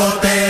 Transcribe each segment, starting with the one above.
discoteca.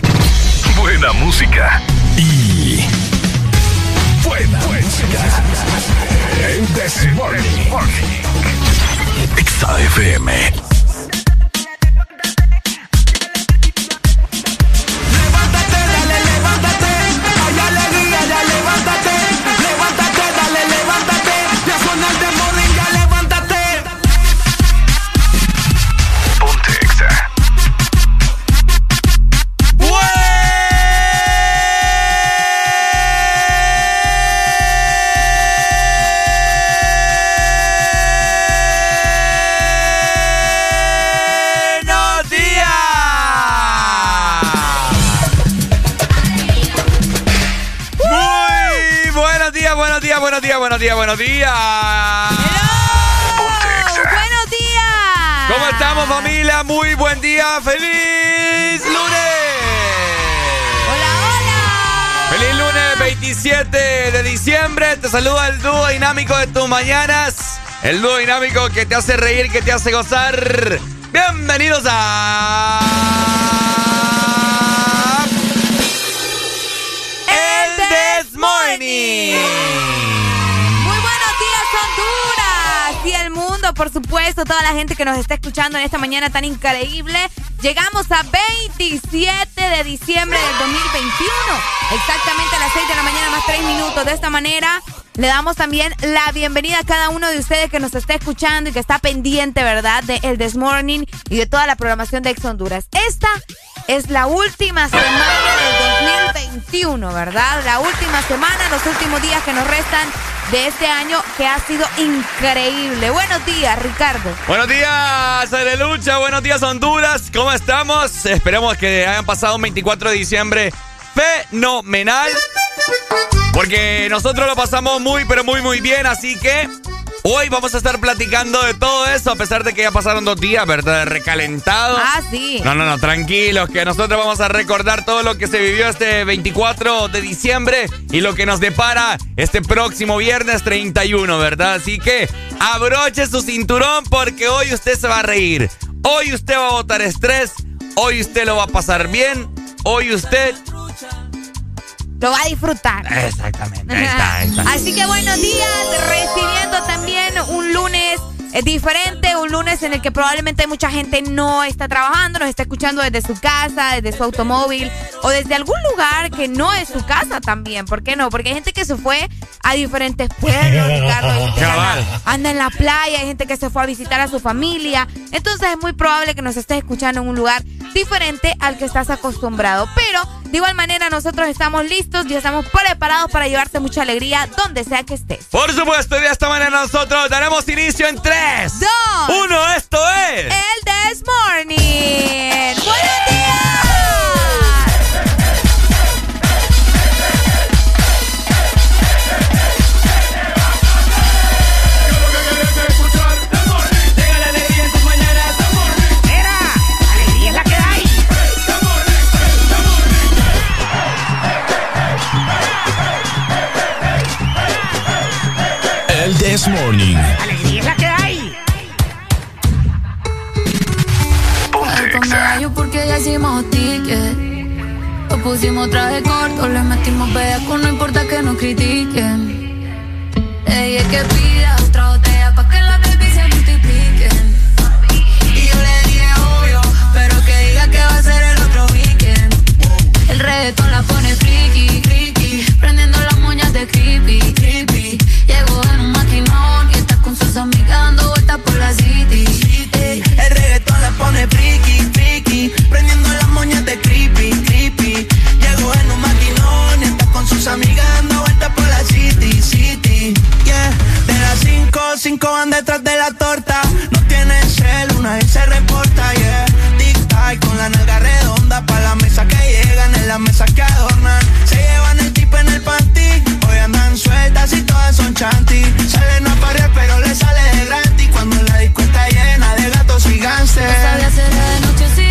Buena música. Y. Buena, música. En This Morning. XAFM. Días, buenos días. Buenos días. ¿Cómo estamos, familia? Muy buen día. ¡Feliz lunes! Hola, hola. ¡Feliz lunes 27 de diciembre! Te saluda el dúo dinámico de tus mañanas. El dúo dinámico que te hace reír, que te hace gozar. Bienvenidos a... por supuesto, toda la gente que nos está escuchando en esta mañana tan increíble. Llegamos a 27 de diciembre del 2021, exactamente a las 6 de la mañana más 3 minutos. De esta manera, le damos también la bienvenida a cada uno de ustedes que nos está escuchando y que está pendiente, ¿verdad?, de El This Morning y de toda la programación de Ex Honduras. Esta es la última semana del 2021, ¿verdad? La última semana, los últimos días que nos restan de este año que ha sido increíble. Buenos días, Ricardo. Buenos días, Lucha. Buenos días, Honduras. ¿Cómo estamos? Esperemos que hayan pasado un 24 de diciembre fenomenal. Porque nosotros lo pasamos muy, pero muy, muy bien. Así que Hoy vamos a estar platicando de todo eso, a pesar de que ya pasaron dos días, ¿verdad? Recalentado. Ah, sí. No, no, no, tranquilos, que nosotros vamos a recordar todo lo que se vivió este 24 de diciembre y lo que nos depara este próximo viernes 31, ¿verdad? Así que abroche su cinturón porque hoy usted se va a reír. Hoy usted va a botar estrés. Hoy usted lo va a pasar bien. Hoy usted lo va a disfrutar. Exactamente. Ahí está, ahí está. Así que buenos días, recibiendo también un lunes es diferente, un lunes en el que probablemente mucha gente no está trabajando, nos está escuchando desde su casa, desde su automóvil o desde algún lugar que no es su casa también. ¿Por qué no? Porque hay gente que se fue a diferentes pueblos, Ricardo. anda en la playa, hay gente que se fue a visitar a su familia. Entonces es muy probable que nos estés escuchando en un lugar diferente al que estás acostumbrado. Pero de igual manera nosotros estamos listos y estamos preparados para llevarte mucha alegría donde sea que estés. Por supuesto, de esta manera nosotros daremos inicio en 3, 2, 1. Esto es... El This Morning. ¡Buenos días! Pusimos traje corto, le metimos bellaco, no importa que nos critiquen. Ella es que pida otra botella pa' que la baby se multipliquen. Y yo le dije obvio, pero que diga que va a ser el otro weekend. El reto la pone friki, con sus amigas dando vueltas por la city, city. Yeah, de las cinco, cinco van detrás de la torta. No tiene cel, una vez se reporta, yeah. Tic tac con la nalga redonda. Pa' la mesa que llegan, en la mesa que adornan. Se llevan el tip en el panty. Hoy andan sueltas y todas son chanty. Salen a parir, pero le sale de gratis cuando la disco está llena de gatos gigantes. No sabía de noche si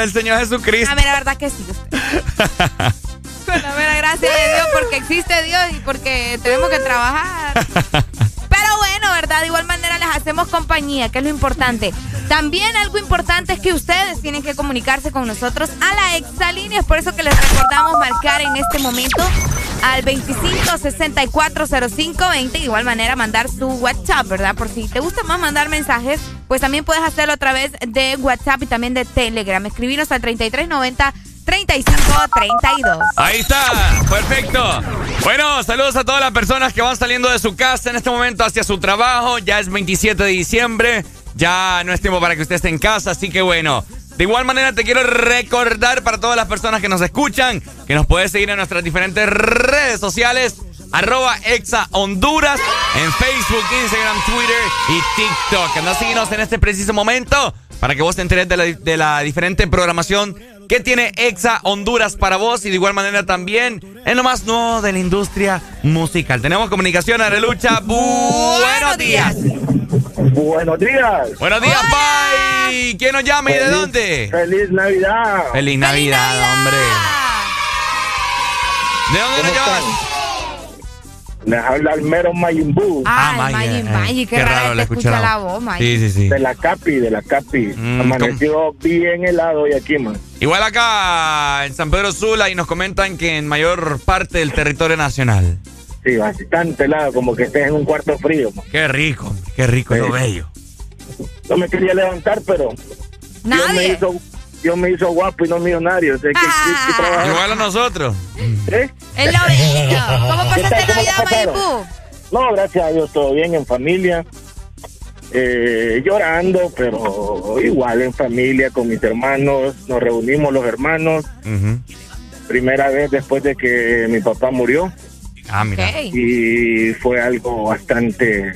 Del Señor Jesucristo. A ver, la verdad que sí. la mera gracia de Dios, porque existe Dios y porque tenemos que trabajar. Pero bueno, ¿verdad? De igual manera les hacemos compañía, que es lo importante. También algo importante es que ustedes tienen que comunicarse con nosotros a la exalínea. Es por eso que les recordamos marcar en este momento al 25640520. De igual manera mandar su WhatsApp, ¿verdad? Por si te gusta más mandar mensajes, pues también puedes hacerlo a través de WhatsApp y también de Telegram. Escribirnos al 3390 3532. Ahí está, perfecto. Bueno, saludos a todas las personas que van saliendo de su casa en este momento hacia su trabajo. Ya es 27 de diciembre, ya no es tiempo para que usted esté en casa, así que bueno. De igual manera te quiero recordar para todas las personas que nos escuchan que nos puedes seguir en nuestras diferentes redes sociales. Arroba Exa Honduras en Facebook, Instagram, Twitter y TikTok. Anda a seguirnos en este preciso momento para que vos te enteres de la, de la diferente programación que tiene Exa Honduras para vos y de igual manera también en lo más nuevo de la industria musical. Tenemos comunicación, Arelucha. Buenos días. Buenos días. Buenos días, Pai. ¿Quién nos llama y de dónde? Feliz Navidad. Feliz Navidad, Navidad! hombre. ¿De dónde nos ¿Cómo llamas? Les habla el mero Mayimbu Ah, Maggi, eh, qué, qué raro la escucha la voz. Sí, sí, sí. de la Capi, de la Capi. Mm, Amaneció bien helado y aquí, man. Igual acá en San Pedro Sula y nos comentan que en mayor parte del territorio nacional. Sí, bastante helado, como que estés en un cuarto frío, man. Qué rico, qué rico, Sí. lo bello. No me quería levantar, pero Dios me Nadie. hizo, Dios me hizo guapo y no millonario. O sea, que, que- que trabajar. Igual a nosotros. ¿Eh? Es lo bello. ¿Cómo ¿Qué pasaste? ¿Cómo Navidad? Mayipú? No, gracias a Dios, todo bien en familia. Eh, llorando, pero igual en familia con mis hermanos. Nos reunimos los hermanos. Primera vez después de que mi papá murió. Ah, mira. Y fue algo bastante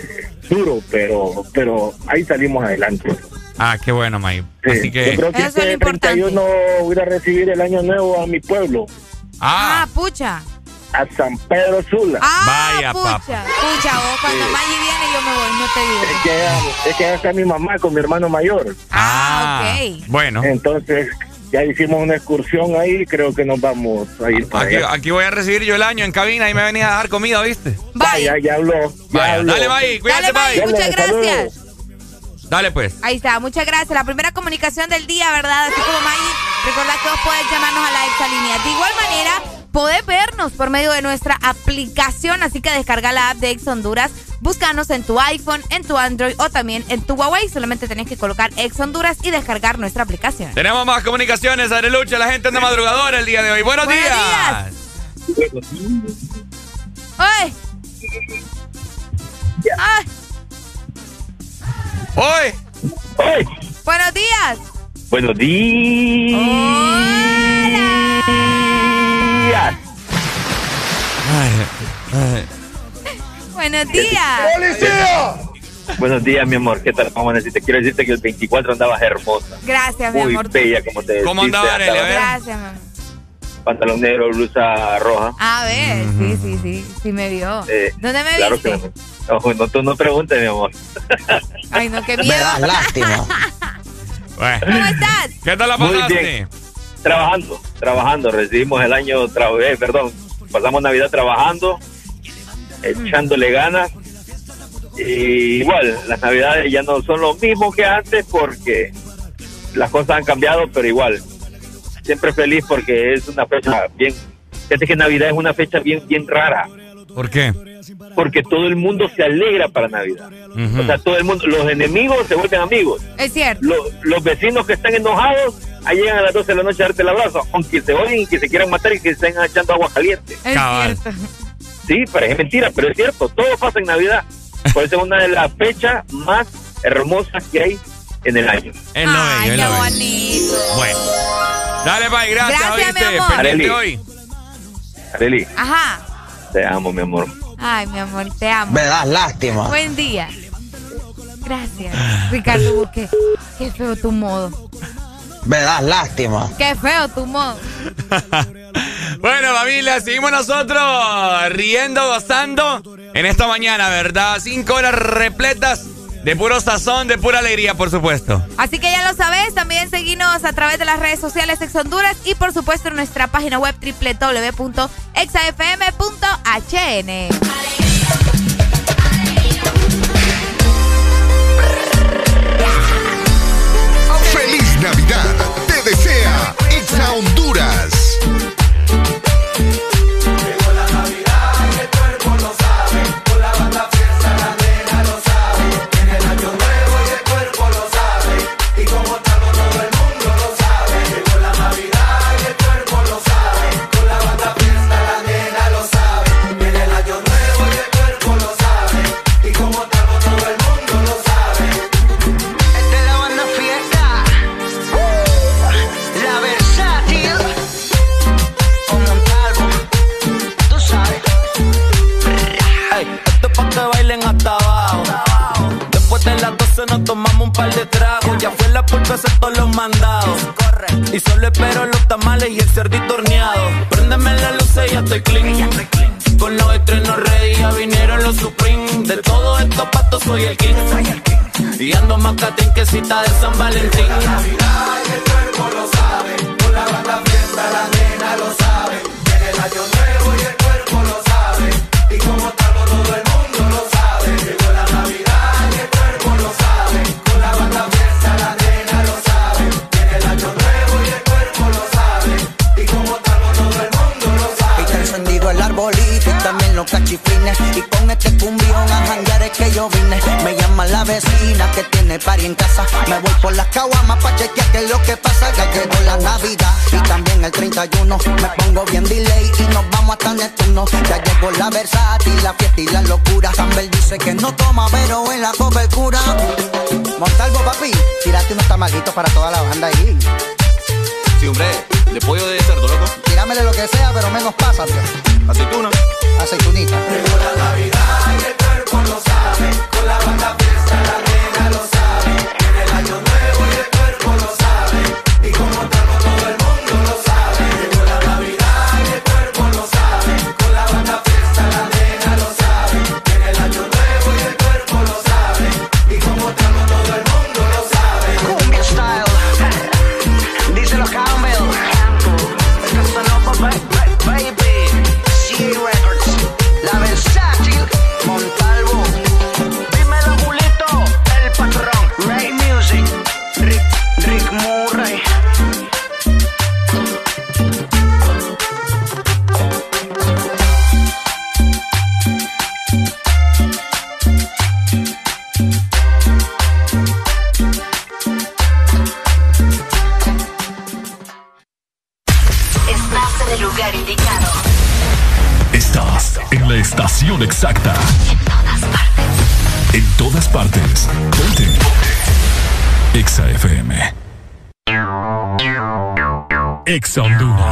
duro, pero pero ahí salimos adelante. Ah, qué bueno, May. Sí, Así que. Yo creo que Eso es lo este importante. 31 voy a ir a recibir el año nuevo a mi pueblo, Ah, Ah, pucha. a San Pedro Sula. Ah, Vaya, pucha. papá. Pucha, vos cuando Sí. Maggi viene yo me voy, no te digo. Es que, es que ya está mi mamá con mi hermano mayor. Ah, ok. Bueno. Entonces ya hicimos una excursión ahí, creo que nos vamos a ir para Aquí, allá. aquí voy a recibir yo el año en cabina y me venía a dejar comida, ¿viste? Bye. Ya, ya habló. ya Vaya, habló. dale, May. Cuídate, Dale, May. Muchas saludos. Dale, pues. Ahí está, muchas gracias. La primera comunicación del día, ¿verdad? Así como Maggie, recordad que vos podés llamarnos a la exalínea. De igual manera, podés vernos por medio de nuestra aplicación, así que descarga la app de Ex Honduras, búscanos en tu iPhone, en tu Android o también en tu Huawei. Solamente tenés que colocar Ex Honduras y descargar nuestra aplicación. Tenemos más comunicaciones, Arelucha. La gente anda madrugadora el día de hoy. Buenos, Buenos días. ¡Ay! ¡Ay! ¡Hoy! ¡Ay! ¡Buenos días! Buenos días. Ay, ay. ¡Buenos días! Buenos días, mi amor. ¿Qué tal? Vamos a decirte. Quiero decirte que el 24 andabas hermosa. Gracias, mi Muy amor. bella, como te ¿Cómo vestiste, andaba. Gracias, mi amor. Pantalón negro, blusa roja. A ver, sí, sí, sí, sí me vio. Eh, ¿Dónde me claro viste? que no. No, tú no preguntes, mi amor. Ay, no, qué Me miedo. das lástima. Bueno. ¿Cómo estás? ¿Qué tal la Muy pasaste? bien. Trabajando, trabajando. Recibimos el año, tra eh, perdón, pasamos Navidad trabajando, echándole ganas. Y igual, las Navidades ya no son lo mismo que antes porque las cosas han cambiado, pero igual, siempre feliz porque es una fecha bien. Fíjate que Navidad es una fecha bien, bien rara, ¿Por qué? porque todo el mundo se alegra para Navidad. O sea, todo el mundo, los enemigos se vuelven amigos. Es cierto. Lo- los vecinos que están enojados, ahí llegan a las 12 de la noche a darte el abrazo, aunque se odien y que se quieran matar y que se estén echando agua caliente. Es Cabal. cierto. Sí, parece mentira, pero es cierto, todo pasa en Navidad. Por eso es una de las fechas más hermosas que hay en el año. Es lo Ay, bello, qué bello. bonito. Bueno. Dale, bye, gracias, Gracias, mi ¿oíste? amor. Pendiente Arely. hoy. Arely, Ajá. te amo, mi amor. Ay, mi amor, te amo. Me das lástima. Buen día. Gracias. Ricardo Buque. Qué feo tu modo. Me das lástima. Qué feo tu modo. Bueno, familia, seguimos nosotros riendo, gozando en esta mañana, ¿verdad? Cinco horas repletas de puro sazón, de pura alegría, por supuesto. Así que ya lo sabes, también seguinos a través de las redes sociales Ex Honduras y por supuesto en nuestra página web www.exafm.hn. ¡Feliz Navidad! Te desea Exa Honduras. Un par de tragos. Ya fue la pulpa hacer todos los mandados. Y solo espero los tamales y el cerdito horneado. Préndeme la luz y ya estoy clean. Con los estrenos ready ya vinieron los Supreme. De todos estos patos soy el king. Y ando más catín que cita de San Valentín. Y party en casa. Me voy por las caguamas pa' chequear qué es lo que pasa. Ya llegó la Navidad y también el 31. Me pongo bien delay y nos vamos hasta Neptuno. Ya llegó la versátil, la fiesta y la locura. Campbell dice que no toma, pero en la cobertura. Montalvo, papi, tírate unos tamalitos para toda la banda ahí. Sí, hombre, de pollo de cerdo, loco. Tíramele lo que sea, pero menos pasa, tío. Aceituna. Aceitunita. Exa Honduras.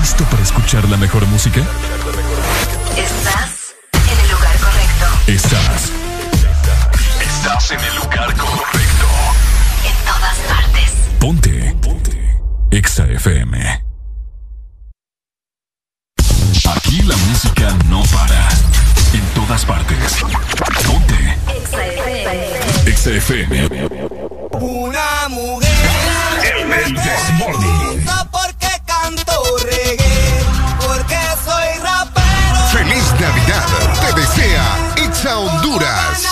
¿Estás listo para escuchar la mejor música? Estás en el lugar correcto. Estás. Estás en el lugar correcto. En todas partes. Ponte. Ponte. Exa FM. Aquí la música no para. En todas partes. Ponte. Exa FM. Exa FM. Una mujer. El, el por qué canto reggae, Honduras.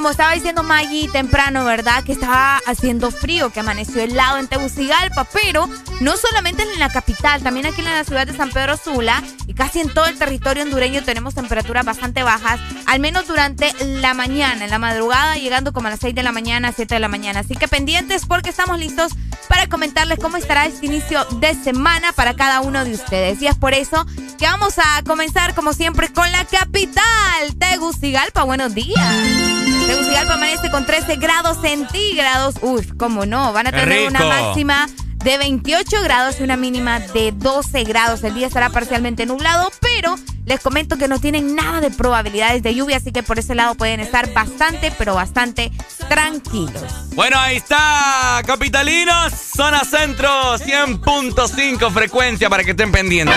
Como estaba diciendo Maggie temprano, ¿verdad? Que estaba haciendo frío, que amaneció helado en Tegucigalpa, pero no solamente en la capital, también aquí en la ciudad de San Pedro Sula y casi en todo el territorio hondureño tenemos temperaturas bastante bajas, al menos durante la mañana, en la madrugada, llegando como a las 6 de la mañana, 7 de la mañana. Así que pendientes porque estamos listos para comentarles cómo estará este inicio de semana para cada uno de ustedes. Y es por eso que vamos a comenzar, como siempre, con la capital, Tegucigalpa. Buenos días. Tegucigalpa amanece con 13 grados centígrados. Uf, cómo no, van a tener una máxima de 28 grados y una mínima de 12 grados. El día estará parcialmente nublado, pero les comento que no tienen nada de probabilidades de lluvia, así que por ese lado pueden estar bastante, pero bastante tranquilos. Bueno, ahí está, capitalinos, zona centro, 100.5 frecuencia para que estén pendientes.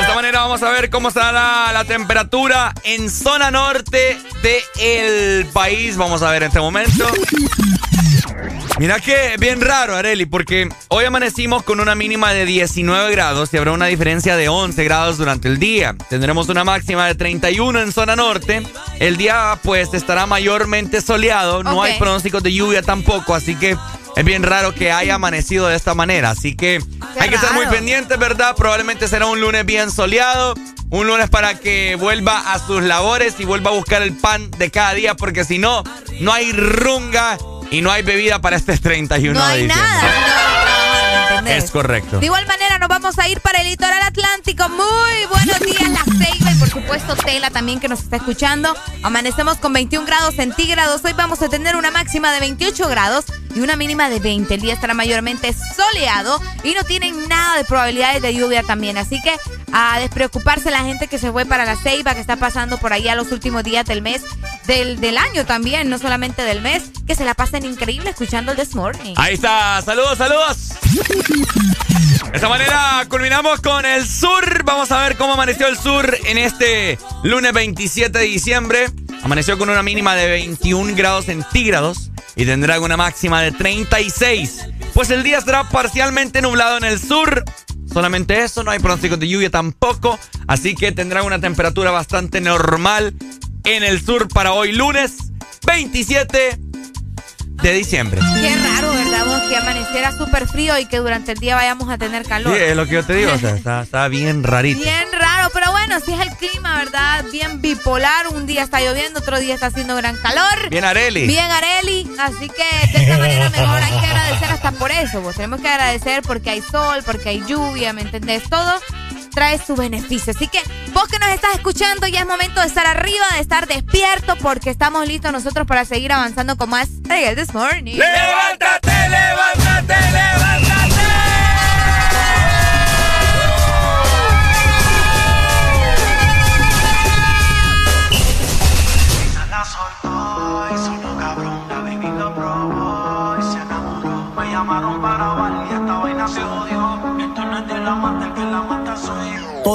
De esta manera vamos a ver cómo estará la, temperatura en zona norte del país. Vamos a ver en este momento. Mira que bien raro, Areli, porque hoy amanecimos con una mínima de 19 grados y habrá una diferencia de 11 grados durante el día. Tendremos una máxima de 31 en zona norte. El día pues estará mayormente soleado, no hay pronósticos de lluvia tampoco, así que es bien raro que haya amanecido de esta manera. Así que hay que estar muy pendientes, ¿verdad? Probablemente será un lunes bien soleado. Un lunes para que vuelva a sus labores y vuelva a buscar el pan de cada día, porque si no, no hay runga y no hay bebida para este 31 no hay Nada, Es correcto. De igual manera, nos vamos a ir para el litoral atlántico. Muy buenos días, La Ceiba y por supuesto Tela también que nos está escuchando. Amanecemos con 21 grados centígrados. Hoy vamos a tener una máxima de 28 grados y una mínima de 20. El día estará mayormente soleado y no tienen nada de probabilidades de lluvia también. Así que a despreocuparse la gente que se fue para la ceiba, que está pasando por ahí a los últimos días del mes, del, del año también, no solamente del mes, que se la pasen increíble escuchando el This Morning. Ahí está, saludos, saludos. De esta manera culminamos con el sur. Vamos a ver cómo amaneció el sur en este lunes 27 de diciembre. Amaneció con una mínima de 21 grados centígrados y tendrá una máxima de 36. Pues el día estará parcialmente nublado en el sur. Solamente eso, no hay pronósticos de lluvia tampoco. Así que tendrá una temperatura bastante normal en el sur para hoy lunes 27 de diciembre. Qué raro, ¿verdad? Vos que amaneciera súper frío y que durante el día vayamos a tener calor. Sí, es lo que yo te digo, o sea, está, está, bien rarito. Bien raro, pero bueno, sí es el clima, ¿verdad? Bien bipolar, un día está lloviendo, otro día está haciendo gran calor. Bien Areli. Bien Areli, así que de esta manera mejor hay que agradecer hasta por eso, vos. Tenemos que agradecer porque hay sol, porque hay lluvia, ¿me entendés? Todo trae su beneficio. Así que vos que nos estás escuchando, ya es momento de estar arriba, de estar despierto, porque estamos listos nosotros para seguir avanzando con más This Morning. ¡Levántate, levántate, levántate!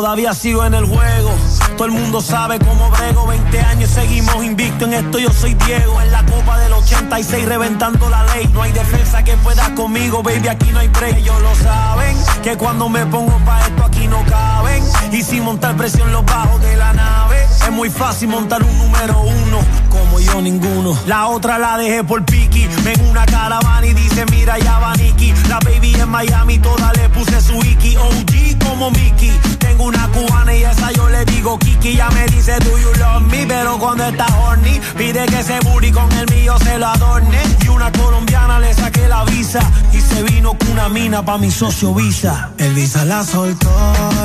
Todavía sigo en el juego. Todo el mundo sabe cómo brego. 20 años seguimos invicto en esto. Yo soy Diego. En la copa del 86 reventando la ley. No hay defensa que pueda conmigo, baby. Aquí no hay break. Ellos lo saben. Que cuando me pongo pa' esto aquí no caben. Y sin montar presión los bajos de la nave. Es muy fácil montar un número uno. Como yo ninguno. La otra la dejé por Piki. Ven una caravana y dice mira ya va Nicky. La baby en Miami toda le puse su Iki. OG como Mickey. Tengo una cubana y esa yo le digo Kiki. Ya me dice do you love me, pero cuando está horny pide que ese booty con el mío se lo adorne. Y una colombiana le saqué la visa y se vino con una mina pa mi socio Visa. El Visa la soltó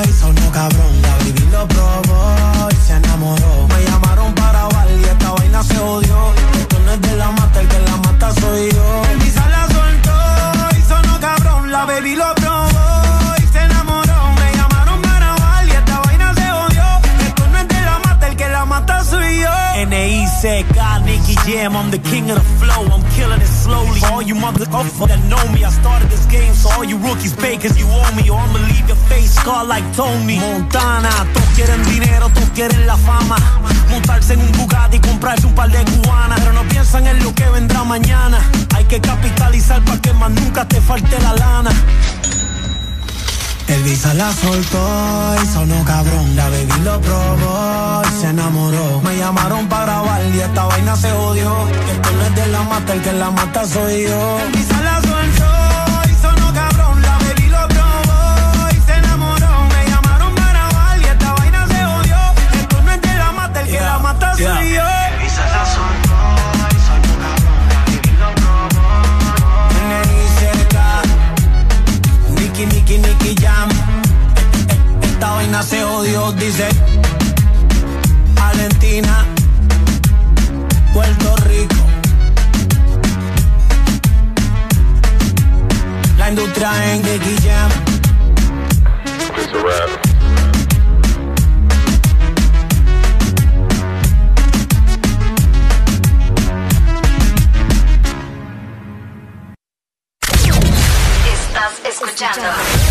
y sonó cabrón. La baby lo probó se enamoró. Me llamaron para bailar y esta vaina se odió. Esto no es de la mata, el que la mata soy yo. Visa la soltó y sonó cabrón. La baby lo probó y se enamoró. Me llamaron para bailar y esta vaina se odió. Esto no es de la mata, el que la mata soy yo. NIC said, God, Nicky Jam, I'm the king of the flow. Slowly. All you motherfuckers that know me, I started this game, so all you rookies cause you owe me. Or I'ma leave your face scarred like Tony. Montana, todos quieren dinero, todos quieren la fama. Montarse en un Bugatti y comprarse un par de cubanas. Pero no piensan en lo que vendrá mañana. Hay que capitalizar para que más nunca te falte la lana. Elvisa la soltó y sonó cabrón. La baby lo probó y se enamoró. Me llamaron para grabar y esta vaina se odió. Que esto no es de la mata, el que la mata soy yo. Elvisa la soltó Vaina se odió, dice Valentina, Puerto Rico. La industria en Jam. Estás escuchando.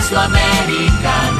Espresso Americano.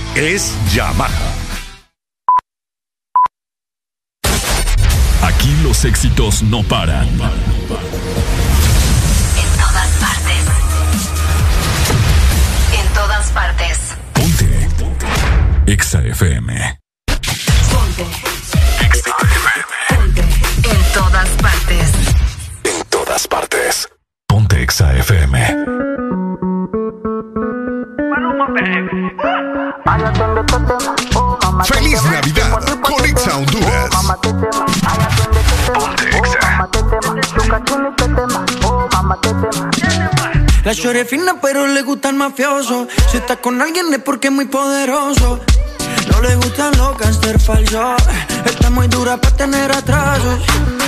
es Yamaha. Aquí los éxitos no paran. En todas partes. En todas partes. Ponte. EXA FM. Ponte. Ponte. En todas partes. En todas partes. Ponte EXA FM. Feliz Navidad con Exa Honduras. Ponte Exa. La es fina pero le gusta el mafioso. Si está con alguien es porque es muy poderoso. No le gustan los gangster falsos. Está muy dura para tener atrasos.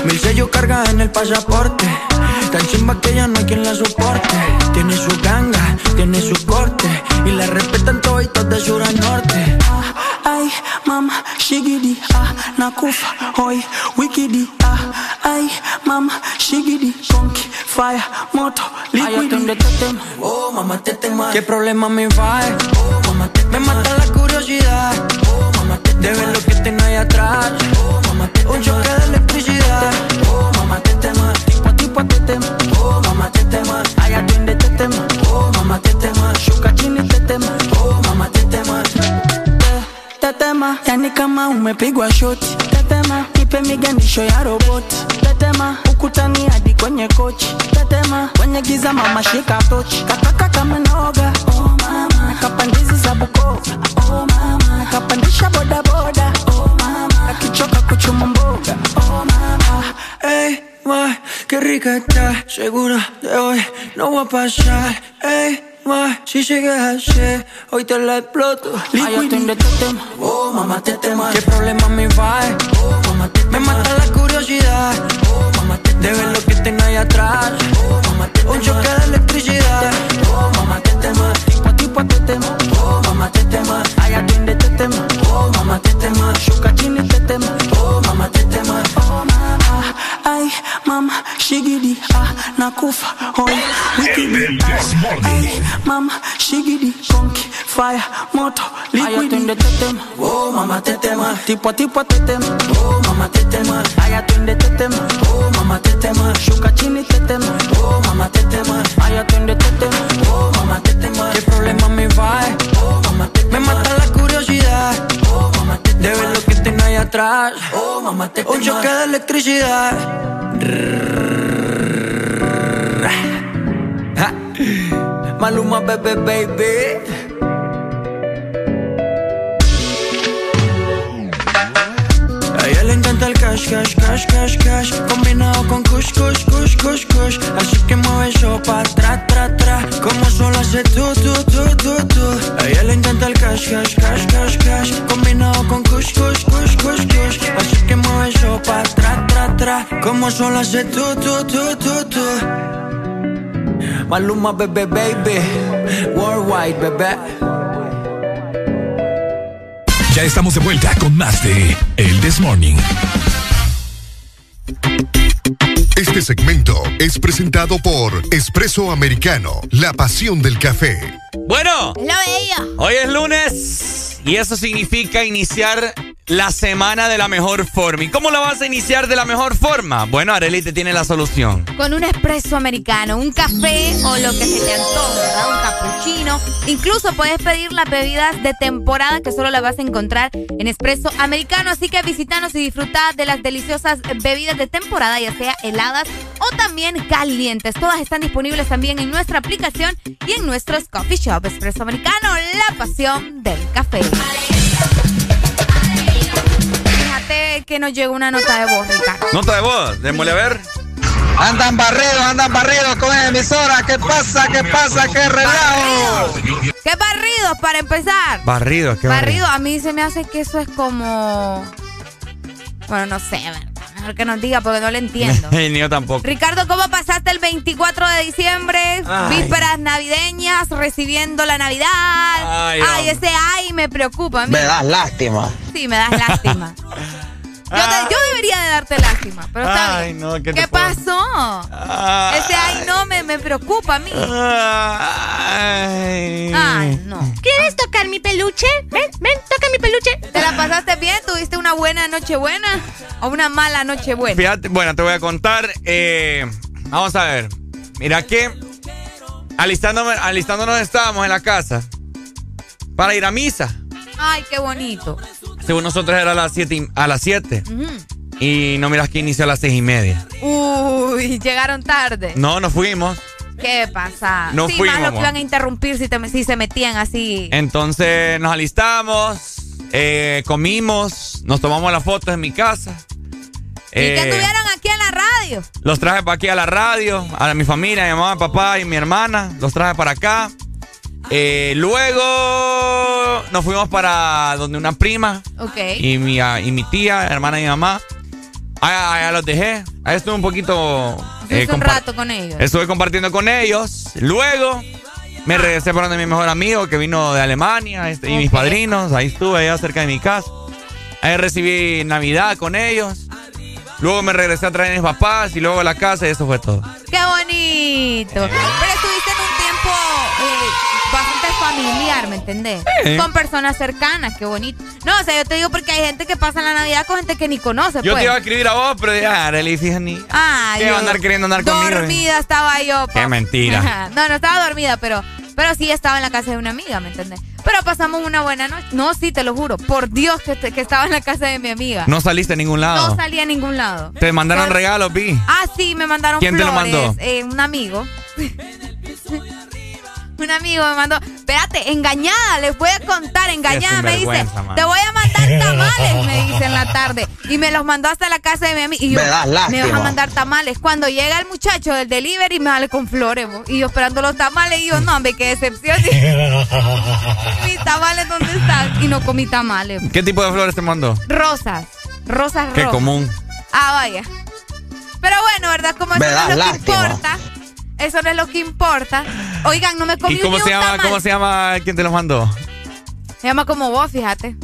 Mil sellos carga en el pasaporte. Tan chimba que ya no hay quien la soporte. Tiene su ganga, tiene su corte. Y la respetan toditos de sur a norte. Ay, mama shigidi ah nakufa hoi wikidi ah. Ay mama shigidi konki fire moto liquidi. Oh mama tetema. Qué problema me va. Oh mama tetema. Me mata la curiosidad. Oh mama tetema. De ver lo que tengo ahí atrás. Oh mama tetema. Un choque de electricidad. Oh mama tetema. Tipo a tipo tetema. Oh mama tetema. Ay atiende tetema. Oh mama tetema. Shuka chini oh tetema yani kama umepigwa shoti. Tetema nipe miganisho ya roboti. Tetema ukutani hadi kwenye kochi. Tetema kwenye giza mama shika tochi. Kataka kama noga. Oh mama. Nakapandizi za bukova oh mama. Nakapandisha bodaboda oh mama. Akichoka kuchuma mboga. Oh mama. Hey, ma, qué rica está segura de hoy no va a pasar hey, si sigues así hoy te la exploto. Liquid tetema oh mamá tetema qué problema me va oh mamá tetema me fire moto liquidi tetema oh mama tetema tipo tipo tetema oh mama tetema ay atiende tetema oh mama tetema shuka chini tetema oh mama tetema ay atiende tetema oh mama tetema qué problema me va. Oh mama tetema me mata la curiosidad oh mama tetema de ver lo que tengo ahí atrás. Oh mama tetema un choque de electricidad. Maluma bebé baby. A Como solo hace tú, tú, tú, tú, tú Maluma, bebé, baby Worldwide, bebé Ya estamos de vuelta con más de El This Morning. Este segmento es presentado por Espresso Americano, la pasión del café. Bueno, Lo veía. hoy es lunes y eso significa iniciar la semana de la mejor forma. ¿Y cómo la vas a iniciar de la mejor forma? Bueno, Areli te tiene la solución. Con un espresso americano, un café o lo que se te antoje, ¿verdad? Un cappuccino. Incluso puedes pedir las bebidas de temporada que solo las vas a encontrar en espresso americano. Así que visítanos y disfruta de las deliciosas bebidas de temporada, ya sea heladas o también calientes. Todas están disponibles también en nuestra aplicación y en nuestros coffee shop. Espresso americano, la pasión del café. Que nos llegó una nota de voz, Ricardo. Nota de voz, démosle a ver. Andan barridos, andan barridos con esa emisora. ¿Qué pasa? ¿Qué pasa? ¿Qué relajo? ¿Qué barridos para empezar? Barrido, qué Barrido, a mí se me hace que eso es como. Bueno, no sé, ¿verdad? mejor que nos diga porque no le entiendo. Ni yo tampoco. Ricardo, ¿cómo pasaste el 24 de diciembre? Ay. Vísperas navideñas, recibiendo la Navidad. Ay, Ay, ese ay me preocupa. a mí. Me das lástima. Sí, me das lástima. Yo, te- yo debería de darte lástima, pero está Ay, bien. no, ¿qué ¿Qué pasó? Ay. Ese ay no me, me preocupa a mí. Ay. Ay, no. ¿Quieres tocar mi peluche? Ven, ven, toca mi peluche. ¿Te la pasaste bien? ¿Tuviste una buena noche buena o una mala noche buena? Fíjate, bueno, te voy a contar. eh, vamos a ver. Mira que alistándome, alistándonos estábamos en la casa para ir a misa. Ay, qué bonito. Según nosotros era a las 7 a las 7 Ujú. y no miras que inició a las seis y media. Uy, llegaron tarde. No, nos fuimos. ¿Qué pasa? No sí, fuimos, más lo que iban a interrumpir si, te- si se metían así. Entonces nos alistamos, eh, comimos, nos tomamos las fotos en mi casa. ¿Y qué Eh, tuvieron aquí en la radio? Los traje para aquí a la radio, a mi familia, mi mamá, papá y mi hermana. Los traje para acá. Eh, luego nos fuimos para donde una prima Ok. y mi, ah, y mi tía, hermana y mi mamá. Allá, allá los dejé. Ahí estuve un poquito... eh, un rato con ellos. Estuve compartiendo con ellos. Luego me regresé para donde mi mejor amigo que vino de Alemania este, y mis padrinos. Ahí estuve, allá cerca de mi casa. Ahí recibí Navidad con ellos. Luego me regresé a traer a mis papás y luego a la casa y eso fue todo. ¡Qué bonito! Pero estuviste en un tiempo eh, bastante familiar, ¿me entendés? Sí. Con personas cercanas, qué bonito. No, o sea, yo te digo porque hay gente que pasa la Navidad con gente que ni conoce, Yo pues. te iba a escribir a vos, pero ah, Arely, fíjate ni. Ah, ¿Qué yo va a andar queriendo andar conmigo? Dormida estaba yo. Qué pa. mentira. no, no estaba dormida, pero, pero sí estaba en la casa de una amiga, ¿me entendés? Pero pasamos una buena noche. No, sí, te lo juro. Por Dios que, que estaba en la casa de mi amiga. No saliste a ningún lado. No salí a ningún lado. Te mandaron Pero- regalos, vi. Ah, sí, me mandaron ¿Quién te lo flores. mandó? Eh, un amigo. un amigo me mandó. Espérate, engañada, les voy a contar, engañada. Me dice, man. te voy a mandar tamales, me dice en la tarde. Y me los mandó hasta la casa de mi amigo. Y yo, Me das me vas a mandar tamales. Cuando llega el muchacho del delivery, me sale con flores. bo. Y yo esperando los tamales. Y yo, no, hombre, qué decepción. Mis tamales, ¿dónde están? Y no comí tamales. ¿Qué tipo de flores te mandó? Rosas. Rosas Qué rojas. común. Ah, vaya. Pero bueno, ¿verdad? Como eso no es lo lástima. que importa. Eso no es lo que importa. Oigan, no me comí ¿Y cómo ni se un llama? tamal. ¿Cómo se llama? ¿Quién te los mandó? Se llama como vos, fíjate.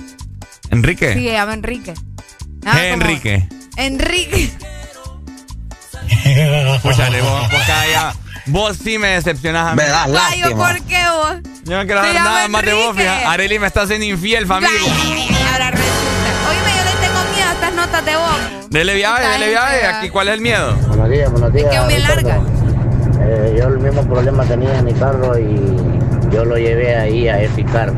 Enrique. Sí, se llama Enrique. Se llama ¿Qué como- Enrique? Enrique. Escúchale, vos, vos cada día- Vos sí me decepcionás a mí. Me das Ay, ¿yo ¿por qué vos? Yo no quiero llama nada más de vos, fija. Arely me está haciendo infiel, familia. Ahora resulta. Oíme, yo le tengo miedo a estas notas de vos. Dele viaje, dele viaje. Aquí, ¿cuál es el miedo? Buenos días, buenos días. quedó bien Ricardo. larga. Eh, yo el mismo problema tenía en mi carro y yo lo llevé ahí a Eficar.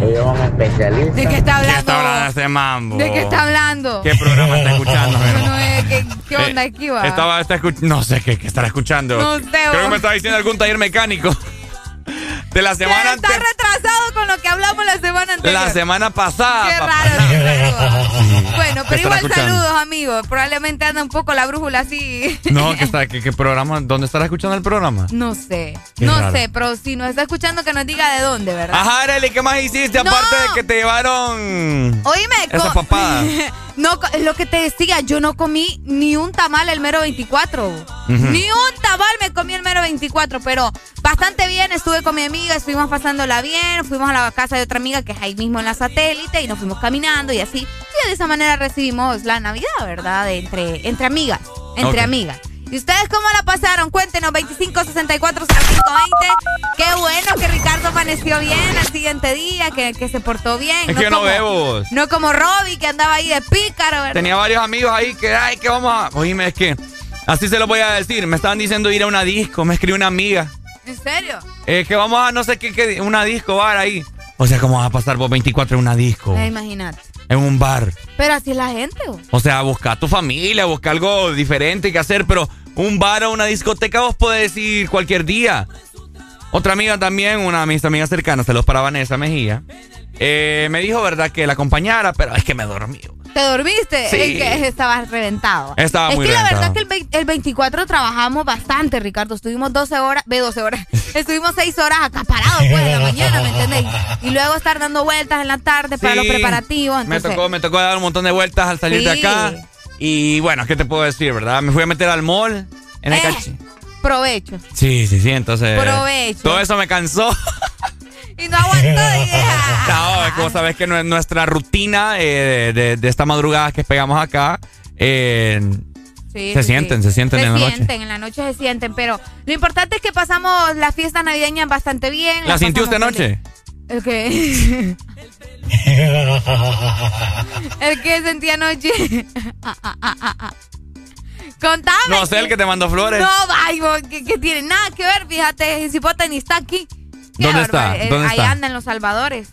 Ellos son especialistas. ¿De qué está ¿Qué hablando? está hablando ese mambo? ¿De qué está hablando? ¿Qué programa está escuchando? No, eh, ¿qué, qué onda Eh, aquí va? Estaba, está escuch- no sé qué, qué estará escuchando. No sé, Creo que me estaba diciendo algún taller mecánico. De la semana Está ante- retrasado con lo que hablamos la semana anterior. La semana pasada. Qué raro. Bueno, ¿Qué pero igual escuchando? saludos, amigos. Probablemente anda un poco la brújula así. No, ¿qué, está, programa? ¿Dónde estará escuchando el programa? No sé. Qué no raro. sé, pero si nos está escuchando que nos diga de dónde, ¿verdad? Ajá, Arely, ¿qué más hiciste No. aparte de que te llevaron Oíme, esa papada? No, lo que te decía, yo no comí ni un tamal el mero 24. Ni un tamal me comí el mero 24, pero bastante bien. Estuve con mi amiga, estuvimos pasándola bien. Fuimos a la casa de otra amiga que es ahí mismo en la satélite y nos fuimos caminando y así. Y de esa manera recibimos la Navidad, ¿verdad? De entre, entre amigas. Entre amigas. ¿Y ustedes cómo la pasaron? Cuéntenos, 25 64 05 20. Qué bueno que Ricardo amaneció bien al siguiente día, que, que se portó bien. Es que yo no bebo. no como Robbie, que andaba ahí de pícaro, ¿verdad? Tenía varios amigos ahí que, ay, que vamos a... Oíme, es que... Así se lo voy a decir. Me estaban diciendo ir a una disco. Me escribió una amiga. ¿En serio? Eh, que vamos a no sé qué, qué una disco bar ahí. O sea, ¿cómo vas a pasar por 24 en una disco? Eh, imagínate. En un bar. Pero así es la gente, ¿o? O sea, busca a tu familia, busca algo diferente que hacer, pero un bar o una discoteca vos podés ir cualquier día. Otra amiga también, una de mis amigas cercanas, se los para Vanessa Mejía, eh, me dijo, ¿verdad?, que la acompañara, pero es que me dormí. ¿Te dormiste? Sí. Es que estabas reventado. Estaba es muy que la verdad que el, el 24 trabajamos bastante, Ricardo. Estuvimos 12 horas, ve 12 horas. Estuvimos 6 horas acaparados pues en la mañana, ¿me entendéis? Y luego estar dando vueltas en la tarde para los preparativos. Me tocó, me tocó dar un montón de vueltas al salir de acá. Y bueno, ¿qué te puedo decir, verdad? Me fui a meter al mall. En el Eh, cachi- Provecho. Sí, sí, sí, entonces... Provecho. Todo eso me cansó. Y no aguantó. No, es que vos sabés que nue- nuestra rutina eh, de, de- de esta madrugada que pegamos acá, eh, Sí, se sí, sienten, sí. se sienten en la noche. sienten, en la noche se sienten, pero lo importante es que pasamos las fiestas navideñas bastante bien. ¿La sintió usted feliz. ¿El qué? ¿El qué sentí anoche? Ah, ah, ah, ah, ah. Contame. No sé, el que te mandó flores. No, vos, que, que tiene nada que ver, fíjate, Cipote ni está aquí. Qué ¿Dónde está? ¿Dónde Ahí está? anda en Los Salvadores.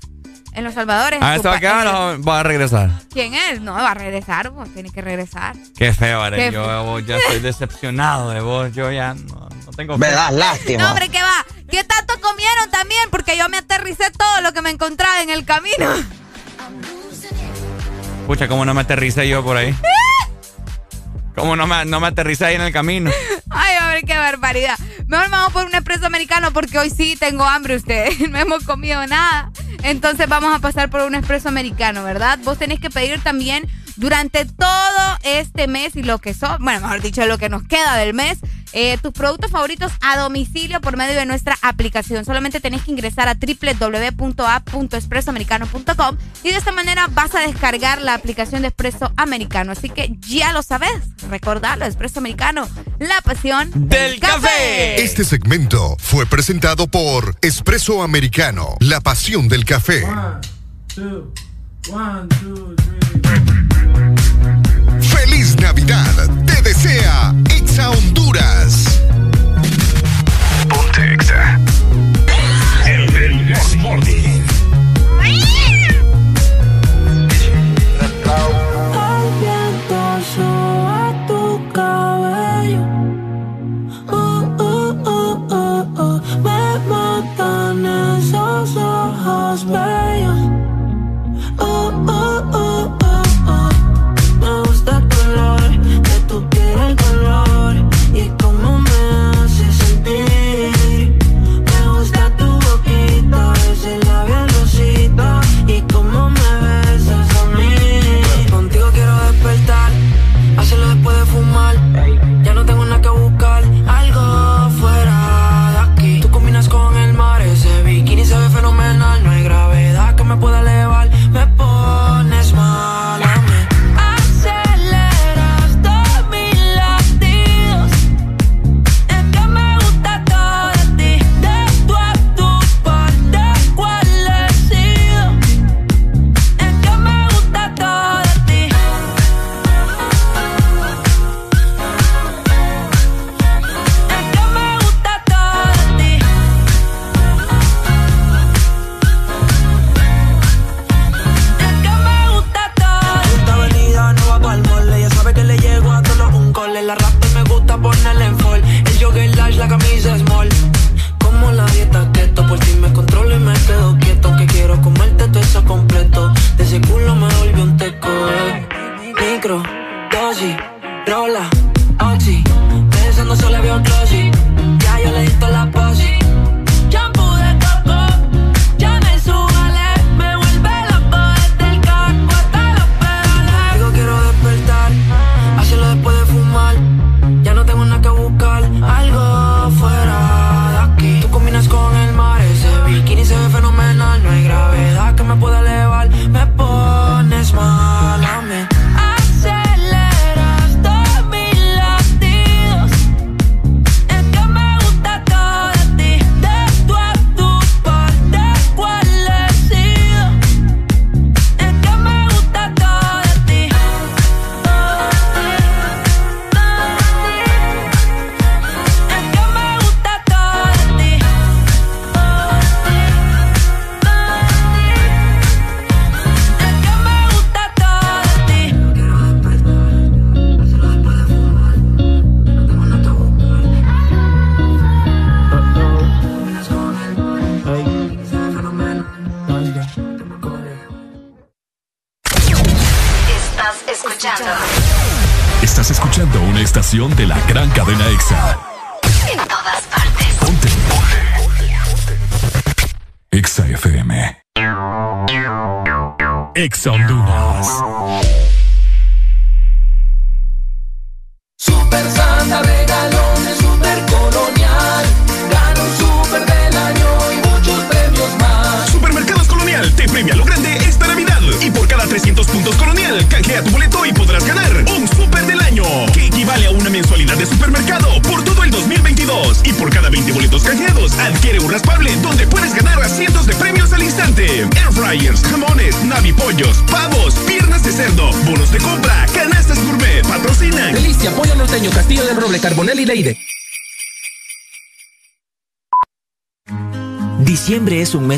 En Los Salvadores. Ah, ¿se va a quedar o va a regresar? ¿Quién es? No, va a regresar, vos, tiene que regresar. Qué feo. Qué Yo feo. ya estoy decepcionado de vos. Yo ya no, no tengo Me fe. das lástima. No, hombre, ¿qué va? ¿Qué tanto comieron también? Porque yo me aterricé todo lo que me encontraba en el camino. Pucha, cómo no me aterricé yo por ahí. ¿Cómo no me, no me aterricé ahí en el camino? Ay, hombre, qué barbaridad. Mejor vamos por un expreso americano porque hoy sí tengo hambre ustedes. No hemos comido nada. Entonces vamos a pasar por un expreso americano, ¿verdad? Vos tenés que pedir también durante todo este mes y lo que son, bueno, mejor dicho, lo que nos queda del mes, eh, tus productos favoritos a domicilio por medio de nuestra aplicación. Solamente tenés que ingresar a www.app.expresoamericano.com y de esta manera vas a descargar la aplicación de Expreso Americano. Así que ya lo sabes, recordalo, Expreso Americano, la pasión del, café. café. Este segmento fue presentado por Expreso Americano, la pasión del café. One, two, one, two, three. Navidad te desea Exa Honduras. Ponte Exa. El del Morning.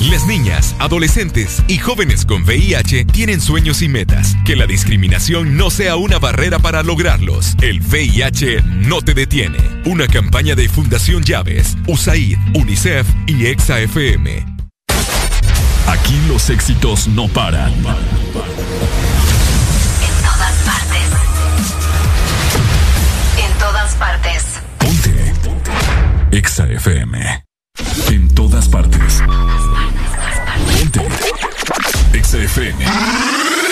Las niñas, adolescentes y jóvenes con VIH tienen sueños y metas. Que la discriminación no sea una barrera para lograrlos. El VIH no te detiene. Una campaña de Fundación Llaves, USAID, UNICEF y EXAFM. Aquí los éxitos no paran. En todas partes. En todas partes. Ponte. Ponte. EXAFM. Exa FM.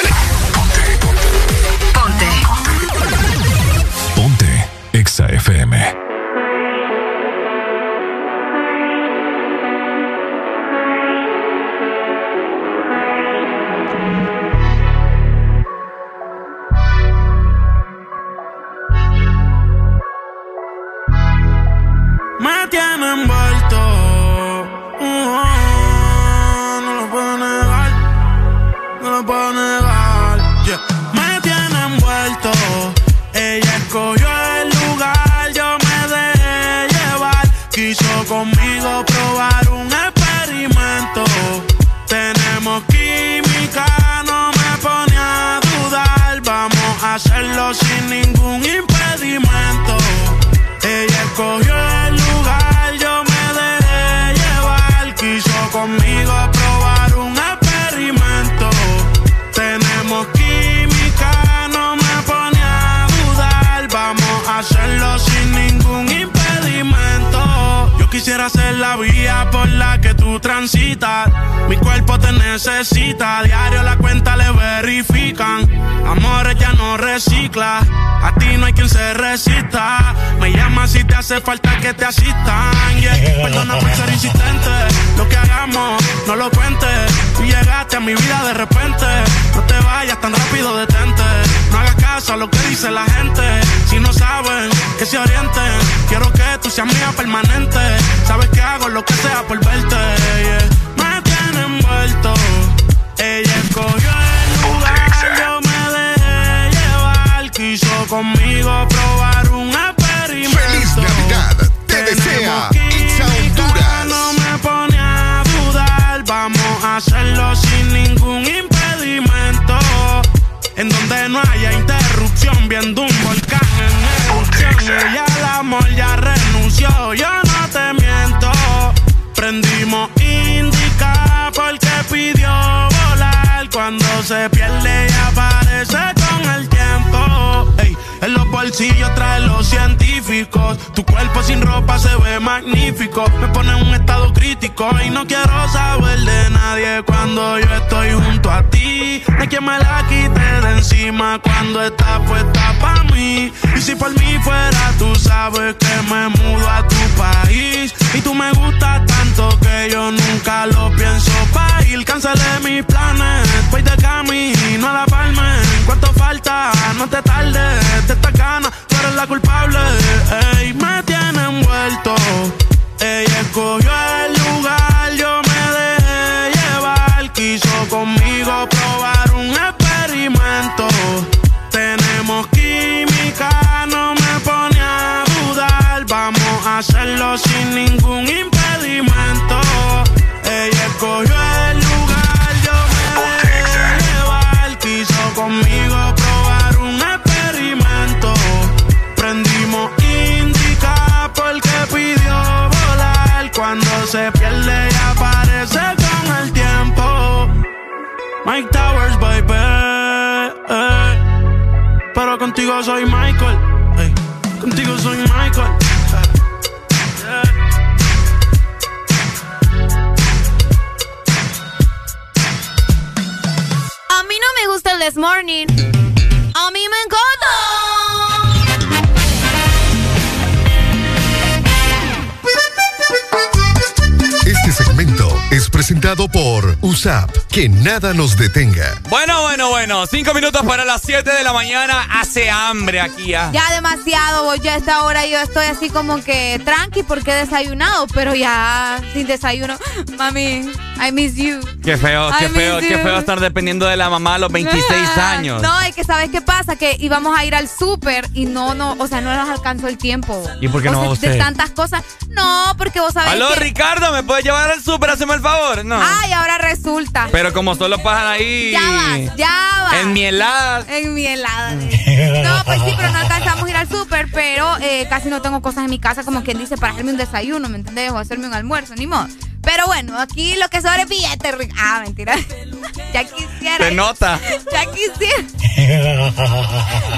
Nada nos detenga. Bueno, bueno, bueno. Cinco minutos para las 7 de la mañana. Hace hambre aquí ya. Ya demasiado. Ya a esta hora yo estoy así como que tranqui porque he desayunado, pero ya sin desayuno. Mami, I miss you. Qué feo, qué I feo, miss qué you. feo estar dependiendo de la mamá a los 26 Ah, años. No, es que ¿sabes qué pasa? Que íbamos a ir al súper y no, no, o sea, no nos alcanzó el tiempo. ¿Y por qué O no sea, usted? De tantas cosas. No, porque vos sabés Aló, que... Ricardo, ¿me puedes llevar al súper? Haceme el favor. No. Ay, ahora resulta. Pero como solo pasan ahí. Ya vas, ya vas. En mi helada. En mi helada. No, pues sí, pero no alcanzamos a ir al súper, pero eh, casi no tengo cosas en mi casa, como quien dice, para hacerme un desayuno, ¿me entendés? O hacerme un almuerzo, ni modo. Pero bueno, aquí lo que sobra es billete. Ah, mentira. ya quisiera. Se nota. Ya quisiera.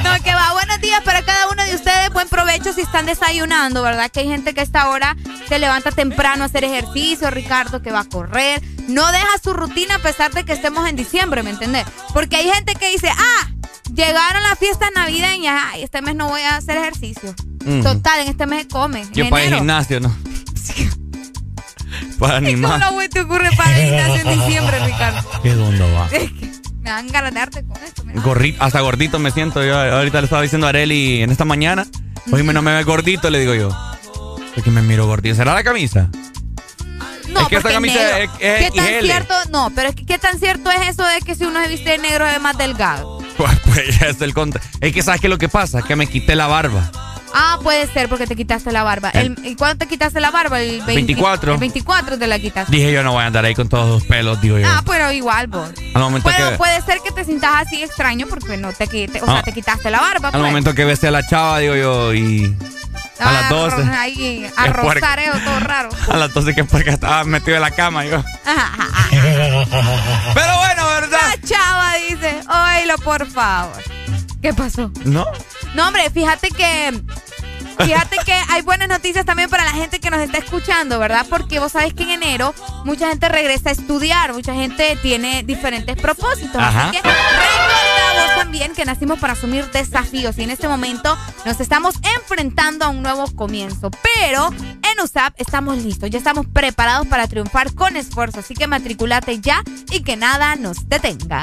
No, que va. Buenos días para cada uno de ustedes. Buen provecho si están desayunando, ¿verdad? Que hay gente que a esta hora se levanta temprano a hacer ejercicio, Ricardo, que va a correr. No deja su rutina a pesar de que estemos en diciembre, ¿me entendés? Porque hay gente que dice, ah, llegaron las fiestas navideñas, ay, este mes no voy a hacer ejercicio. Total, en este mes se come. en Yo para el gimnasio, ¿no? para ¿Cómo animar. no güey, te ocurre para en diciembre, Ricardo? ¿Qué dónde va? Es que me dan ganas de darte con esto. mira. Gorrito, hasta gordito me siento. Yo ahorita le estaba diciendo a Areli en esta mañana. Hoy me no me ve gordito, le digo yo. Porque me miro gordito. ¿Será la camisa? No, Es que esta camisa negro. es- es ¿Qué tan cierto? No, pero es que qué tan cierto es eso de que si uno se viste de negro es más delgado. Pues, pues ya es el contra. Es que sabes qué es lo que pasa, que me quité la barba. Ah, puede ser porque te quitaste la barba. El- ¿Y cuándo te quitaste la barba? El 20 24. El 24 te la quitaste. Dije yo no voy a andar ahí con todos los pelos, digo yo. Ah, pero igual, vos. Al momento Puede, que puede ser que te sientas así extraño porque no te quite, o sea, Ah. te quitaste la barba. al pues. momento que besé a la chava, digo yo, y a las Ah, 12. ro- Ahí, a puerca. rosareo todo raro. a las 12 que porque estaba metido en la cama yo. Pero bueno, ¿verdad? La chava dice, oílo por favor. ¿Qué pasó? ¿No? No, hombre, fíjate que. Fíjate que hay buenas noticias también para la gente que nos está escuchando, ¿verdad? Porque vos sabés que en enero mucha gente regresa a estudiar, mucha gente tiene diferentes propósitos. Ajá. Así que también que nacimos para asumir desafíos y en este momento nos estamos enfrentando a un nuevo comienzo. Pero en USAP estamos listos, ya estamos preparados para triunfar con esfuerzo. Así que matriculate ya y que nada nos detenga.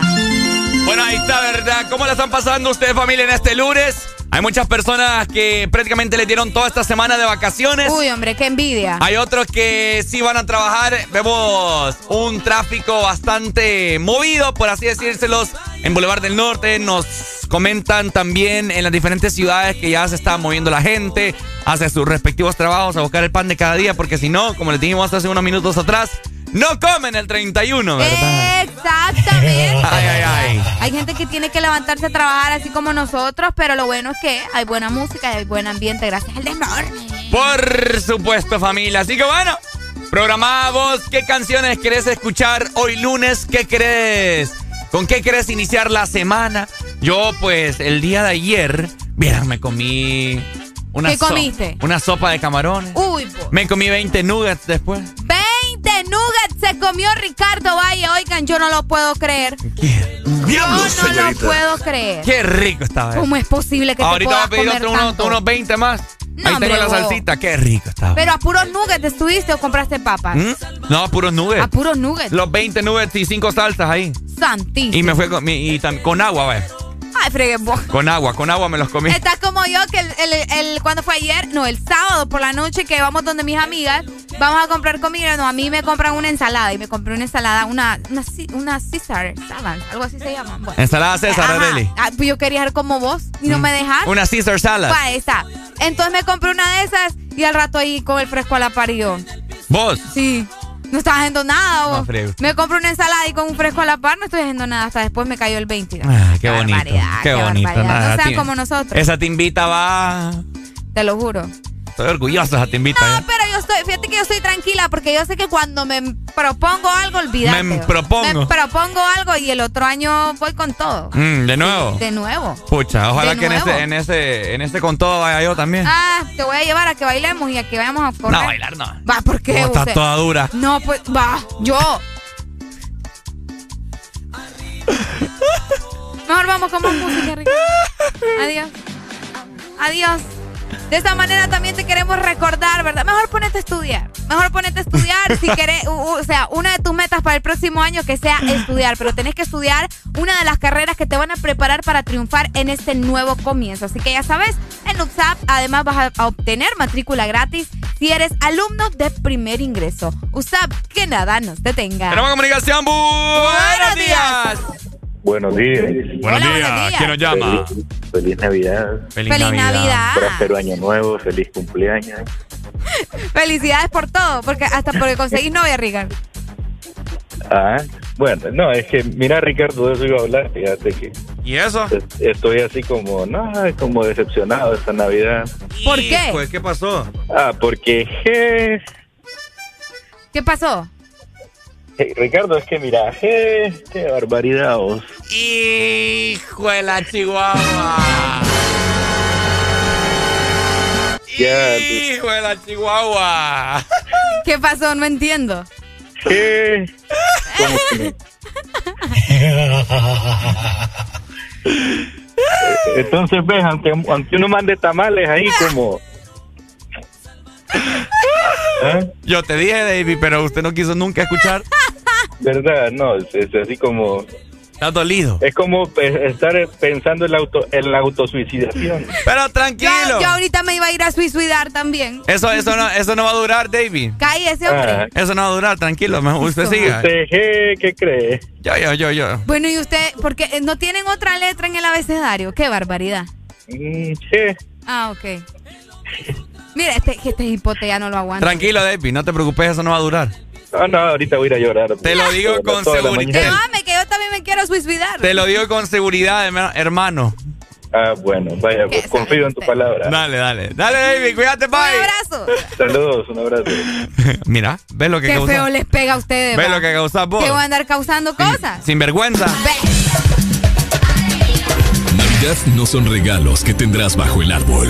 Bueno, ahí está, ¿verdad? ¿Cómo la están pasando ustedes, familia, en este lunes? Hay muchas personas que prácticamente le dieron toda esta semana de vacaciones. Uy, hombre, qué envidia. Hay otros que sí van a trabajar. Vemos un tráfico bastante movido, por así decírselos, en Boulevard del Norte. Nos comentan también en las diferentes ciudades que ya se está moviendo la gente hacia sus respectivos trabajos a buscar el pan de cada día, porque si no, como les dijimos hace unos minutos atrás, no comen el 31, ¿verdad? Exactamente. Ay, ay, ay. Hay gente que tiene que levantarse a trabajar así como nosotros, pero lo bueno es que hay buena música y hay buen ambiente gracias al desmorning. Por supuesto, familia. Así que bueno, programamos. ¿Qué canciones querés escuchar hoy lunes? ¿Qué querés? ¿Con qué querés iniciar la semana? Yo, pues, el día de ayer, vieran, me comí una ¿Qué so- comiste? Una sopa de camarones. Uy, po. Me comí 20 nuggets después. 20 nuggets se comió Ricardo Valle. Oigan, yo no lo puedo creer. Yo no lo puedo creer. Qué rico estaba eso. ¿Cómo es posible que Ahorita te voy a puedas pedir comer otro, unos 20 más. No, Ahí tengo la salsita. Qué rico estaba. Pero a puros nuggets estuviste o compraste papas. ¿Mm? No, puros nuggets. A puros nuggets. Los 20 nuggets y 5 salsas ahí. Santísimo. Y me fue con, mi- y tam- con agua, vaya. Ay, fregué vos. Con agua, con agua me los comí. Estás como yo que el, el, el- cuando fue ayer, no, el sábado por la noche que vamos donde mis amigas, vamos a comprar comida, no, a mí me compran una ensalada y me compré una ensalada, una una, una Caesar salad, algo así se llama. Bueno. Ensalada César. Areli. Ah, pues yo quería ser como vos y no me dejas. Una Caesar salad. Pa' esa. Entonces me compré una de esas y al rato ahí con el fresco a la par y yo. ¿Vos? Sí. No estaba haciendo nada, vos. No, me compré una ensalada y con un fresco a la par no estoy haciendo nada. Hasta después me cayó el 20. Ah, qué bonito. Qué qué bonito. nada, No sean como nosotros. Esa timbita va. Te lo juro. Estoy orgulloso de esa timbita. No, ¿eh? pero yo estoy, fíjate que yo estoy tranquila porque yo sé que cuando me propongo algo, olvídate. Me propongo. Me propongo algo y el otro año voy con todo. Mm, de nuevo. De nuevo. Pucha, ojalá De que en ese, en ese, en ese con todo vaya yo también. Ah, te voy a llevar a que bailemos y a que vayamos a correr. no, bailar no. Va, ¿por qué? Vos estás toda dura. No, pues, va, yo. Mejor vamos con más música, Ricardo. Adiós. Adiós. De esta manera también te queremos recordar, ¿verdad? Mejor ponete a estudiar. Mejor ponete a estudiar si querés, o sea, una de tus metas para el próximo año que sea estudiar, pero tenés que estudiar una de las carreras que te van a preparar para triunfar en este nuevo comienzo. Así que ya sabes, en UPSAP además vas a obtener matrícula gratis si eres alumno de primer ingreso. USAP, que nada nos detenga. Tenemos comunicación. Buenos días. Buenos días. Buenos días. ¿Quién nos llama? Feliz, Navidad. Feliz, Navidad. Próspero año nuevo. Feliz cumpleaños. Felicidades por todo, porque hasta porque conseguís novia, Ricardo. Ah, bueno, no, es que, mira, Ricardo, de eso iba a hablar, fíjate que. ¿Y eso? Estoy así como, no, como decepcionado esta Navidad. ¿Por qué? Pues, ¿qué pasó? Ah, porque, je, ¿Qué pasó? Je, Ricardo, es que mira, qué barbaridad vos. Hijo de la chihuahua. Hijo de la chihuahua. ¿Qué pasó? No entiendo. je, como que- Entonces, ves, aunque, aunque uno mande tamales ahí como... ¿Eh? Yo te dije, David, pero usted no quiso nunca escuchar. ¿Verdad? No, es, es así como... Está dolido. Es como estar pensando en la, auto, en la autosuicidación. Pero tranquilo. Yo, yo ahorita me iba a ir a suicidar también. Eso, eso, no, eso no va a durar, David. Caí ese hombre. Ah. Eso no va a durar, tranquilo. mejor Usted siga. ¿Usted qué, qué cree? Yo, yo, yo, yo. Bueno, ¿y usted? Porque eh, no tienen otra letra en el abecedario. Qué barbaridad. Mm, sí. Ah, ok. Mira, este, este hipote ya no lo aguanta. Tranquilo, David, no te preocupes, eso no va a durar. No, no, ahorita voy a ir a llorar. Te lo digo con seguridad. Mame, que yo también me quiero suicidar. Te lo digo con seguridad, herma- hermano. Ah, bueno, vaya, pues, confío en tu palabra. Dale, dale. Dale, David, cuídate, Un bye. abrazo. Saludos, un abrazo. Mira, ¿ves lo que Qué causa? feo les pega a ustedes. ¿Ves va. lo que causas vos? Que voy a andar causando cosas. Sin vergüenza. Navidad no son regalos que tendrás bajo el árbol.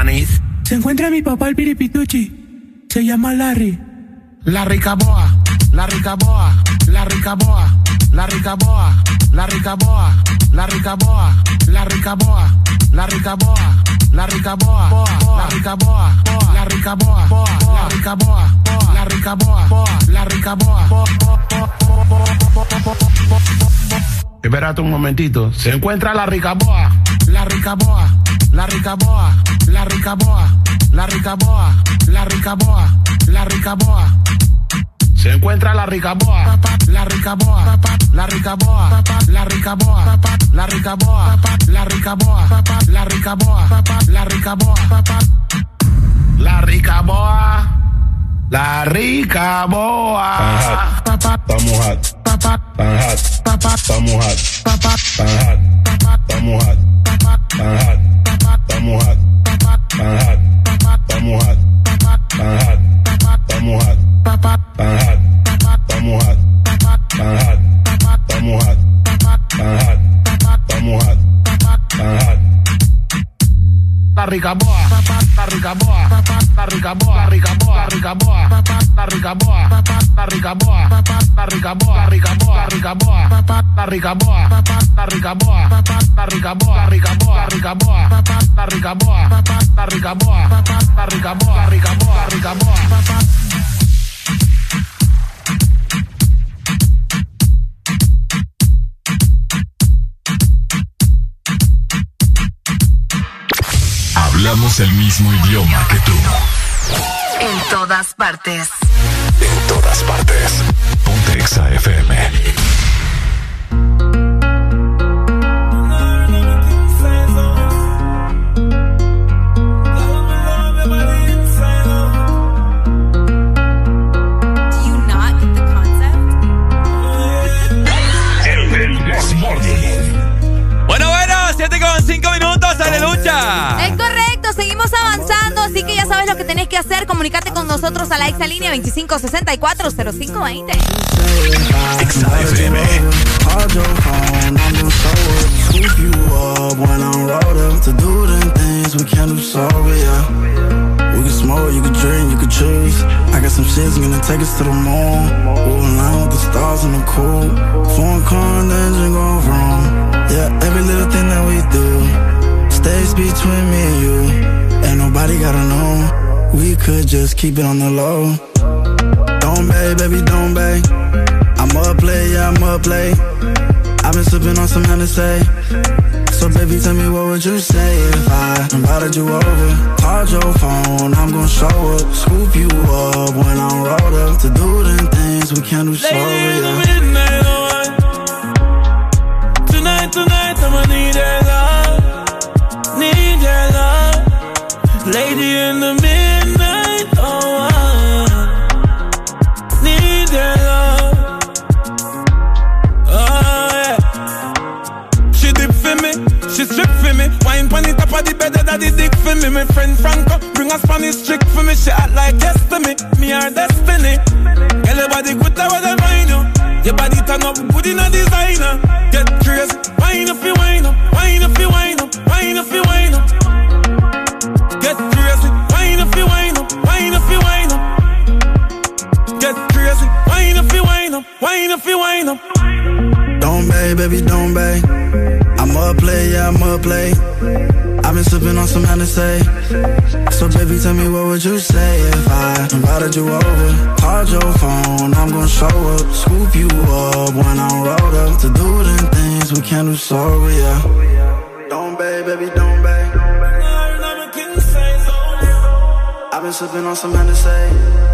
Japanese. Se encuentra mi papá el piripituchi. Se llama Larry. La Ricaboa. La Ricaboa. La Ricaboa. La Ricaboa. La Ricaboa. La Ricaboa. La Ricaboa. La Ricaboa. La Ricaboa. La Ricaboa. La Ricaboa. La Ricaboa. La Ricaboa. La Ricaboa. Espérate un momentito. Se encuentra la Ricaboa. La Ricaboa. La Ricaboa. La Ricaboa. La Ricaboa. La Ricaboa. La Ricaboa. Se encuentra la Ricaboa. La Ricaboa. La Ricaboa. La Ricaboa. La Ricaboa. La Ricaboa. La Ricaboa. La Ricaboa. La Ricaboa. La Ricaboa. Estamos Estamos hot. Estamos hot. Estamos hot. Estamos hot. Estamos hot. Estamos hot. Estamos hot. Hot. Estamos hot. Estamos hot. Hot. Estamos hot. Estamos hot. Hot. Estamos hot. La Ricaboa, la Ricaboa, la Ricaboa, la Ricaboa, la Ricaboa, la Ricaboa, la Ricaboa, la Ricaboa, la Ricaboa, la Ricaboa, la Ricaboa, la Ricaboa, la Ricaboa, la Ricaboa, la Ricaboa, la Ricaboa, la Ricaboa, la Ricaboa, la Ricaboa, la Ricaboa. Hablamos el mismo idioma que tú. En todas partes. En todas partes. Ponte Exa FM. Así que ya sabes lo que tenés que hacer. Comunicate con nosotros a la exalínea 2564-0520. We can smoke, you can drink, you can choose. I. Yeah, every little thing that we do stays between me and you. Ain't nobody gotta know. We could just keep it on the low. Don't bay, baby, don't bay. I'm up play, yeah, I'm up late. I've been sipping on some Hennessy. So baby, tell me what would you say if I invited you over? Called your phone, I'm gon' show up, scoop you up when I'm rolled up to do them things we can't do sober. Yeah. midnight hour. Tonight, tonight, I'ma need your lady in the midnight oh, hour. Need your love, oh yeah. She dip for me, she strip for me. Wine pon the top of the bed, that the dick for me. My friend Franco bring a Spanish trick for me. She act like yes to me, me her destiny. Girl, your body good, I wanna find you. Your body turn up good in a designer. Get crazy, wine up, you wine up, wine up, you wine up, wine up, you wine up. Up. Don't bay, baby, don't bay. I'm up play, yeah, I'm up late. I've been sipping on some Hennessy. So baby, tell me what would you say if I invited you over? Called your phone, I'm gon' show up, scoop you up when I'm rolled up to do them things we can't do sober, yeah. Don't bay, baby, don't bay. I've been sipping on some Hennessy.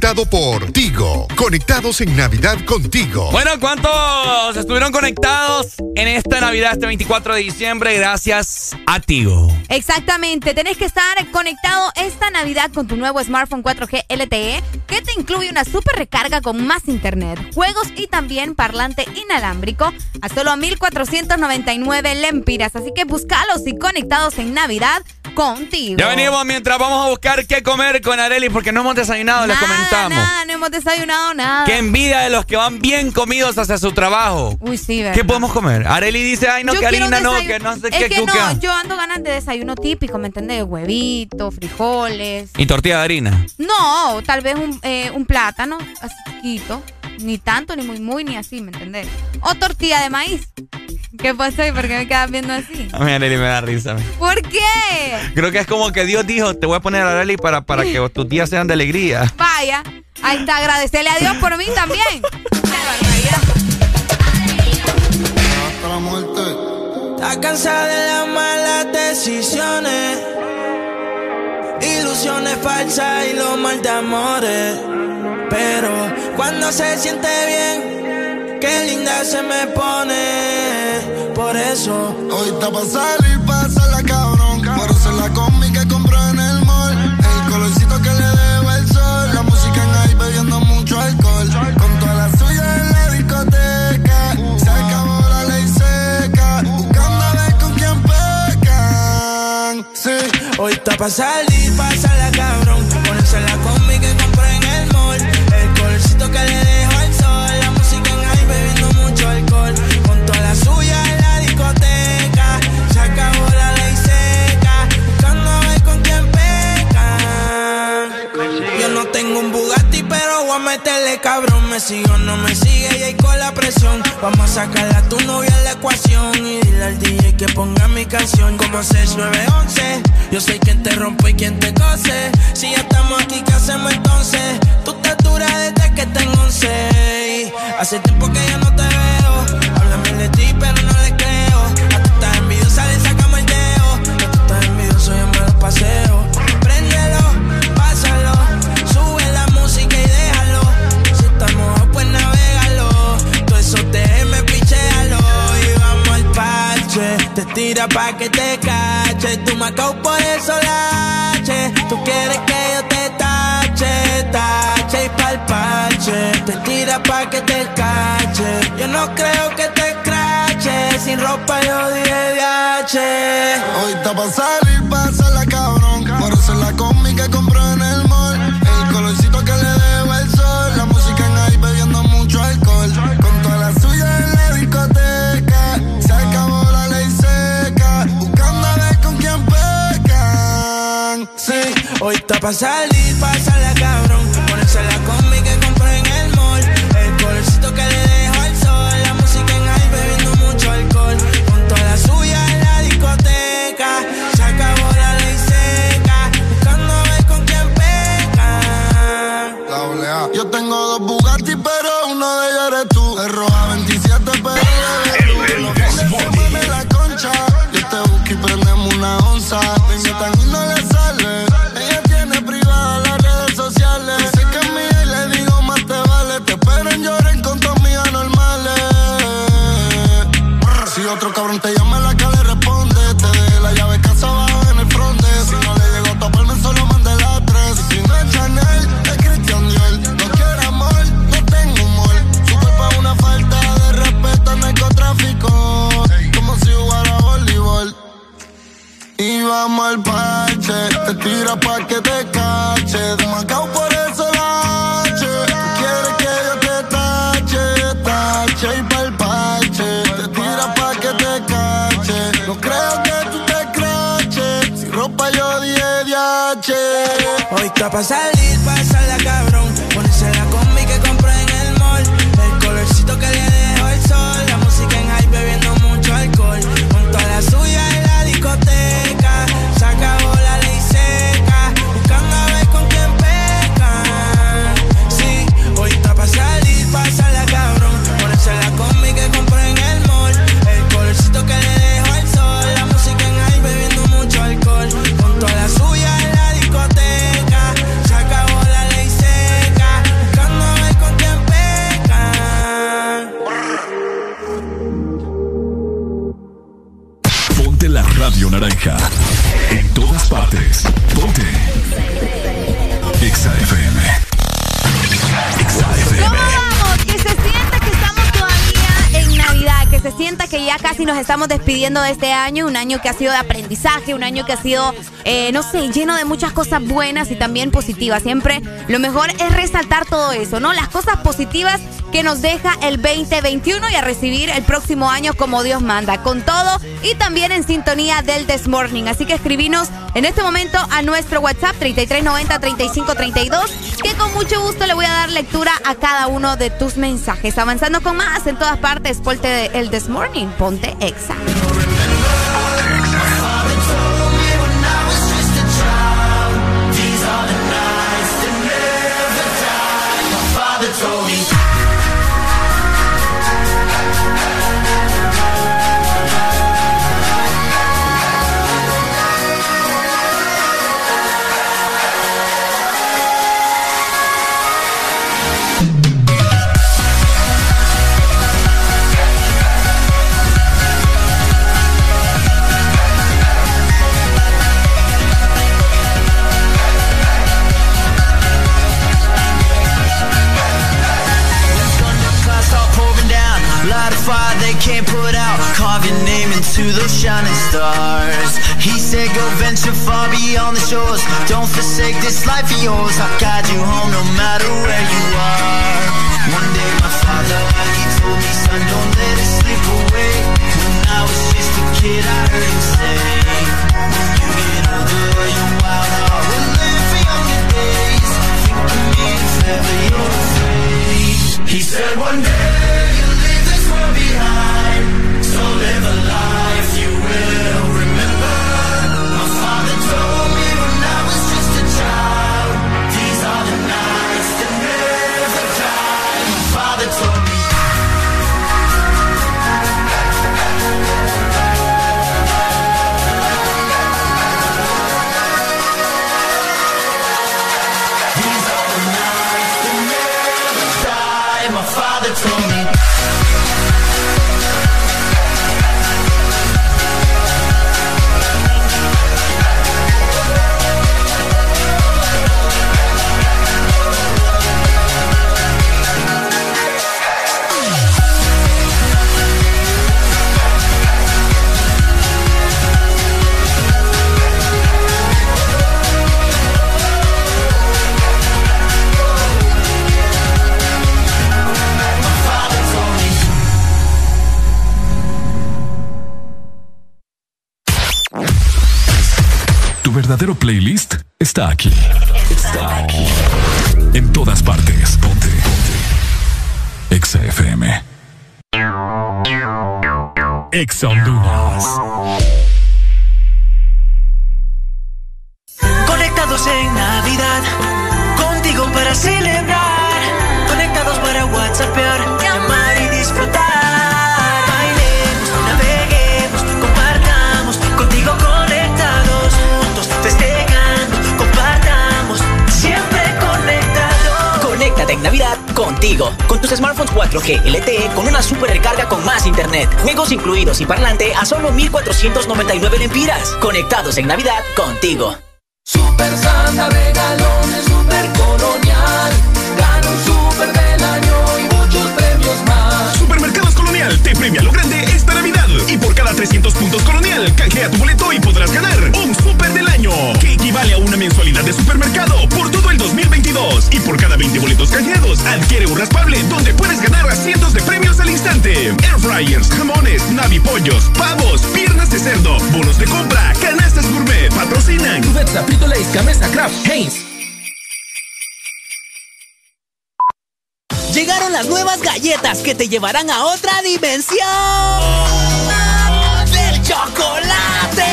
Presentado por Tigo. Conectados en Navidad contigo. Bueno, ¿cuántos estuvieron conectados en esta Navidad, este 24 de diciembre? Gracias a Tigo. Exactamente, tenés que estar conectado esta Navidad con tu nuevo smartphone 4G LTE que te incluye una super recarga con más internet, juegos y también parlante inalámbrico a solo 1499 lempiras. Así que búscalos y conectados en Navidad contigo. Ya venimos mientras vamos a buscar qué comer con Areli porque no hemos desayunado, les comentamos. Nada, no hemos desayunado nada. Qué envidia de los que van bien comidos hacia su trabajo. Uy, sí, ¿verdad? ¿Qué podemos comer? Areli dice, ay, no, Yo que harina no, que no sé es qué. que cuca. no, yo ando ganas de desayuno típico, ¿me entiendes? Huevito, frijoles. Y tortilla de harina. No, tal vez un, eh, un plátano, así chiquito. Ni tanto, ni muy, muy, ni así, ¿me entendés? O tortilla de maíz. ¿Qué pasó y por qué me quedas viendo así? A mí Areli me da risa. me. ¿Por qué? Creo que es como que Dios dijo, te voy a poner a Areli para, para que tus días sean de alegría. Vaya, ahí está, agradecerle a Dios por mí también. Qué barbaridad. Está cansada de las malas decisiones, ilusiones falsas y los mal de amores. Pero cuando se siente bien, qué linda se me pone. Por eso Hoy está pa' salir, la cabrón. Por hacer la combi que compró en el mall. El colorcito que le dejo el sol. La música en ahí bebiendo mucho alcohol. Con toda la suya en la discoteca. Se acabó la ley seca. Buscando a ver con quién pecan. Sí. Hoy está pa' salir, pasarla cabrón. de cabrón. Me sigue o no me sigue y ahí con la presión. Vamos a sacar a tu novia a la ecuación. Y dile al DJ que ponga mi canción. Como 6911. Yo sé quién te rompe y quien te cose. Si ya estamos aquí, ¿qué hacemos entonces? Tú te duras desde que tengo 11. Hace tiempo que yo no te veo. Háblame de ti, pero no le creo. A tu estás envidiosa mira pa' que te cache. Tú me por eso lache. Tú quieres que yo te tache, tache y palpache. Te tira pa' que te cache. Yo no creo que te crache. Sin ropa yo dije Hoy está pa' salir, pa' salir. Hoy está pa' salir, pasa la cama. Te tira pa' que te cache. Demacao por eso la H. Quiere que yo te tache, tache y palpache. Te tira pa' que te cache. No creo que tú te craches. Si ropa yo dije de Hoy está pa' sienta que ya casi nos estamos despidiendo de este año, un año que ha sido de aprendizaje, un año que ha sido, eh, no sé, lleno de muchas cosas buenas y también positivas. Siempre lo mejor es resaltar todo eso, ¿no? Las cosas positivas que nos deja el 2021 y a recibir el próximo año como Dios manda, con todo y también en sintonía del This Morning. Así que escribinos en este momento a nuestro WhatsApp 3390-3532, que con mucho gusto le voy a dar lectura a cada uno de tus mensajes. Avanzando con más en todas partes, ponte el This Morning, ponte exa. playlist está aquí. incluidos y parlante a solo 1.499 lempiras. Conectados en Navidad contigo. te llevarán a otra dimensión. ¡Del chocolate!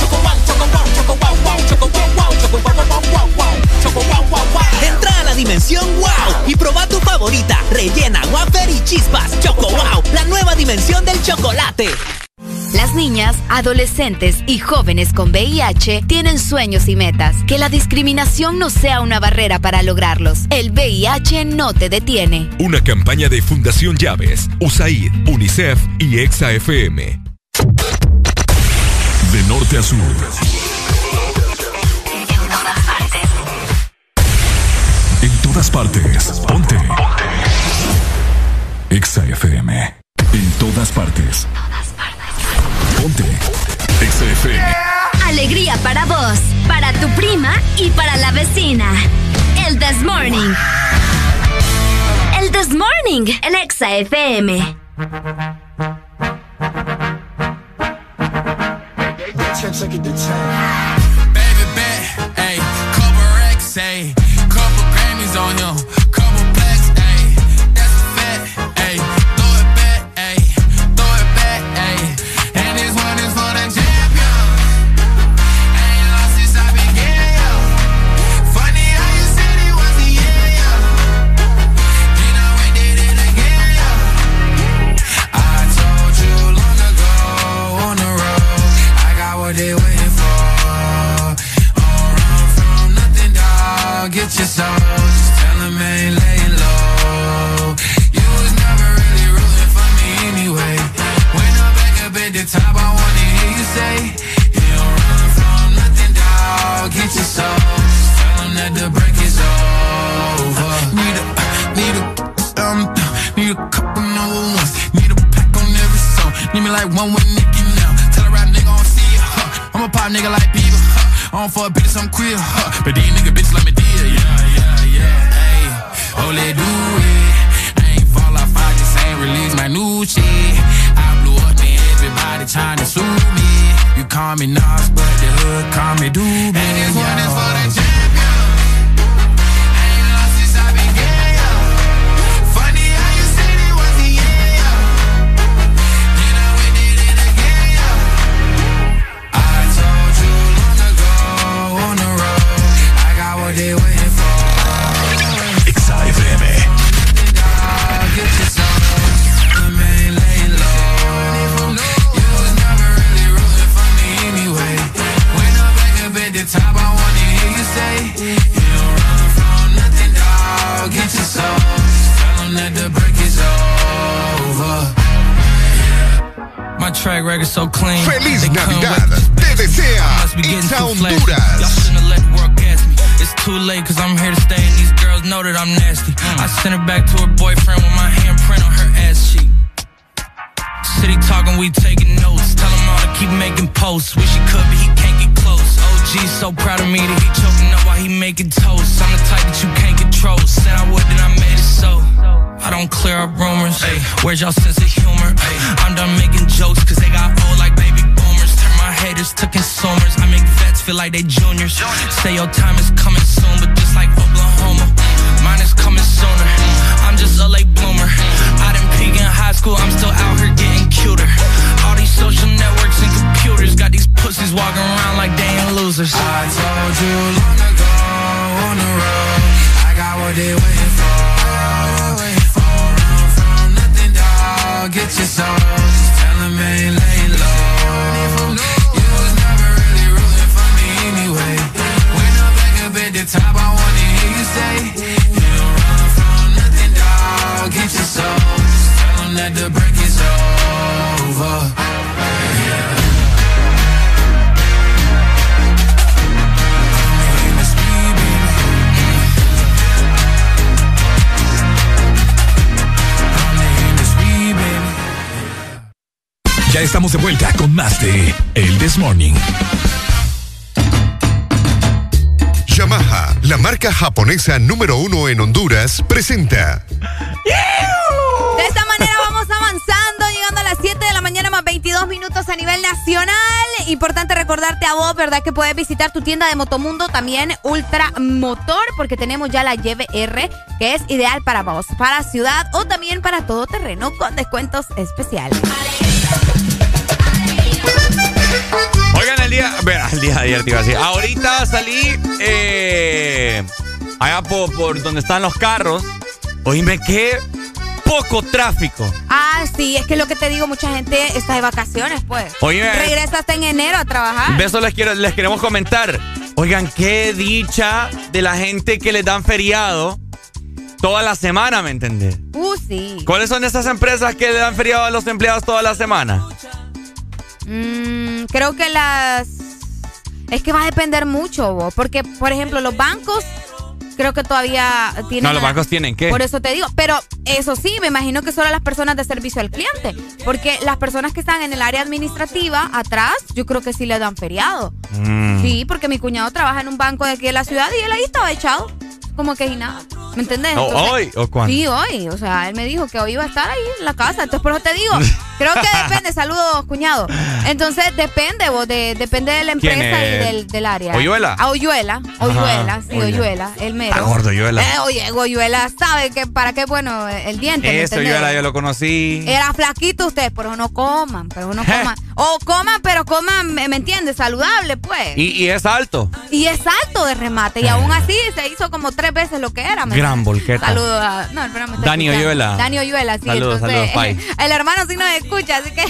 Choco wow, choco wow, choco wow, wow, choco wow, wow, choco wow, wow, wow, wow, choco wow, wow, wow. Entra a la dimensión wow y proba tu favorita. Rellena, wafer y chispas. Choco wow, la nueva dimensión del chocolate adolescentes y jóvenes con VIH tienen sueños y metas. Que la discriminación no sea una barrera para lograrlos. El VIH no te detiene. Una campaña de Fundación Llaves, USAID, UNICEF y EXAFM. De norte a sur. En todas partes. En todas partes. Ponte. EXAFM. En todas partes. Alegría para vos, para tu prima y para la vecina. El This Morning. El This Morning en XFM. Número uno en Honduras, presenta. De esta manera vamos avanzando, llegando a las 7 de la mañana más 22 minutos a nivel nacional. Importante recordarte a vos, ¿verdad? Que puedes visitar tu tienda de Motomundo, también Ultra Motor, porque tenemos ya la YBR, que es ideal para vos, para ciudad o también para todo terreno con descuentos especiales. Oigan, el día. Bueno, el día de ayer te iba a decir. Ahorita salí eh, allá por, por donde están los carros. Oíme, qué poco tráfico. Ah, sí, es que lo que te digo, mucha gente está de vacaciones, pues. Oye, Regresa hasta en enero a trabajar. De eso les, quiero, les queremos comentar. Oigan, qué dicha de la gente que les dan feriado toda la semana, ¿me entendés? Uh, sí. ¿Cuáles son esas empresas que le dan feriado a los empleados toda la semana? Mm, creo que las... Es que va a depender mucho, vos, porque, por ejemplo, los bancos creo que todavía tienen... No, los bancos tienen qué. Por eso te digo, pero eso sí, me imagino que solo las personas de servicio al cliente, porque las personas que están en el área administrativa, atrás, yo creo que sí le dan feriado. Mm. Sí, porque mi cuñado trabaja en un banco de aquí de la ciudad y él ahí estaba echado, como que y nada. ¿Me entendés? ¿O Entonces- hoy o cuándo? Sí, hoy. O sea, él me dijo que hoy iba a estar ahí en la casa. Entonces, por eso te digo, creo que depende. Saludos, cuñado. Entonces, depende, vos, de, depende de la ¿Quién empresa y del, del área. ¿Oyuela? Ah, Oyuela. Oyuela, sí, Oyuela. Oyuela. El mero. Está gordo, Oyuela. Eh, oye, Oyuela sabe que para qué bueno el diente. ¿me Eso, era, yo lo conocí. Era flaquito usted, pero no coman, pero no coman. o coman, pero coman, ¿me, me entiendes? Saludable, pues. Y, y es alto. Y es alto de remate. Y aún así se hizo como tres veces lo que era. ¿me Gran volqueta. Saludos a. No, pero me está Dani. Oyuela. Dani Oyuela, sí. Saludos, entonces, saludos, bye. El hermano sí nos escucha, así que.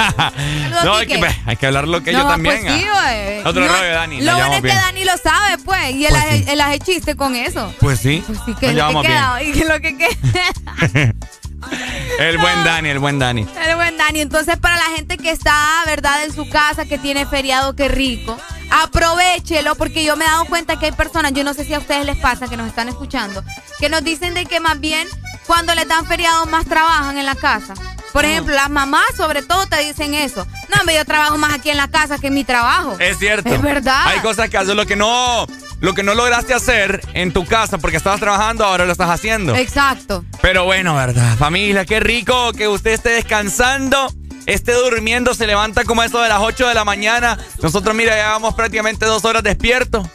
no, hay que, hay que hablar lo que yo no, también. pues sí, ah. Otro No, rollo, Dani. Lo bueno es que. Dani lo sabe, pues. Y él, Pues hace, sí. él hace chiste con eso. Pues sí. Sí, que lo que queda. Y que lo que queda. El buen Dani, el buen Dani. El buen Dani. Entonces, para la gente que está, ¿verdad?, en su casa, que tiene feriado, qué rico. Aprovechelo, porque yo me he dado cuenta que hay personas, yo no sé si a ustedes les pasa, que nos están escuchando, que nos dicen de que más bien cuando les dan feriado más trabajan en la casa. Por ejemplo, las mamás sobre todo te dicen eso. No, hombre, yo trabajo más aquí en la casa que en mi trabajo. Es cierto. Es verdad. Hay cosas que haces lo que no, lo que no lograste hacer en tu casa porque estabas trabajando, ahora lo estás haciendo. Exacto. Pero bueno, ¿verdad? Familia, qué rico que usted esté descansando, esté durmiendo, se levanta como eso de las 8 de la mañana. Nosotros, mira, llevamos prácticamente dos horas despiertos.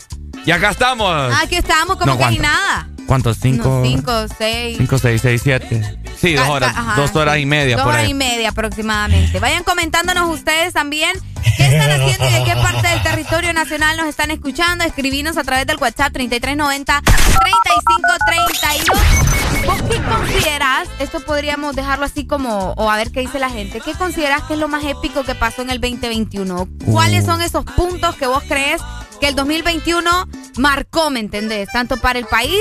Y acá estamos. Aquí estamos como No, que ni nada. ¿Cuántos? Cinco. Unos cinco, seis. Cinco, seis, seis, siete. Sí, dos Ah, horas. ajá, dos horas sí. y media Dos por horas ahí. y media aproximadamente. Vayan comentándonos ustedes también qué están haciendo y de qué parte del territorio nacional nos están escuchando. Escribinos a través del WhatsApp 3390-3532. ¿Vos qué considerás? Esto podríamos dejarlo así como, o a ver qué dice la gente. ¿Qué considerás que es lo más épico que pasó en el 2021? ¿Cuáles Uh. son esos puntos que vos crees que el 2021 marcó, ¿me entendés? Tanto para el país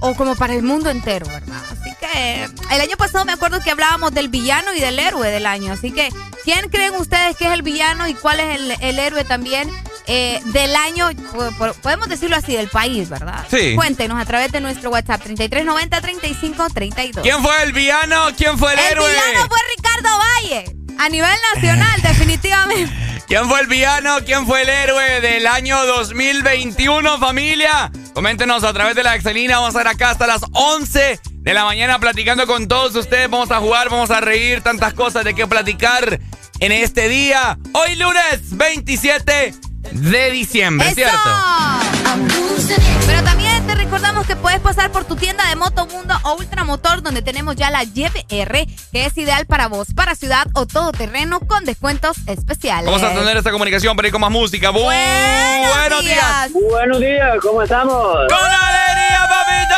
o como para el mundo entero, ¿verdad? Así que el año pasado me acuerdo que hablábamos del villano y del héroe del año. Así que, ¿quién creen ustedes que es el villano y cuál es el, el héroe también eh, del año? Po- po- Podemos decirlo así, del país, ¿verdad? Sí. Cuéntenos a través de nuestro WhatsApp 3390-3532. ¿Quién fue el villano? ¿Quién fue el, El héroe? villano fue Ricardo Valle. A nivel nacional, definitivamente. ¿Quién fue el villano? ¿Quién fue el héroe del año 2021, familia? Coméntenos a través de la Excelina. Vamos a estar acá hasta las 11 de la mañana platicando con todos ustedes. Vamos a jugar, vamos a reír, tantas cosas de qué platicar. en este día, hoy lunes 27 de diciembre, ¿cierto? Pero también recordamos que puedes pasar por tu tienda de Motomundo o Ultramotor, donde tenemos ya la YBR, que es ideal para vos, para ciudad o todo terreno con descuentos especiales. Vamos a tener esta comunicación para ir con más música. Bu buenos, buenos días. Buenos días, ¿cómo estamos? ¡Con alegría, papito!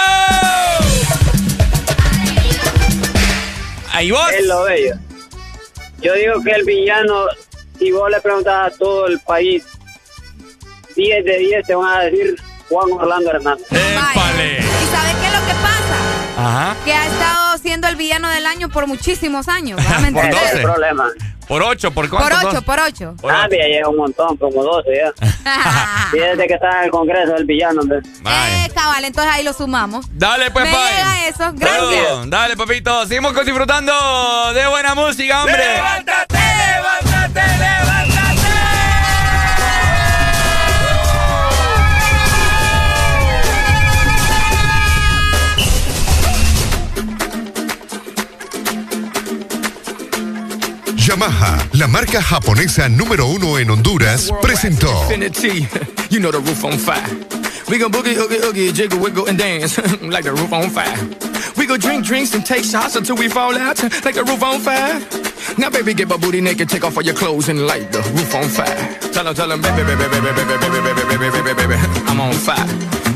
Ahí vos. Es lo bello. Yo digo que el villano, si vos le preguntas a todo el país, 10 de 10 te van a decir Juan Orlando Hernández. ¡Épale! ¿Y sabes qué es lo que pasa? Ajá. Que ha estado siendo el villano del año por muchísimos años. por Ese es 12. el problema. Por 8, ¿por Por cuánto? ocho, por ocho. Por Ah, ocho. ya llega un montón, como 12 ya. Y desde que está en el Congreso el villano. Vaya. Eh, cabal, entonces ahí lo sumamos. Dale, pues, Me pai. llega eso. Gracias. Saludos. Dale, papito. Seguimos disfrutando de buena música, hombre. ¡Levántate, levántate, levántate! Yamaha, la marca japonesa número uno en Honduras, presentó you know the roof on fire. We gon' boogie, oogie, oogie, jiggle, wiggle, and dance like the roof on fire. We go drink drinks and take shots until we fall out like the roof on fire. Now, baby, get my booty naked, take off all your clothes and light the roof on fire. Tell her, tell her, baby, baby, baby, baby, baby, baby, baby, baby, baby, baby, I'm on fire.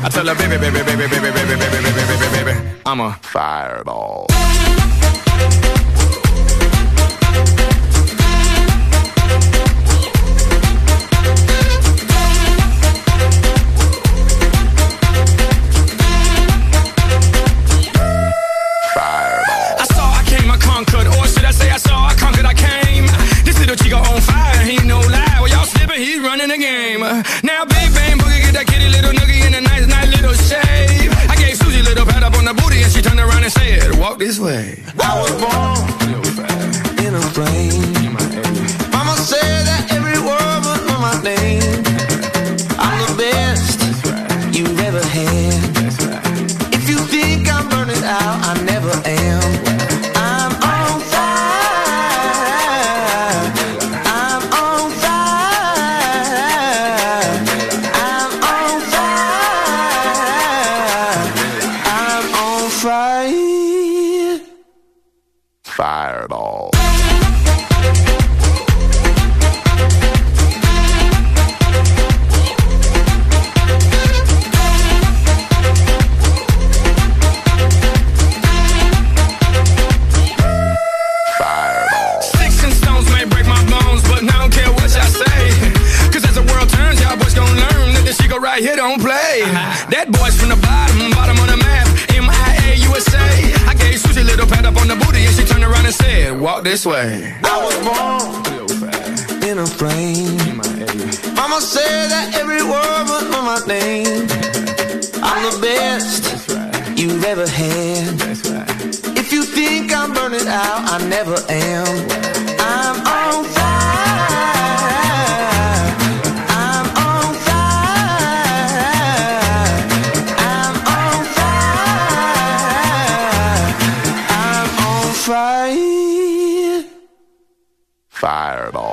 I tell her, baby, baby, baby, baby, baby, baby, baby, baby, baby, baby, I'm a fireball. And said, "Walk this way." I was born in a plane. Mama said that every word know my name. Walk this way. I was born in a plane. Mama said that every word would know my name. I'm the best right. you've ever had. Right. If you think I'm burning out, I never am. I'm on fire. fire at all.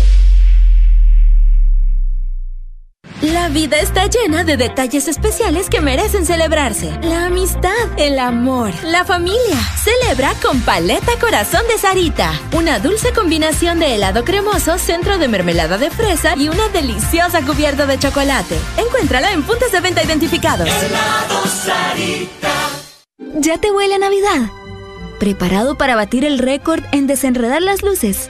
La vida está llena de detalles especiales que merecen celebrarse. La amistad, el amor, la familia. Celebra con Paleta Corazón de Sarita. Una dulce combinación de helado cremoso, centro de mermelada de fresa y una deliciosa cubierta de chocolate. Encuéntrala en puntos de venta identificados. Helado Sarita. ¿Ya te huele a Navidad? ¿Preparado para batir el récord en desenredar las luces?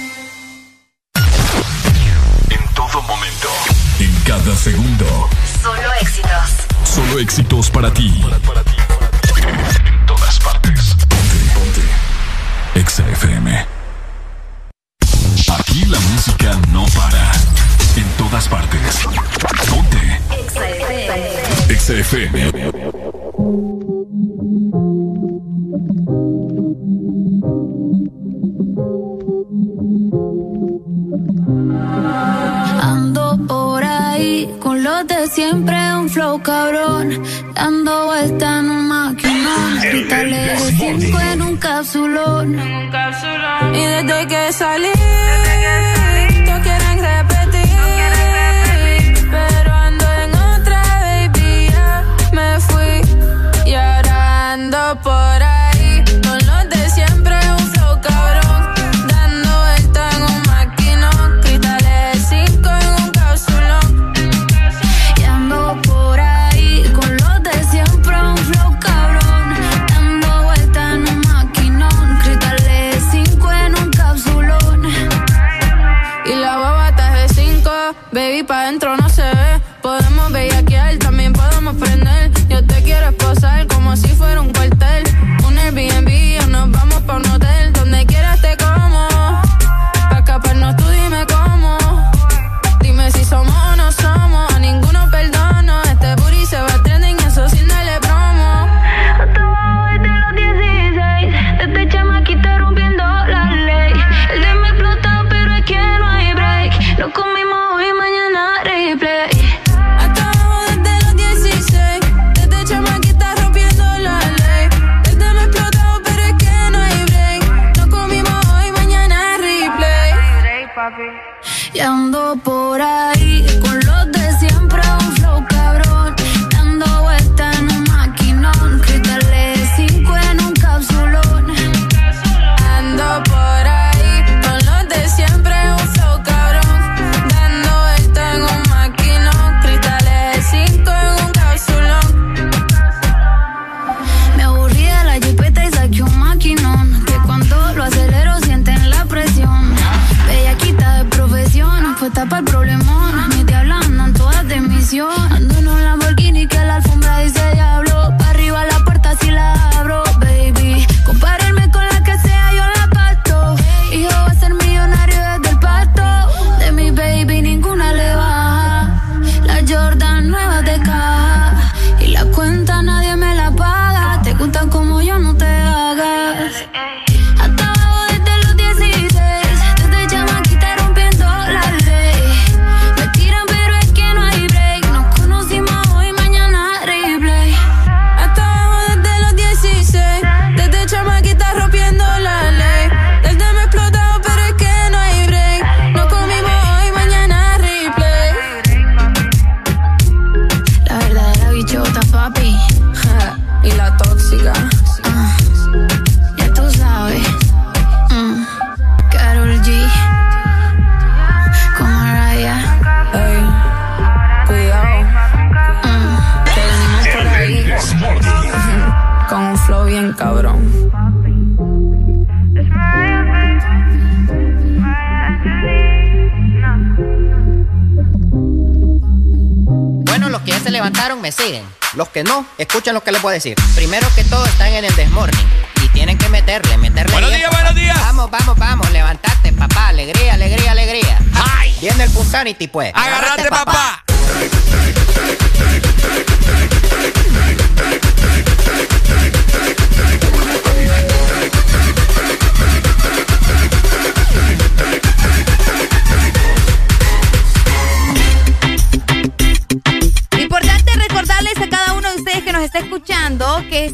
Cada segundo. Solo éxitos. Solo éxitos para ti. En todas partes. Ponte, ponte. Exa FM. Aquí la música no para. En todas partes. Ponte. Exa FM. Ando los de siempre, un flow cabrón. Dando vuelta en un maquinón. Quítale de cinco en un capsulón. Y desde que salí, que no, escuchen lo que les voy a decir. Primero que todo están en el desmorning. Y tienen que meterle, meterle. Buenos días, buenos días. Vamos, vamos, vamos, levantate, papá. Alegría, alegría, alegría. ¡Ay! Viene el Punsanity, pues. ¡Agárrate, papá!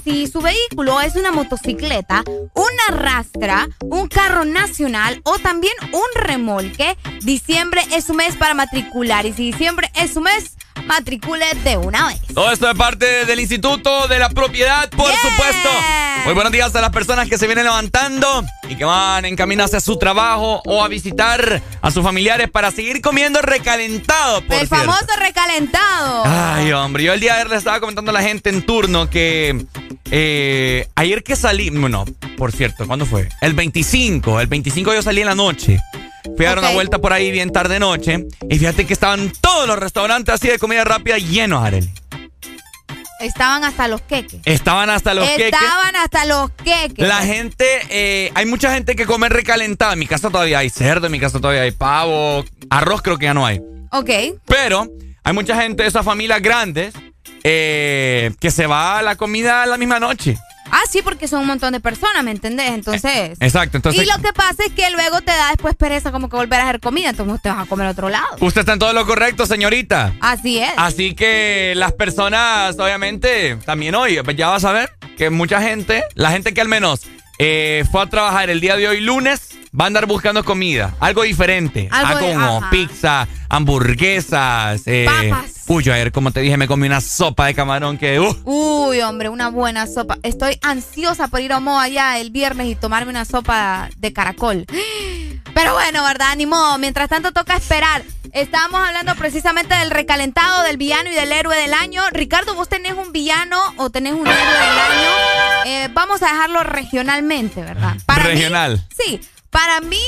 Si su vehículo es una motocicleta, una rastra, un carro nacional o también un remolque, diciembre es su mes para matricular. Y si diciembre es su mes, matricule de una vez. Todo esto es parte del Instituto de la Propiedad, por supuesto. Muy buenos días a las personas que se vienen levantando y que van en camino hacia su trabajo o a visitar a sus familiares para seguir comiendo recalentado, por El cierto. famoso recalentado. Ay, hombre, yo el día de ayer le estaba comentando a la gente en turno que eh, ayer que salí, bueno, por cierto, ¿cuándo fue? El 25, el 25 yo salí en la noche. Fui a dar una vuelta por ahí bien tarde noche y fíjate que estaban todos los restaurantes así de comida rápida llenos, Arely. Estaban hasta los queques. Estaban hasta los queques. Estaban hasta los queques. La gente, eh, hay mucha gente que come recalentado. En mi casa todavía hay cerdo, en mi casa todavía hay pavo, arroz creo que ya no hay. Ok. Pero hay mucha gente de esas familias grandes eh, que se va a la comida la misma noche. Ah, sí, porque son un montón de personas, ¿me entendés? Entonces. Exacto, entonces y lo que pasa es que luego te da después pereza como que volver a hacer comida, entonces te vas a comer a otro lado. usted está en todo lo correcto, señorita. Así es. Así que las personas, obviamente, también hoy, pues ya vas a ver que mucha gente, la gente que al menos eh, fue a trabajar el día de hoy lunes, va a andar buscando comida, algo diferente. Algo como ajá. pizza, hamburguesas, eh, Papas. Uy, yo ayer, como te dije, me comí una sopa de camarón que... uh, Uy, hombre, una buena sopa. Estoy ansiosa por ir a Mo allá el viernes y tomarme una sopa de caracol. Pero bueno, ¿verdad? Ni modo. Mientras tanto, toca esperar. Estábamos hablando precisamente del recalentado, del villano y del héroe del año. Ricardo, ¿vos tenés un villano o tenés un héroe del año? Eh, vamos a dejarlo regionalmente, ¿verdad? Para mí- regional. Sí, para mí,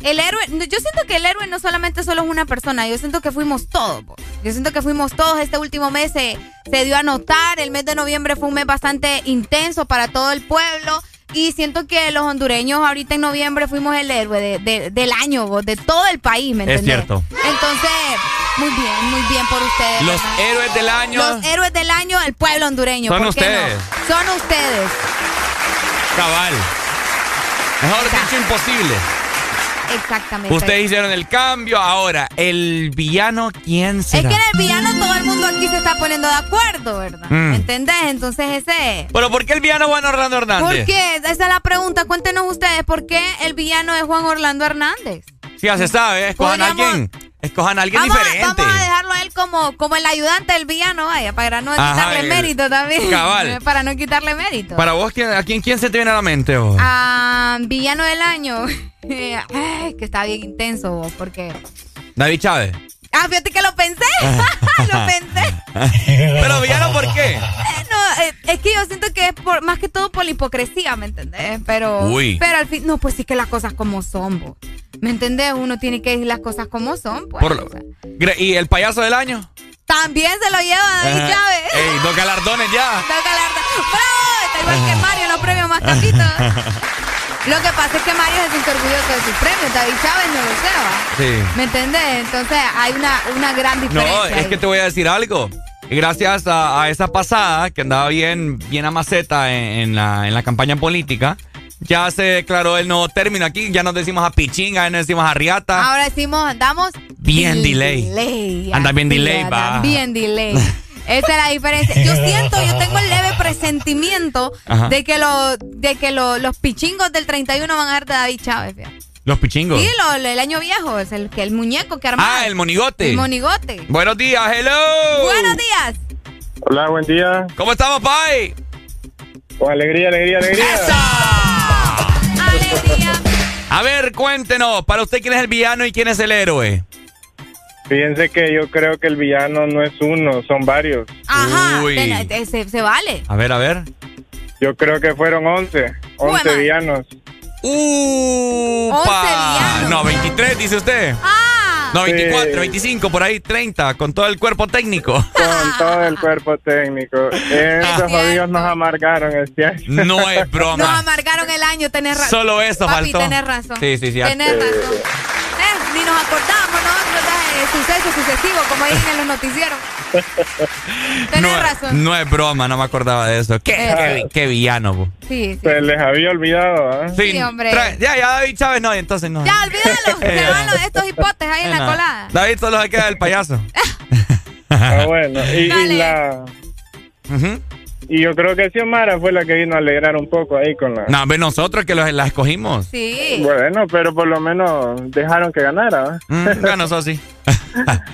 el héroe, yo siento que el héroe no solamente solo es una persona, yo siento que fuimos todos. Yo siento que fuimos todos. Este último mes se, se dio a notar. El mes de noviembre fue un mes bastante intenso para todo el pueblo. Y siento que los hondureños ahorita en noviembre fuimos el héroe de- de- del año, de todo el país, ¿me Es entendés? cierto. Entonces, muy bien, muy bien por ustedes. Los ¿verdad? héroes del año. Los héroes del año, el pueblo hondureño. Son ¿por qué no? ustedes. Son ustedes. Cabal. Mejor dicho, imposible. Exactamente. Ustedes hicieron el cambio. Ahora, el villano, ¿quién Es será? que en el villano todo el mundo aquí se está poniendo de acuerdo, ¿verdad? Mm. ¿Me entendés? Entonces ese... Pero ¿por qué el villano Juan Orlando Hernández? ¿Por qué? Esa es la pregunta. Cuéntenos ustedes, ¿por qué el villano es Juan Orlando Hernández? Sí, ya se sabe. Podríamos- alguien. Escojan a alguien Vamos diferente. vamos a dejarlo a él como, como el ayudante del villano, vaya, para no Ajá, quitarle el- mérito también. cabal. Para no quitarle mérito. Para vos, ¿quién- ¿a quién, quién se te viene a la mente? vos? Ah, villano del año. Ay, que está bien intenso vos, porque... David Chávez. Ah, fíjate que lo pensé. lo pensé. Pero villano, ¿por qué? Eh, No, eh, es que yo siento que es por, más que todo por la hipocresía, ¿me entendés? Pero, Uy. pero al fin, no, pues sí que las cosas como son, vos. ¿me entendés? Uno tiene que decir las cosas como son, pues. Por lo- Gre- ¿Y el payaso del año? También se lo lleva David. Chávez. Ey, dos galardones ya. Dos galardones. ¡Bravo! Está igual que Mario en los premios más capitos. Lo que pasa es que Mario se siente orgulloso de sus premios, David Chávez no lo sé, ¿va? Sí. ¿Me entendés? Entonces hay una, una gran diferencia. No, es ahí. que te voy a decir algo. Gracias a, a esa pasada que andaba bien, bien a maceta en, en la, en la campaña política, ya se declaró el nuevo término aquí. Ya nos decimos a pichinga, ya nos decimos a riata. Ahora decimos, andamos Bien delay. delay. Anda bien delay, va. Bien delay. Esa es la diferencia. Yo siento, yo tengo el leve presentimiento Ajá. de que, lo, de que lo- los pichingos del 31 van a dar de David Chávez. Los pichingos. Sí, lo- el año viejo, es el, que el muñeco que armaba. Ah, el monigote. El monigote. Buenos días, hello. Buenos días. Hola, buen día. ¿Cómo estamos, Pai? Con alegría, alegría, alegría. A ver, cuéntenos, para usted quién es el villano y quién es el héroe. Fíjense que yo creo que el villano no es uno, son varios. Ajá, Uy. ten- eh, se, se vale. A ver, a ver. Yo creo que fueron 11. 11 villanos. Uh, No, 23, dice usted. Ah. No, 24, 25, por ahí 30, con todo el cuerpo técnico. Con todo el cuerpo técnico. Esos jodidos nos amargaron este año. No es broma. Nos amargaron el año, tenés razón. Solo eso Papi, faltó. tenés razón. Sí, sí, sí. Tenés razón. Eh, ni nos acordamos nosotros de sucesos sucesivos, como dicen en los noticieros. Tenés no, razón. no es broma, no me acordaba de eso. Qué, Eh. qué, qué villano, po. Sí, sí. Se les había olvidado, ¿ah? Sí, hombre. trae- ya, ya David Chávez no, y entonces no. Ya, olvídalo. Eh, Llévalo de estos hipotes ahí en la no. colada. David solo se queda del payaso. Ah, bueno. Y, la... Y yo creo que Xiomara fue la que vino a alegrar un poco ahí con la... No, ve nosotros que los, la escogimos. Sí. Bueno, pero por lo menos dejaron que ganara. Mm, bueno, eso sí.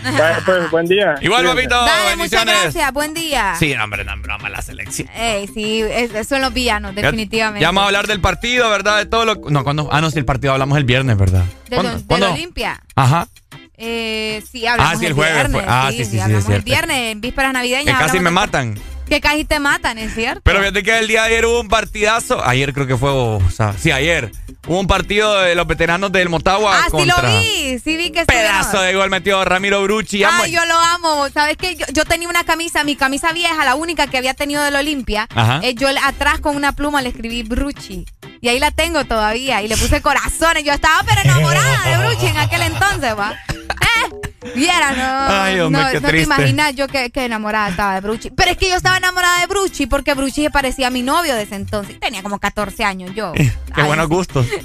Vaya, pues, buen día. Igual, papito, Dale, muchas bendiciones. gracias. Buen día. Sí, no, hombre, no, broma la selección. Ey, sí, es- son los villanos, definitivamente. Ya vamos a hablar del partido, ¿verdad? De todo lo. No, cuando. Ah, no, sí, el partido hablamos el viernes, ¿verdad? De, ¿Cuándo? de Olimpia. Ajá. Eh, sí, hablamos Ah, sí, el el jueves viernes. fue. Ah, sí, sí, sí, hablamos es el viernes, en vísperas navideñas. Que casi hablamos me de- matan. Que casi te matan, ¿es cierto? Pero fíjate que el día de ayer hubo un partidazo. Ayer creo que fue. O sea, sí, ayer. Hubo un partido de los veteranos del Motagua Ah, sí lo vi, sí vi que. Pedazo de gol metió Ramiro Brucci. Amo- Ay, yo lo amo. ¿Sabes qué? Yo, yo tenía una camisa, mi camisa vieja, la única que había tenido del Olimpia. Ajá. Eh, yo atrás con una pluma le escribí Brucci. Y ahí la tengo todavía. Y le puse corazones. Yo estaba pero enamorada de Brucci en aquel entonces, va. ¿Eh? Viera, no. Ay, hombre, no, qué no te imaginas yo que, que enamorada estaba de Brucci. Pero es que yo estaba enamorada de Brucci porque Brucci se parecía a mi novio de ese entonces. Tenía como 14 años yo. Qué buenos gustos.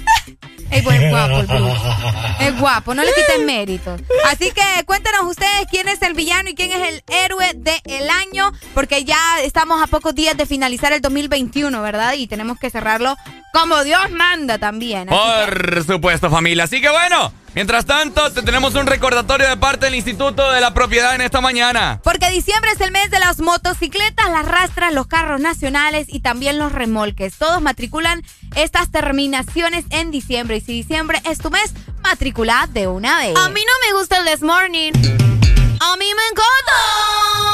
Es guapo el. Es guapo, no le quiten méritos. Así que cuéntenos ustedes quién es el villano y quién es el héroe del año, porque ya estamos a pocos días de finalizar el 2021, ¿verdad? Y tenemos que cerrarlo como Dios manda también. Que- Por supuesto, familia. Así que bueno, mientras tanto, te tenemos un recordatorio de parte del Instituto de la Propiedad en esta mañana. Porque diciembre es el mes de las motocicletas, las rastras, los carros nacionales y también los remolques. Todos matriculan estas terminaciones en diciembre. Y si diciembre es tu mes, matricula de una vez. A mí no me gusta el This Morning. A mí me encanta.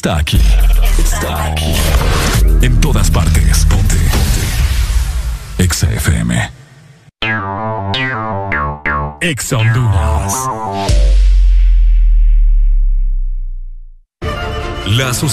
Playlist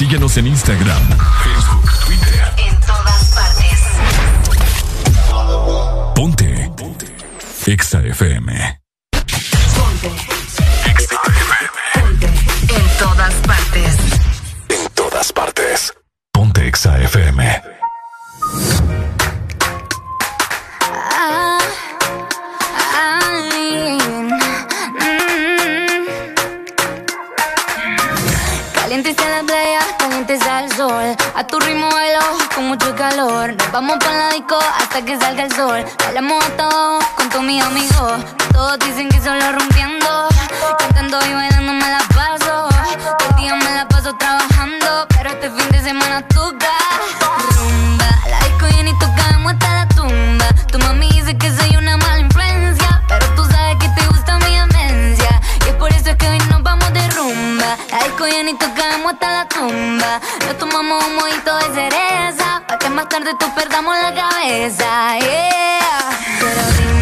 Síguenos en Instagram, Facebook, Twitter. En todas partes. Ponte. Ponte. Exa FM. En todas partes. En todas partes. Ponte Exa FM. A tu ritmo bailo con mucho calor. Nos vamos para la disco hasta que salga el sol. Bailamos a todo con todos mis amigos. Todos dicen que solo rompiendo. Cantando y bailando me la paso. Todo el día me la paso trabajando. Pero este fin de semana toca. Llena y tocamos hasta la tumba. Nos tomamos un mojito de cereza. Pa' que más tarde tú perdamos la cabeza. Yeah. Pero dime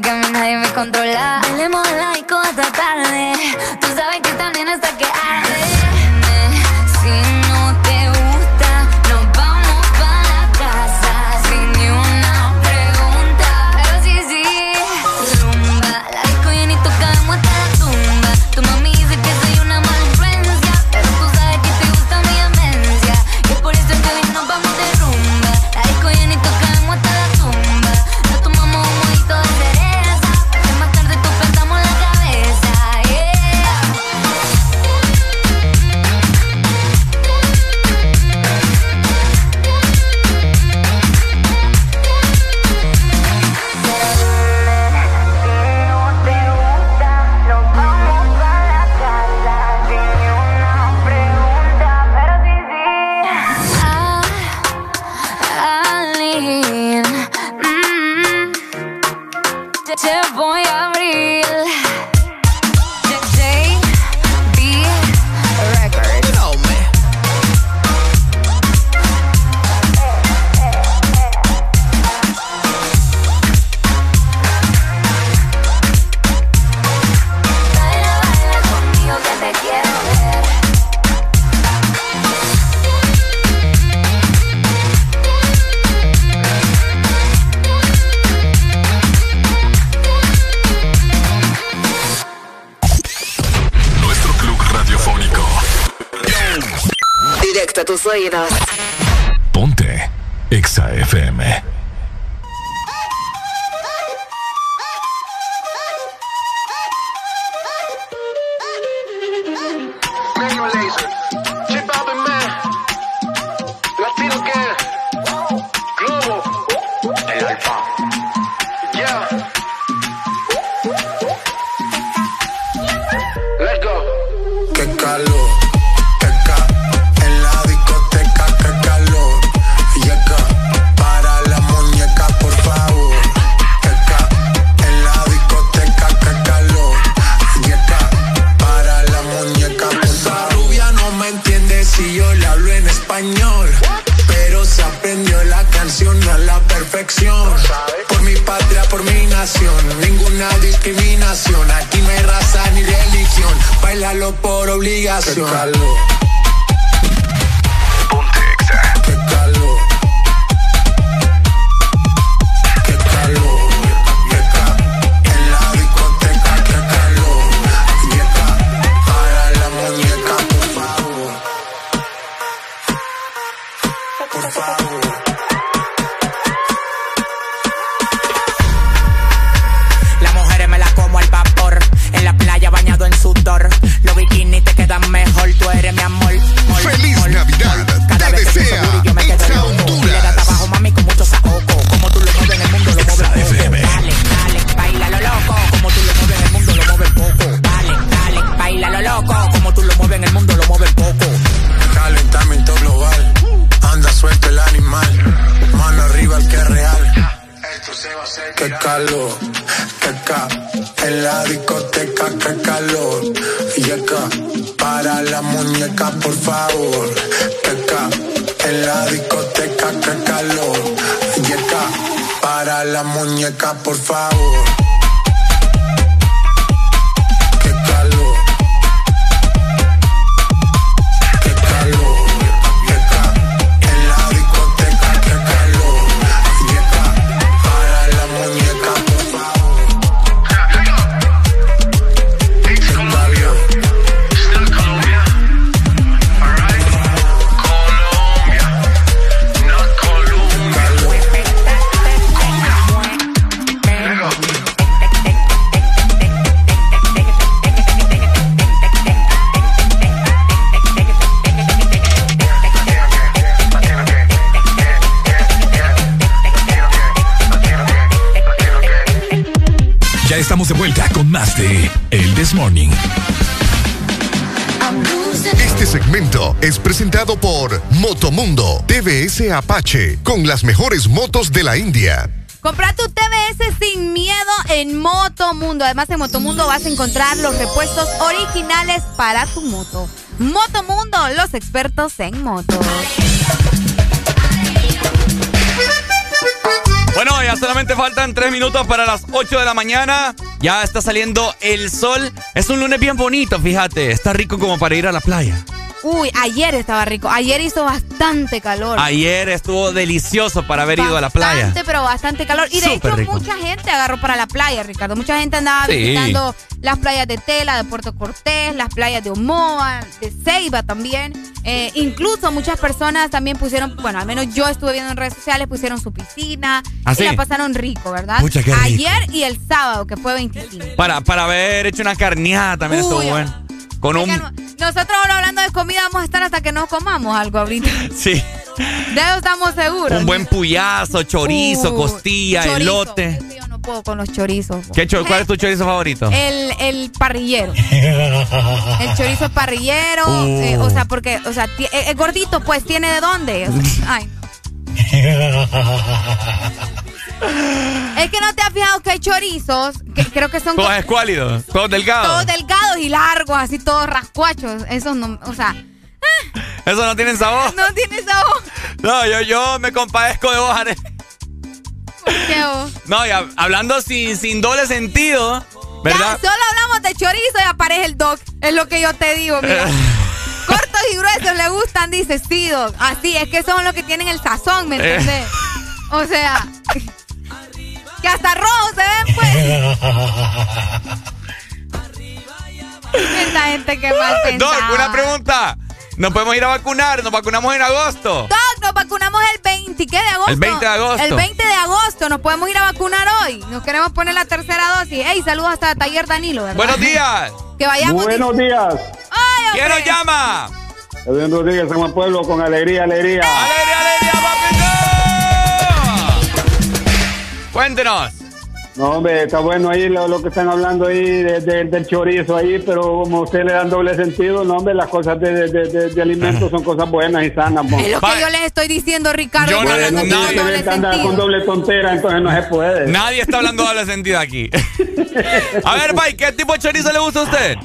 que me Apache con las mejores motos de la India. Compra tu TBS sin miedo en Motomundo. Además, en Motomundo vas a encontrar los repuestos originales para tu moto. Motomundo, los expertos en motos. Bueno, ya solamente faltan tres minutos para las 8 de la mañana. Ya está saliendo el sol. Es un lunes bien bonito, fíjate. Está rico como para ir a la playa. Uy, ayer estaba rico. Ayer hizo bastante calor. Ayer estuvo delicioso para haber ido a la playa. Bastante, pero bastante calor. Y de Súper hecho, rico. mucha gente agarró para la playa, Ricardo. Mucha gente andaba Sí. visitando las playas de Tela, de Puerto Cortés, las playas de Omoa, de Ceiba también. Eh, incluso muchas personas también pusieron, bueno, al menos yo estuve viendo en redes sociales, pusieron su piscina ¿Ah, y la pasaron rico, ¿verdad? Pucha, qué rico. Ayer y el sábado, que fue 25. Para, para haber hecho una carneada también estuvo Uy, bueno. Con un. De comida vamos a estar hasta que nos comamos algo ahorita. Sí. De eso estamos seguros. Un buen puyazo, chorizo, Uh, costilla, chorizo. elote. Yo no puedo con los chorizos. ¿Qué cho- ¿Cuál es tu chorizo favorito? El, el parrillero. El chorizo parrillero. Uh. eh, o sea, porque, o sea, eh, es gordito, pues, ¿tiene de dónde? O sea, ay, Es que no te has fijado que hay chorizos, que creo que son... Todos escuálidos, todos delgados. Todos delgados y largos, así todos rascuachos. Esos no, o sea... Eso no tienen sabor. No tiene sabor. No, yo, yo me compadezco de vos. ¿Qué vos? No, y hab- hablando sin, sin doble sentido, ¿verdad? Ya, solo hablamos de chorizo y aparece el doc. Es lo que yo te digo, mira. Cortos y gruesos le gustan, dice sí, doc. Así, es que son los que tienen el sazón, ¿me Eh. entendés? O sea, que hasta rojos se ven, pues. Esta gente que mal Doc, una pregunta. ¿Nos podemos ir a vacunar? ¿Nos vacunamos en agosto? Doc, nos vacunamos el 20, ¿qué de agosto? El 20 de agosto. El 20 de agosto, nos podemos ir a vacunar hoy. Nos queremos poner la tercera dosis. Ey, saludos hasta Taller Danilo, ¿verdad? Buenos días. Que vayamos. Buenos días. Ay, ¿Quién nos llama? Edwin Rodríguez, San Juan Pueblo, con alegría, alegría. ¡Alegría, alegría, papito! Cuéntenos. No, hombre, está bueno ahí lo, lo que están hablando ahí de- de- del chorizo ahí, pero como usted le dan doble sentido, no, hombre, las cosas de, de- de- de alimentos son cosas buenas y sanas. mo. Es lo que yo les estoy diciendo, Ricardo. Yo no- no- nadie- doble anda con doble tontera, entonces no se puede. Nadie está hablando doble sentido aquí. A ver, Pai, ¿qué tipo de chorizo le gusta a usted?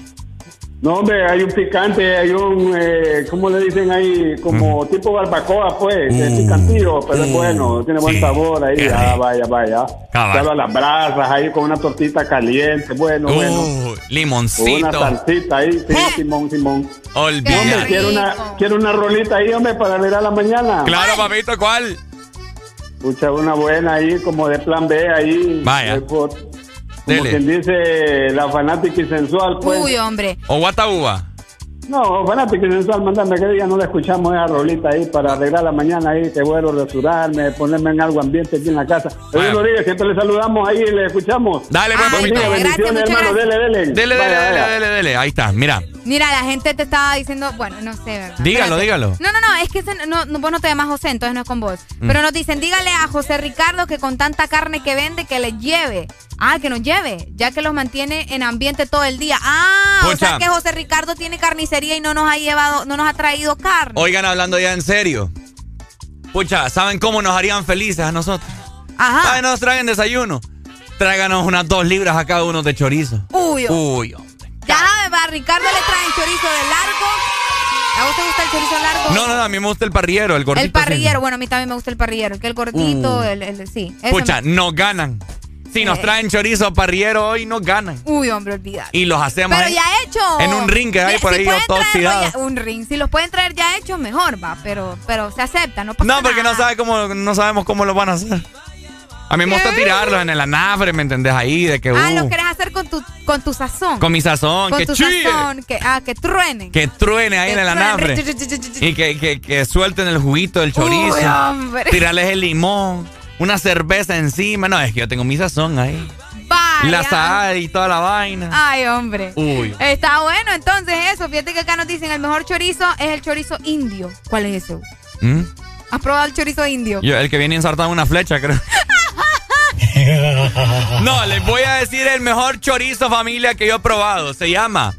No, hombre, hay un picante, hay un, eh, ¿cómo le dicen ahí? Como tipo barbacoa, pues, es picantillo, pero es bueno, tiene buen sabor ahí, ah, vaya, vaya. Cabal. Claro, a las brasas ahí con una tortita caliente, bueno, bueno. Uh, una limoncito. salsita ahí, sí, Simón, Simón. Hombre, Olvídate. quiero una, quiero una rolita ahí, hombre, para ver a la mañana. Claro, papito, ¿cuál? Escucha una buena ahí, como de plan B ahí. Vaya. eh, como Dele. quien dice, la fanática y sensual, pues. Uy, hombre. ¿O guataúba? No, fanática y sensual, mandame que día no le escuchamos esa rolita ahí para arreglar la mañana ahí, que bueno, restaurarme, ponerme en algo ambiente aquí en la casa. Pero Rodríguez, siempre le saludamos ahí y le escuchamos. Dale, Buen día, Gracias, bendiciones, muchas hermano, gracias. dele, dele. Dele, Vaya, dele, vaya. dele, dele, dele. Ahí está, mira. Mira, la gente te estaba diciendo, bueno, no sé, ¿verdad? Dígalo, Espérate. dígalo. No, no, no, es que no, no, vos no te llamas José, entonces no es con vos. Mm. Pero nos dicen, dígale a José Ricardo que con tanta carne que vende, que le lleve. Ah, que nos lleve, ya que los mantiene en ambiente todo el día. Ah, o sea que José Ricardo tiene carnicería y no nos ha llevado, no nos ha traído carne. Oigan, hablando ya en serio. Pucha, ¿saben cómo nos harían felices a nosotros? Ajá. Ay, nos traigan desayuno. Tráiganos unas dos libras a cada uno de chorizo. Uy, Uy, ya sabes, va, Ricardo le traen chorizo de largo. ¿A vos te gusta el chorizo largo? No, no, no, a mí me gusta el parrillero, el gordito. El parrillero, bueno, a mí también me gusta el parrillero, que el gordito, Uh. el, el- sí. Pucha, me- nos ganan. Si nos Eh. traen chorizo parrillero hoy, nos ganan. Uy, hombre, olvidar. Y los hacemos Pero ya hecho. en un ring que hay por si ahí pueden todo traerlo oxidado. ya- un ring. Si los pueden traer ya hechos, mejor, va. Pero, pero se acepta, no pasa No, porque nada. no sabe cómo, no sabemos cómo lo van a hacer. A mí me gusta tirarlos en el anafre, ¿me entendés? Ahí, de que Ah, uh, lo querés hacer con tu, con tu sazón. con mi sazón, Con que tu chille, sazón. Que, ah, que truenen. que truene ahí Que en el truene. anafre. Y que, que, que suelten el juguito del chorizo. Uy, hombre. tirarles el limón, una cerveza encima. No, es que yo tengo mi sazón ahí. Vaya. La sal y toda la vaina. Ay, hombre. Uy. Está bueno, entonces eso. Fíjate que acá nos dicen el mejor chorizo es el chorizo indio. ¿Cuál es ese? ¿Mm? ¿Has probado el chorizo indio? Yo, el que viene ensartado en una flecha, creo. No, les voy a decir el mejor chorizo familia que yo he probado. Se llama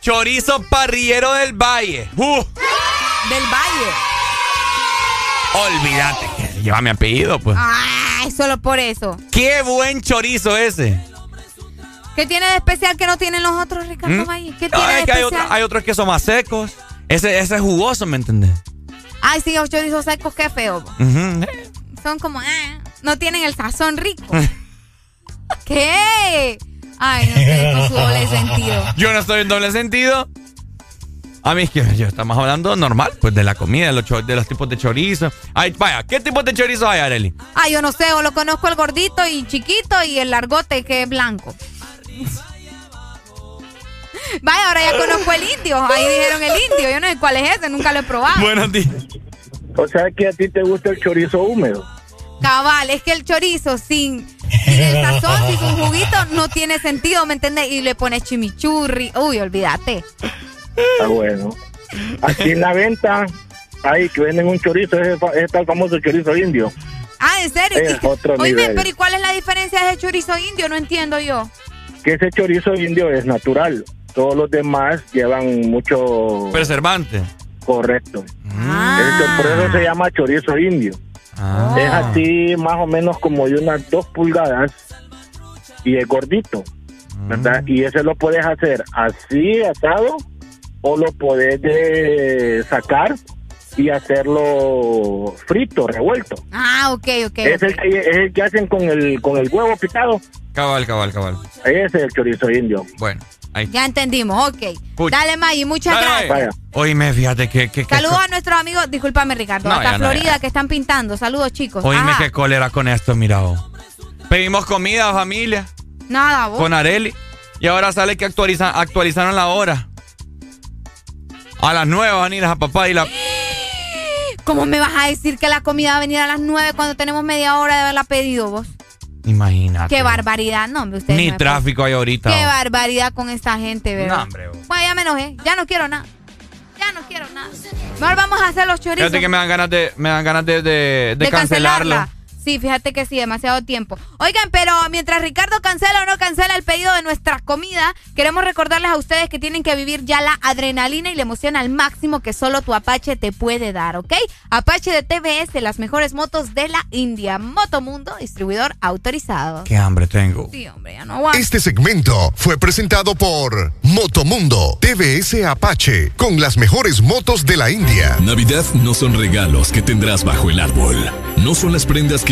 Chorizo Parrillero del Valle. Uh, Del Valle. olvídate que lleva mi apellido, pues. Ay, solo por eso. Qué buen chorizo ese. ¿Qué tiene de especial que no tienen los otros, Ricardo ¿Mm? Valle? ¿Qué No, tiene de es que hay, especial? otro- hay otros que son más secos. Ese, ese es jugoso, ¿me entendés? Ay, sí, los chorizos secos, qué feo. Son como, ah, no tienen el sazón rico. ¿Qué? Ay, no sé, con su doble sentido. Yo no estoy en doble sentido. A mí es que yo estamos hablando normal, pues de la comida, de los, de los tipos de chorizo. Ay, vaya, ¿qué tipos de chorizo hay, Areli? Ah, yo no sé, o lo conozco el gordito y chiquito y el largote que es blanco. Vaya, ahora ya conozco el indio. Ahí dijeron el indio. Yo no sé cuál es ese, nunca lo he probado. Buenos días. O sea que a ti te gusta el chorizo húmedo. Cabal, es que el chorizo sin, sin el sazón, sin su juguito, no tiene sentido, ¿me entiendes? Y le pones chimichurri. Uy, olvídate. Está bueno. Aquí en la venta hay que venden un chorizo, ese ese tal famoso chorizo indio. Ah, ¿en serio? Es otro nivel. pero ¿y cuál es la diferencia de ese chorizo indio? No entiendo yo. Que ese chorizo indio es natural. Todos los demás llevan mucho Preservante. correcto. Ah. Ese- por eso se llama chorizo indio. Ah. Es así más o menos como de unas dos pulgadas y es gordito, ¿verdad? Y ese lo puedes hacer así atado o lo puedes de sacar y hacerlo frito, revuelto. Ah, ok, ok. Es, el que, es el que hacen con el, con el huevo picado. Cabal, cabal, cabal. Ese es el chorizo indio. Bueno, ahí. Ya entendimos, ok. Pucha. Dale, Maggie, muchas Dale, gracias. Oíme, fíjate que... que, que Saludos a nuestros amigos, discúlpame Ricardo, No, hasta no, Florida que están pintando. Saludos chicos. Oíme Ajá. qué cólera con esto, mira vos. Pedimos comida, familia, Nada, vos. con Areli. Y ahora sale que actualiza, actualizaron la hora. A las nueve van a ir a papá y la... ¿Cómo me vas a decir que la comida va a venir a las 9 cuando tenemos media hora de haberla pedido vos? Imagínate. Qué barbaridad, no, hombre, ustedes. Ni no tráfico hay ahorita. Qué barbaridad con esta gente, ¿verdad? No, hombre. Bueno, ya me enojé, ya no quiero nada. Ya no quiero nada. Mejor vamos a hacer los chorizos. Fíjate que me dan ganas de, me dan ganas de, de, de de cancelarlo. cancelarla. Sí, fíjate que sí, demasiado tiempo. Oigan, pero mientras Ricardo cancela o no cancela el pedido de nuestra comida, queremos recordarles a ustedes que tienen que vivir ya la adrenalina y la emoción al máximo que solo tu Apache te puede dar, ¿ok? Apache de TVS, las mejores motos de la India. Motomundo, distribuidor autorizado. Qué hambre tengo. Sí, hombre, ya no aguanto. Este segmento fue presentado por Motomundo TVS Apache con las mejores motos de la India. Navidad no son regalos que tendrás bajo el árbol. No son las prendas que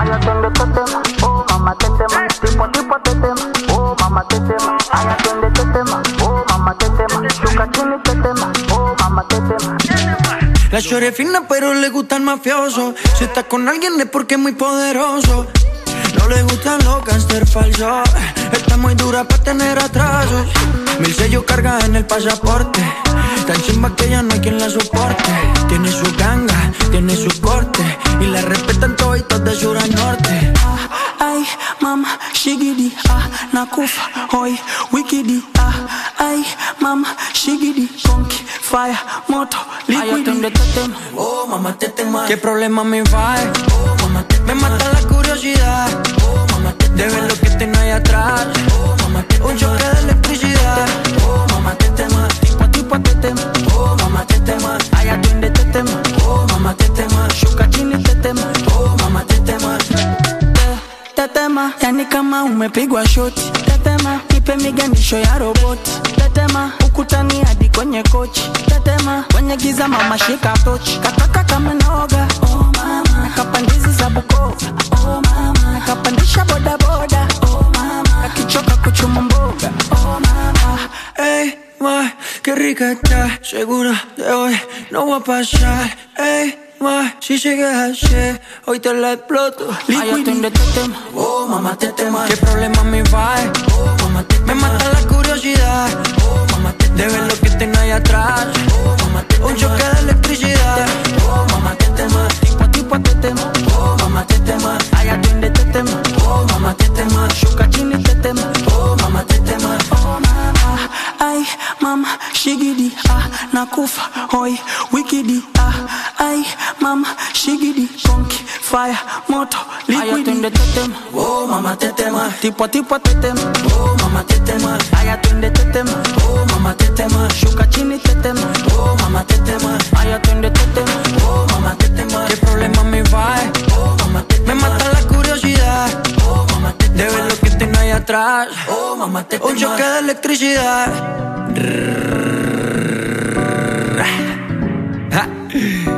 Ay, atiende este tema, oh mamá te tema, tipo tipo te tema, oh mamá te tema. Ay, atiende este tema, oh mamá te tema, chuca chini te tema, oh mamá te tema. La chore fina pero le gusta el mafioso. Si está con alguien es porque es muy poderoso. No le gustan los gangster falsos. Está muy dura para tener atrasos. Mil sellos carga en el pasaporte. Tan chimba que ya no hay quien la soporte. Tiene su ganga, tiene su corte. Y la respetan toditos de sur a norte Ay, mama, shigidi, ah, nakufa, hoy, wikidi, ah, ay, mama, shigidi, conky, fire, moto, Ay, liquidi. atiende tema, oh mamá te tema ¿Qué problema me va? Oh mamá te Me mata la curiosidad. Oh mamá te De ver lo que tengo ahí atrás. Oh mamá te Un choque de electricidad. Oh mamá te tema Tipo a tipo te tema, oh mamá te tema, ay atiende te tema, oh mamá te tema, shuka chini te tema, oh mamá te tema. Te- Tetema, yani kama umepigwa shoti. Tetema, nipe miganisho ya roboti. Tetema, ukutani hadi kwenye kochi. Tetema, kwenye giza mama shika tochi. Kataka kama noga, oh mama, nakapandizi za Bukova, oh mama, nakapandisha bodaboda, oh mama, kakichoka kuchuma mboga, oh mama. hey ma, qué rica está Segura de hoy no va a pasar Ey, ma, si sigues así Hoy te la exploto. Ay, atiende este tema. Oh, mamá, te tema. ¿Qué problema me va? Oh, mamá, te Me mata la curiosidad. Oh, mamá, te De ver lo que tengo ahí atrás. Oh, mamá, te Un choque de electricidad. Oh, mamá, te tema, tipo a tipo te tema, oh, mamá, te tema, ay, atiende te tema, oh, mamá, te tema, shuka chini te tema, oh, mamá, te tema, oh, mama, ay, mama, shigidi, ah, nakufa, hoy, wikidi, ay, mama, shigidi, conky, fire, moto, liquidi. Ay, atiende te tema, oh, mamá, te tema, tipo tipo te tema, oh, mamá, te tema, ay, atiende te tema, oh, mamá, te tema, shuka chini te tema, oh, mamá, te tema, ay, atiende te tema, oh, mamá, te tema, ¿Qué problema me va? oh, mamá, te Me mata la curiosidad oh, mamá, te De ver lo que tengo ahí atrás. Oh, mamá, te Un choque de electricidad. Ja.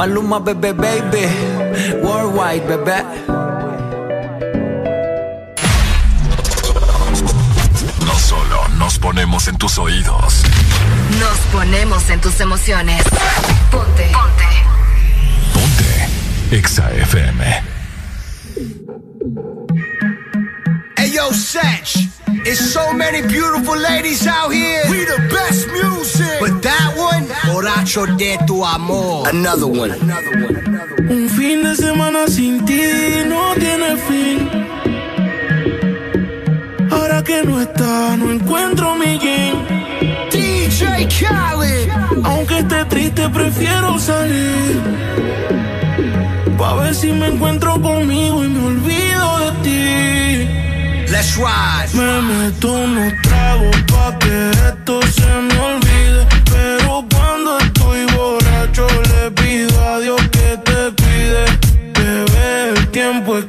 Maluma, bebé, baby. Worldwide, bebé. No solo nos ponemos en tus oídos. Nos ponemos en tus emociones. Ponte. Ponte. Ponte. Exa FM. Yo, Satch. It's so many beautiful ladies out here. We the best music. But that one, borracho de tu amor. Another one. Un fin de semana sin ti no tiene fin. Ahora que no está, no encuentro mi jean. DJ Khaled. Aunque esté triste, prefiero salir. Pa' ver si me encuentro conmigo y me olvido de ti. Me meto unos tragos pa' que esto se me olvide. Pero cuando estoy borracho le pido a Dios que te cuide. Bebé, el tiempo es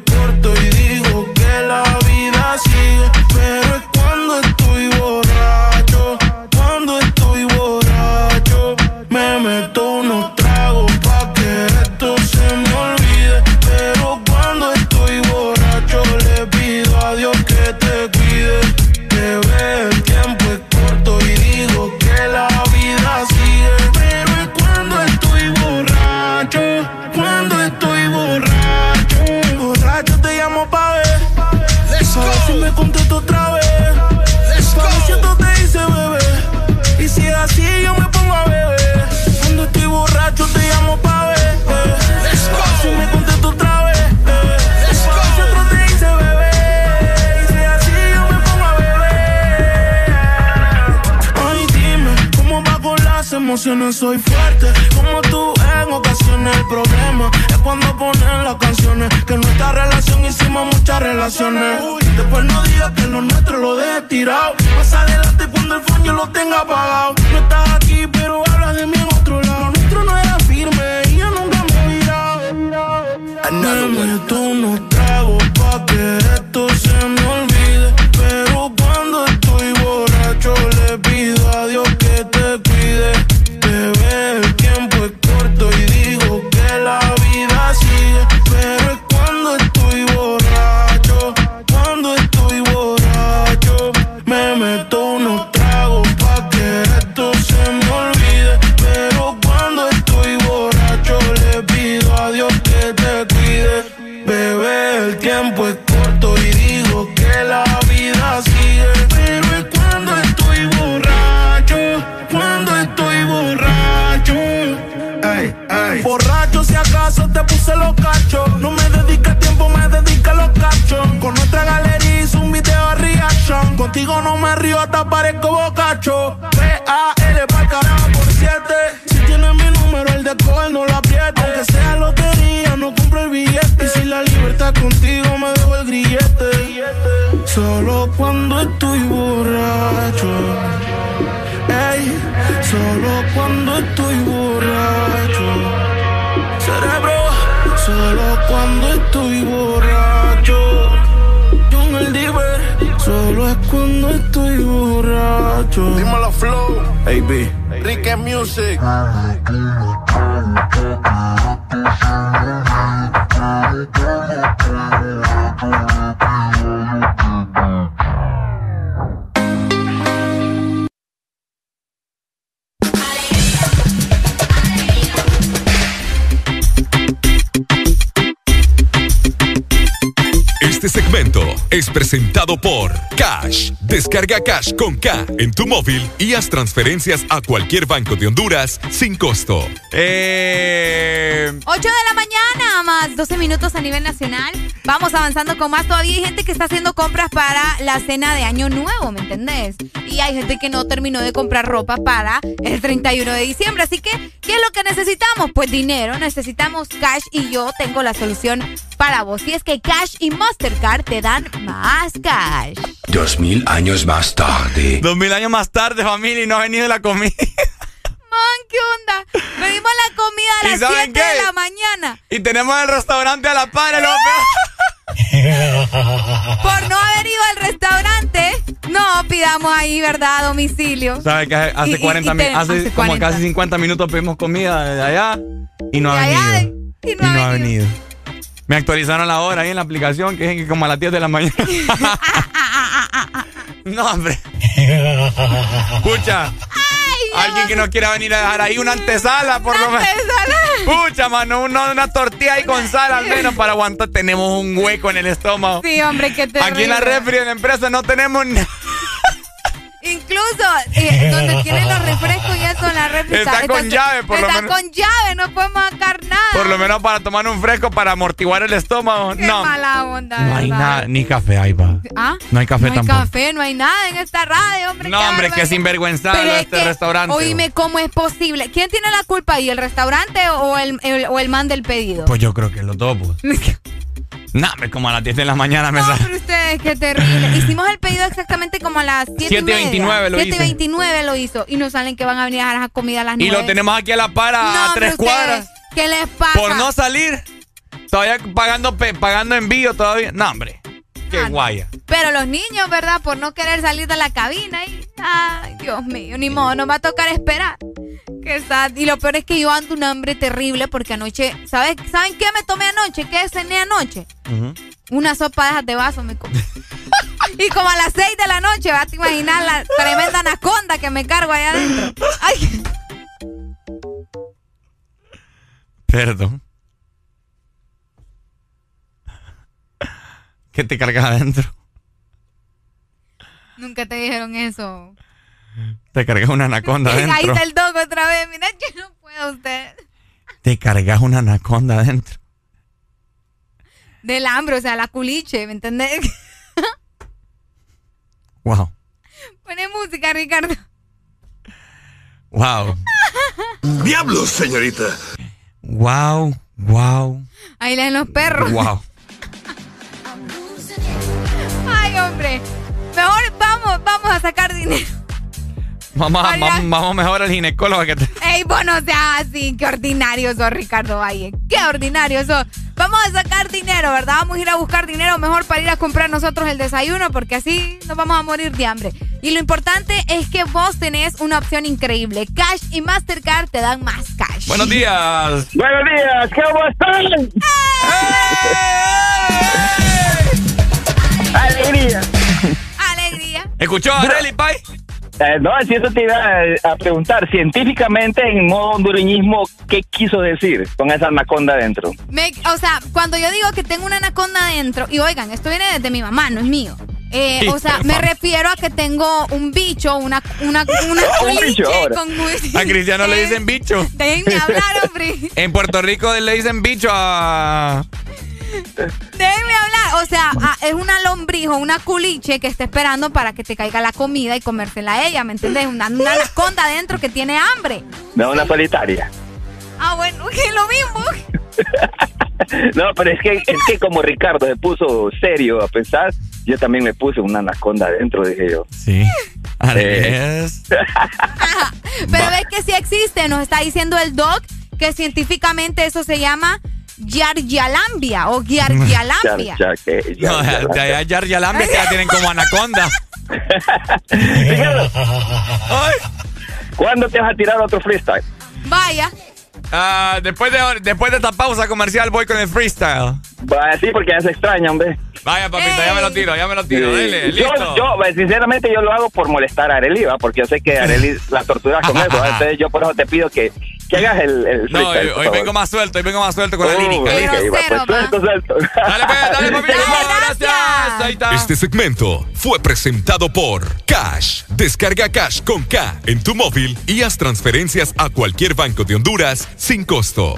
Soy fuerte, como tú en ocasiones. El problema es cuando ponen las canciones. Que en nuestra relación hicimos muchas relaciones. Después no digas que lo nuestro lo dejes tirado. Más adelante cuando el yo lo tenga apagado. No estás aquí, pero hablas de mí en otro lado. Lo nuestro no era firme y yo nunca me he virado. Another Me Descarga Cash con K en tu móvil y haz transferencias a cualquier banco de Honduras sin costo. Eh, 8 de la mañana, más 12 minutos a nivel nacional. Vamos avanzando con más. Todavía hay gente que está haciendo compras para la cena de Año Nuevo, ¿me entendés? Y hay gente que no terminó de comprar ropa para el 31 de diciembre. Así que, ¿qué es lo que necesitamos? Pues dinero. Necesitamos cash y yo tengo la solución para vos. Y es que Cash y Mastercard te dan más cash. Dos mil años más tarde. dos mil años más tarde, familia, y no ha venido la comida. Man, ¿qué onda? Pedimos la comida a ¿Y las saben 7 de la mañana. Y tenemos el restaurante a la par, el Por no haber ido al restaurante, no, pidamos ahí, ¿verdad? A domicilio. ¿Sabes que hace, 40, hace, como casi 50 minutos pedimos comida de allá y no ha venido? y no, ha, venido. Me actualizaron la hora ahí en la aplicación, que es como a las 10 de la mañana. no, hombre. Escucha. Alguien que no quiera venir a dejar ahí una antesala, por lo menos. Escucha, mano, una, tortilla ahí con sal al menos para aguantar. Tenemos un hueco en el estómago. Sí, hombre, que te. Aquí en la refri de la empresa no tenemos nada. Incluso eh, donde tienen los refrescos y eso en la refri está, con llave, por lo menos. Está con llave, no podemos sacar nada. Por lo menos para tomar un fresco para amortiguar el estómago. Qué no. mala onda. No hay nada, ni café ahí va. ¿Ah? No hay café tampoco. No hay café, no hay nada en esta radio, hombre. No, hombre, qué sinvergüenza este restaurante. Oíme, ¿cómo es posible? ¿Quién tiene la culpa ahí, el restaurante o el, o el man del pedido? Pues yo creo que los dos, pues. No, como a las 10 de la mañana me No, pero ustedes, qué terrible. Hicimos el pedido exactamente como a las 7 y 29 lo 7 y 29 lo hizo. Y nos salen que van a venir a dejar comida a las 9. Y lo tenemos aquí a la para, a tres cuadras. ¿Qué les pasa? Por no salir. Todavía pagando, pagando envío todavía. No, hombre. Qué ah, guaya. Pero los niños, ¿verdad? Por no querer salir de la cabina. Y, ay, Dios mío, ni modo, nos va a tocar esperar. Qué sad. Y lo peor es que yo ando un hambre terrible porque anoche, ¿sabes? ¿saben qué me tomé anoche? ¿Qué cené anoche? Una sopa de esas de vaso me comí. y como a las 6 de la noche, vas a imaginar la tremenda anaconda que me cargo allá adentro. Ay. Perdón. ¿Qué te cargas adentro? Nunca te dijeron eso. Te cargas una anaconda adentro. Ahí está el dog otra vez. Mira que no puedo usted. Te cargas una anaconda adentro. Del hambre, o sea, la culiche, ¿me entendés? wow. Pone música, Ricardo. Wow. Diablos, señorita. Wow, wow. Ahí leen los perros. Wow. Ay, hombre. Mejor vamos, vamos a sacar dinero. Vamos, vamos, mejor al ginecólogo que te... Ey, bueno, o sea, así, qué ordinario sos, Ricardo Valle. Qué ordinario sos. Vamos a sacar dinero, ¿verdad? Vamos a ir a buscar dinero mejor para ir a comprar nosotros el desayuno, porque así nos vamos a morir de hambre. Y lo importante es que vos tenés una opción increíble. Cash y Mastercard te dan más cash. Buenos días. Buenos días, ¿cómo están? ¡Alegría! ¡Alegría! ¿Escuchó a Arely, Pai? Eh, no, si eso te iba a, preguntar, científicamente, en modo hondureñismo, ¿qué quiso decir con esa anaconda adentro? o sea, cuando yo digo que tengo una anaconda adentro, y oigan, esto viene desde mi mamá, no es mío. Eh, o sea, me refiero a que tengo un bicho, una, una, una un bicho con muy... A Cristiano le dicen bicho. Déjenme hablar, hombre. En Puerto Rico le dicen bicho a... Déjenme hablar. O sea, ah, es una lombrijo, una culiche que está esperando para que te caiga la comida y comérsela a ella, ¿me entiendes? Una, una anaconda adentro que tiene hambre. No, una solitaria. Ah, bueno, es lo mismo. no, pero es que, es que como Ricardo se puso serio a pensar, yo también me puse una anaconda adentro, dije yo. Sí. Eh. pero ves que sí existe, nos está diciendo el doc que científicamente eso se llama Yargyalambia o Yargyalambia. no, de allá Yargyalambia que ya tienen como anaconda. ¿Cuándo te vas a tirar otro freestyle? Vaya. Uh, después, de, después de esta pausa comercial voy con el freestyle. Vaya, sí, porque ya se extraña, hombre. Vaya, papito, ya me lo tiro, ya me lo tiro. Dele, listo. Yo, sinceramente, yo lo hago por molestar a Arely, ¿va? porque yo sé que Arely la tortura con eso. Entonces, yo por eso te pido que, que hagas el, el No, hoy, vengo más suelto, hoy vengo más suelto con la uh, lírica. pues, suelto, suelto. Dale, pues, dale, papito. gracias. Ahí está. Este segmento fue presentado por Cash. Descarga Cash con K en tu móvil y haz transferencias a cualquier banco de Honduras sin costo.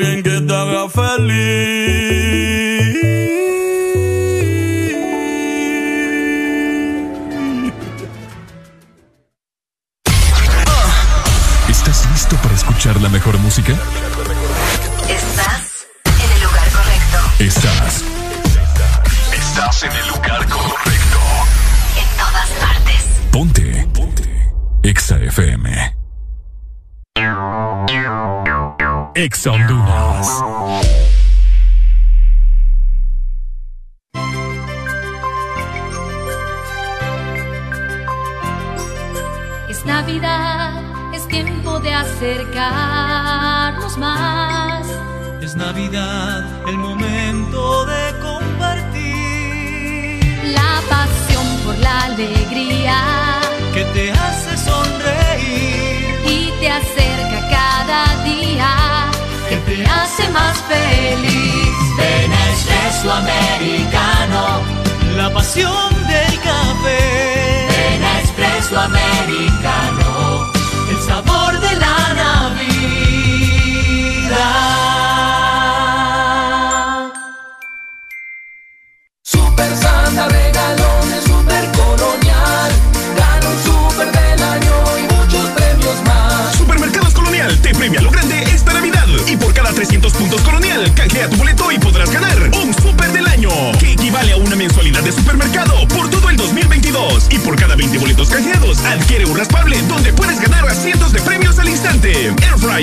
alguien que te haga feliz. Ex Honduras. espresso americano. La pasión del café. En espresso americano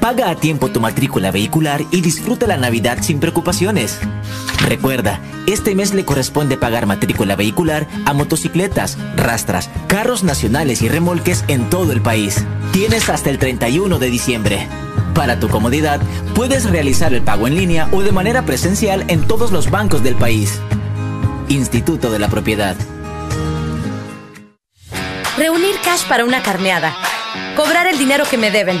Paga a tiempo tu matrícula vehicular y disfruta la Navidad sin preocupaciones. Recuerda, este mes le corresponde pagar matrícula vehicular a motocicletas, rastras, carros nacionales y remolques en todo el país. Tienes hasta el 31 de diciembre. Para tu comodidad, puedes realizar el pago en línea o de manera presencial en todos los bancos del país. Instituto de la Propiedad. Reunir cash para una carneada. Cobrar el dinero que me deben.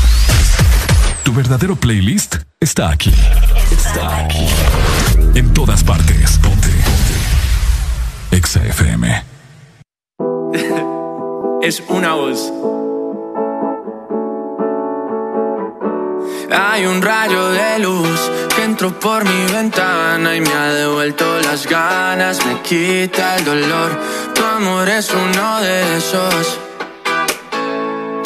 tu verdadero playlist está aquí. Está aquí. En todas partes. Ponte. Ponte. Exa FM. es una voz. Hay un rayo de luz que entró por mi ventana y me ha devuelto las ganas, me quita el dolor. Tu amor es uno de esos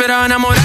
esperaba enamorarme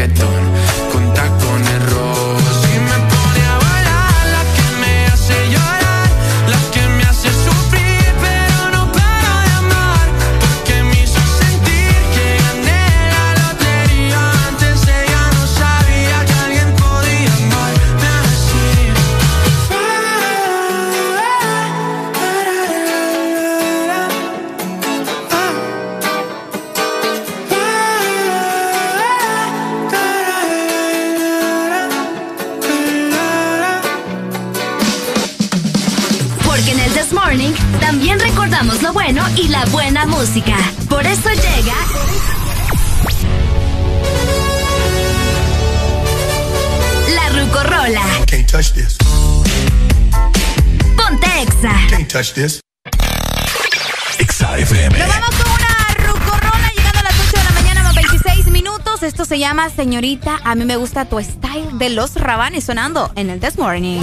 reggaetón. buena música. Por eso llega. La Rucorola. Can't touch this. Ponte vamos con una Rucorola llegando a las 8 de la mañana, más 26 minutos. Esto se llama Señorita, a mí me gusta tu style de los rabanes sonando en el This Morning.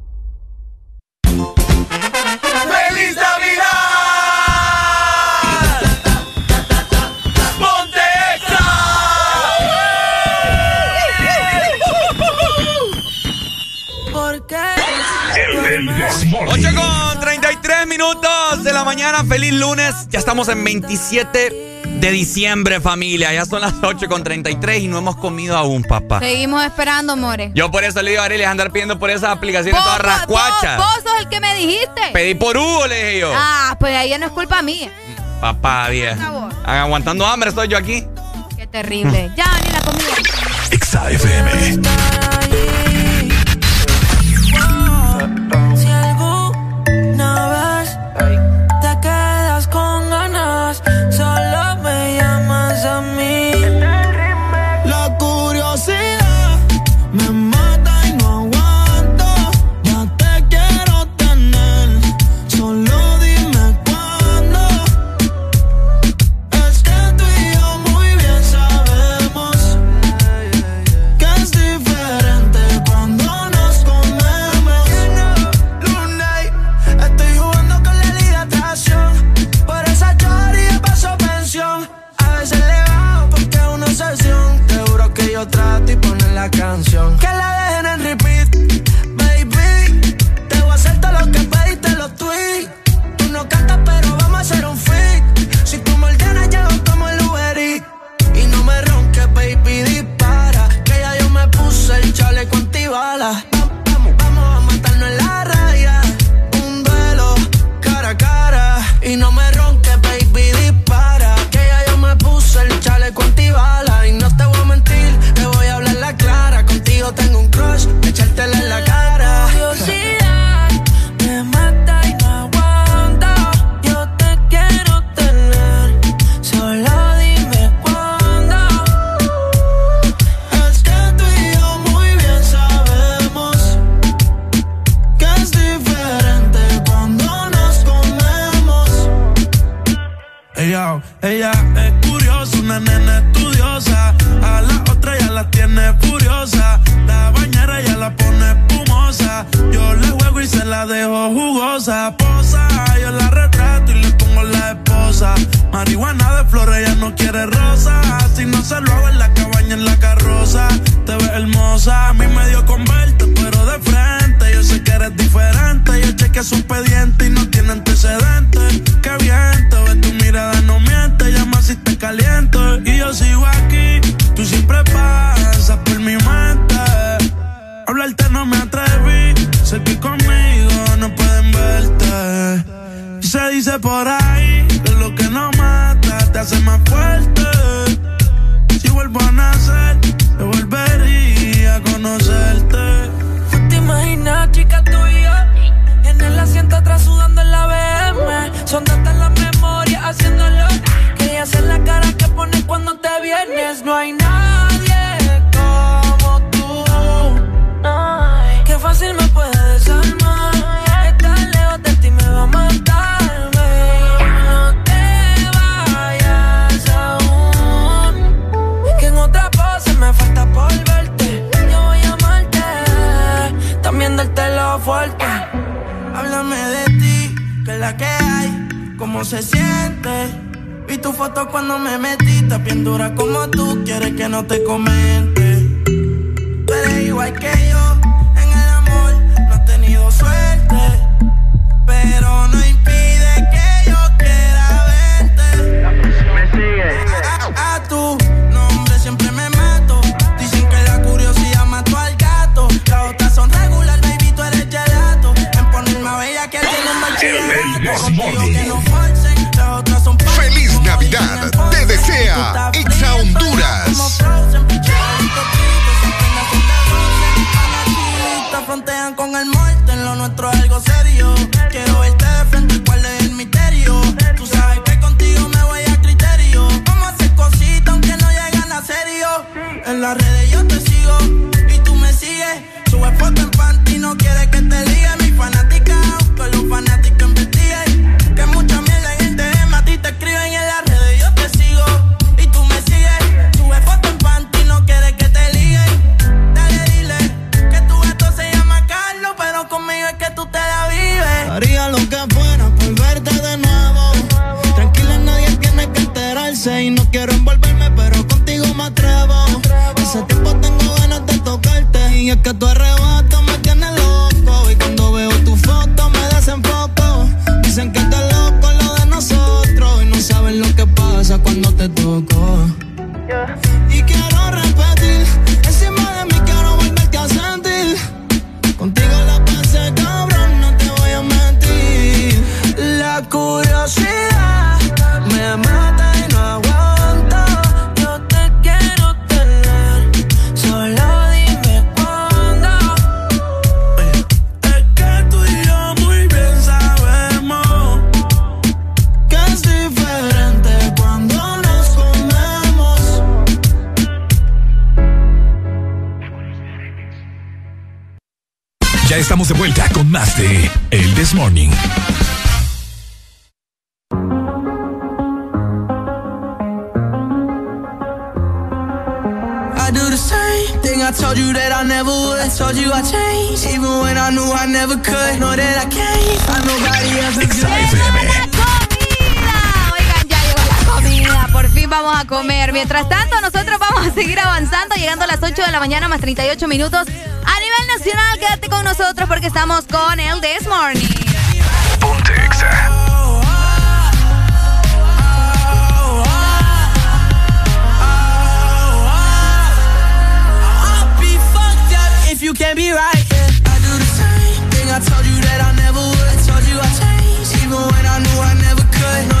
minutos de la mañana, feliz lunes. Ya estamos en 27 de diciembre, familia. Ya son las 8 con 33 y no hemos comido aún, papá. Seguimos esperando, More. Yo por eso le digo a Arely, andar pidiendo por esas aplicaciones todas rascuachas. Vos, vos sos el que me dijiste. Pedí por Hugo, le dije yo. Ah, pues ahí ya no es culpa mía. Papá, bien. Aguantando hambre estoy yo aquí. Qué terrible. ya, ni la comida. XAFM. la Ella es curiosa, una nena estudiosa. A la otra ya la tiene furiosa. La bañera ya la pone espumosa. Yo le juego y se la dejo jugosa. Posa, yo la retrato y le pongo la esposa cosa. Marihuana de flores, ella no quiere rosa. Si no se lo hago en la cabaña, en la carroza. Te ves hermosa, a mí me dio con verte, pero de frente. Yo sé que eres diferente. Yo cheque su expediente y no tiene antecedentes. Qué viento, ves tu mirada, no miente. Llama si te caliento. Y yo sigo aquí, tú siempre pasas por mi mente. Hablarte no me atreví, sé que conmigo no pueden verte. Se dice por ahí hace más fuerte. Si vuelvo a nacer, yo volvería a conocerte. ¿Tú te imaginas, chica, tú y yo? En el asiento atrás sudando en la BM. Son tantas las memorias haciéndolo. Que hacer la cara que pones cuando te vienes. No hay nada que hay, cómo se siente. Vi tu foto cuando me metiste, bien dura como tú, quieres que no te comente. Tú eres igual que yo, en el amor no he tenido suerte, pero no hay Feliz Navidad. Te desea Exa Honduras. Frontean con el muerte, lo nuestro es algo serio. Quiero verte de frente, cuál es el misterio. Tú sabes que contigo me voy a criterio. Vamos a hacer cositas aunque no llegan a serio. En las redes niña que tú de vuelta con más de El This Morning. I do the same thing I told you that I never would. I told you I changed, even when I knew I never could. Know that I can't find nobody else. Oigan, ya llegó la comida. Por fin vamos a comer. Mientras tanto, nosotros vamos a seguir avanzando, llegando a las 8 de la mañana más 38 minutos. Nacional, quédate con nosotros porque estamos con el This Morning. Ponte Exa. I'll be fucked up if you can't be right. Yeah. I do the same thing I told you that I never would. I told you I changed, even when I knew I never could.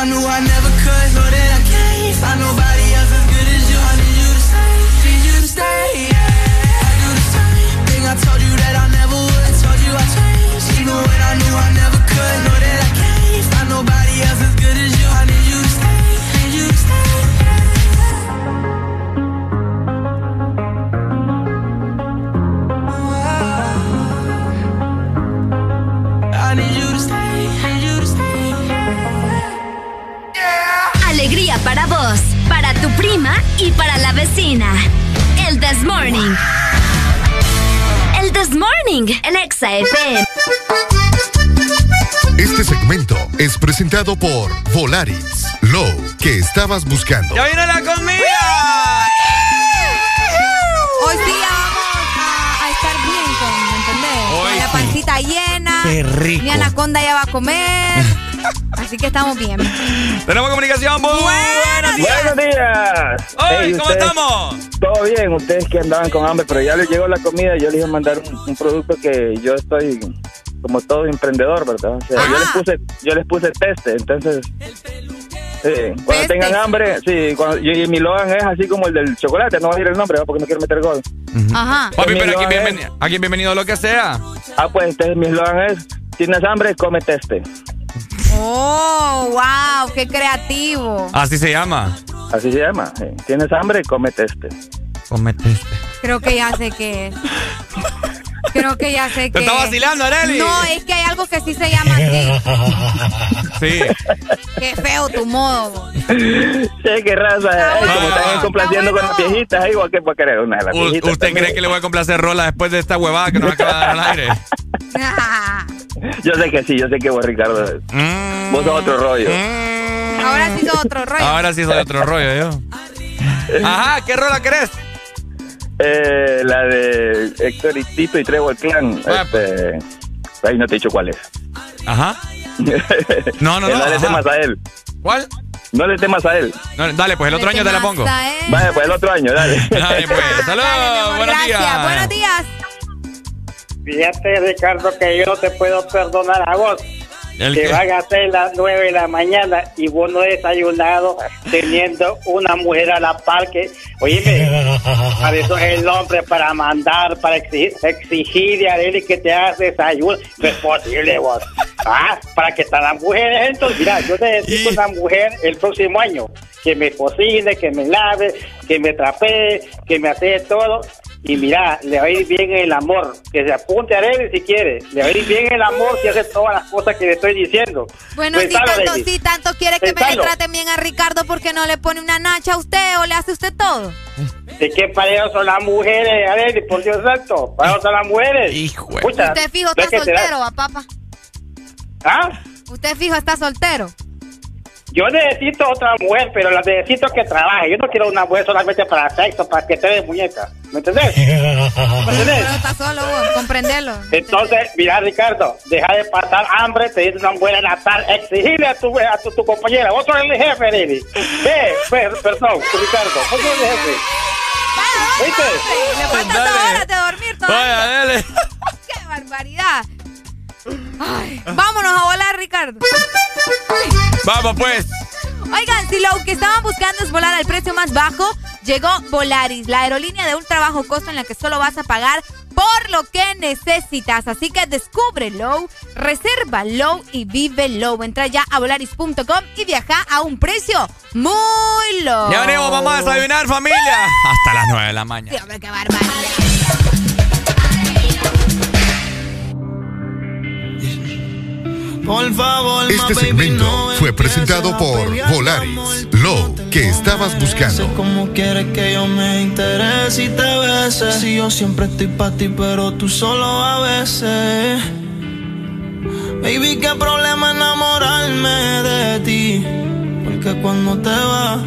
I knew I never could. Know that I can't find nobody y para la vecina. El This Morning. El This Morning en Exa FM. Este segmento es presentado por Volaris. Lo que estabas buscando. ¡Ya viene la comida! Hoy sí ya vamos a, a estar bien con, ¿me entendés? Hoy Con la sí. pancita llena. Qué rico. Mi anaconda ya va a comer. Así que estamos bien. Tenemos comunicación. Muy buenos días. Buenos días. Hoy, Hey, ¿cómo ustedes- estamos? Todo bien, ustedes que andaban con hambre, pero ya les llegó la comida. Yo les iba a mandar un, un producto que yo estoy como todo emprendedor, ¿verdad? O sea, yo les puse, yo les puse teste, entonces. Sí, cuando tengan hambre, sí, cuando, y, y mi logan es así como el del chocolate, no voy a decir el nombre ¿verdad? porque no quiero meter gol. Ajá. Papi, pero aquí bienvenido, aquí bienvenido lo que sea. Ah, pues entonces mi eslogan es, tienes hambre, come teste. Oh, wow, qué creativo. Así se llama. Así se llama, sí. tienes hambre, come teste. Comete este. Creo que ya sé qué es. Creo que ya sé ¿Te qué está es. vacilando, Arely? No, es que hay algo que sí se llama así. Sí. Qué feo tu modo. Sí, qué raza. Ey, como están complaciendo con las viejitas, igual que para querer una de las viejitas. ¿Usted también. cree que le voy a complacer Rola después de esta huevada que nos acaba de dar al aire? Yo sé que sí, yo sé que vos, Ricardo. Vos sos otro rollo. Ahora sí sos otro rollo. Ahora sí soy otro rollo yo. Ajá, ¿qué rola querés? Eh, la de Héctor y Tito y Trevor Clan. Ah, Este, ahí no te he dicho cuál es. Ajá. No, no, no. No le ajá. temas a él. ¿Cuál? No le temas a él. No, dale, pues el otro año te la pongo. Vaya, pues el otro año, dale. Dale, pues. Saludos, buenos Gracias, días. buenos días. Fíjate, Ricardo, que yo no te puedo perdonar a vos. ¿El que qué? van a ser las 9 de la mañana y vos no desayunado teniendo una mujer a la par que, oíme, a eso es el hombre para mandar, para exigir, exigir a él que te hagas desayuno. No es posible vos. Ah, para que están las mujeres, entonces, mira, yo necesito una mujer el próximo año que me cocine, que me lave, que me trapee, que me hace todo. Y mira, le va a ir bien el amor. Que se apunte a él si quiere. Le va a ir bien el amor si hace todas las cosas que le estoy diciendo. Bueno, si Pensalo, tanto, David. si tanto quiere que me Pensalo. traten bien a Ricardo, ¿por qué no le pone una nacha a usted o le hace usted todo? ¿De qué para ellos son las mujeres? A ver, por Dios santo. Para ellos son las mujeres. Hijo. Usted fijo está soltero, ¿va, papá? ¿Ah? Usted fijo está soltero. Yo necesito otra mujer, pero la necesito que trabaje. Yo no quiero una mujer solamente para sexo, para que te dé muñeca. ¿Me entendés? ¿Me entendés? No estás solo, vos, comprendelo. Entonces, mira, Ricardo, deja de pasar hambre, te dice una buena natal, exigirle a tu, a tu, tu compañera. Vos sos el jefe, Lili. Ve, ve, perdón, Ricardo, vos sos el jefe. ¿Viste? Le falta dos horas de dormir todavía. Vaya, dale. ¡Qué barbaridad! Ay, vámonos a volar, Ricardo. Vamos, pues. Oigan, si lo que estaban buscando es volar al precio más bajo, llegó Volaris, la aerolínea de ultra bajo costo en la que solo vas a pagar por lo que necesitas. Así que descubre Low, reserva Low y vive Low. Entra ya a volaris.com y viaja a un precio muy low. Ya venimos, vamos a desayunar, familia. Hasta las 9 de la mañana. Qué barbaridad. Este segmento fue presentado por Volaris. Lo que estabas buscando. ¿Cómo quieres que yo me interese y te bese? Si yo siempre estoy para ti, pero tú solo a veces. Baby, qué problema enamorarme de ti. Porque cuando te vas,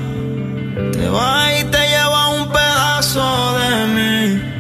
te vas y te lleva un pedazo de mí.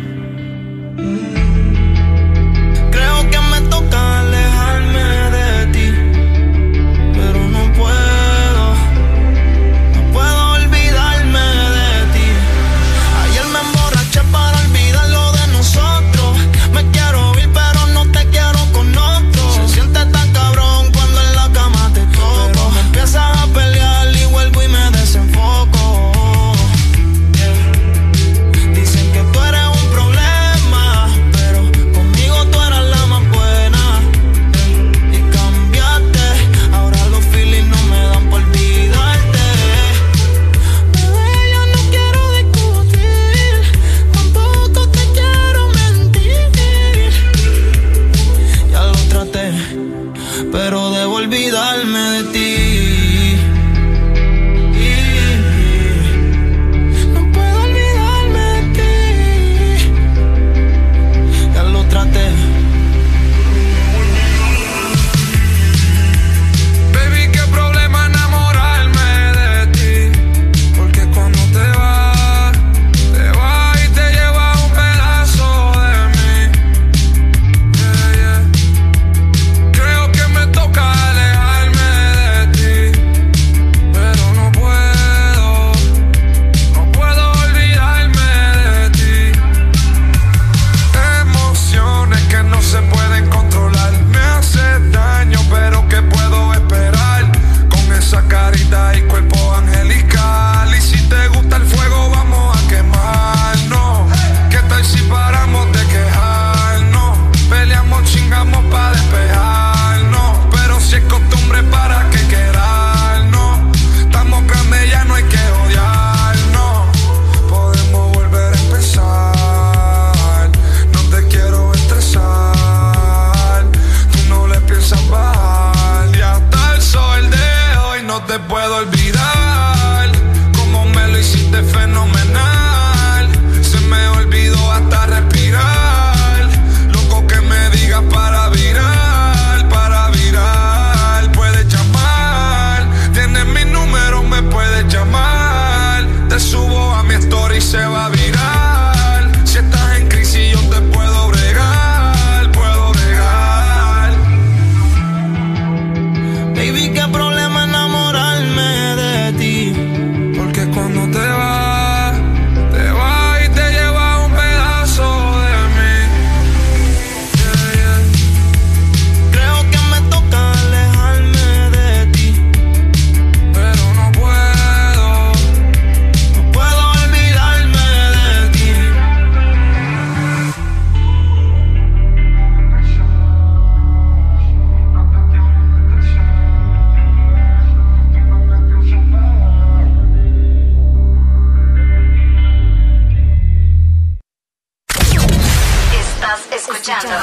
Escuchando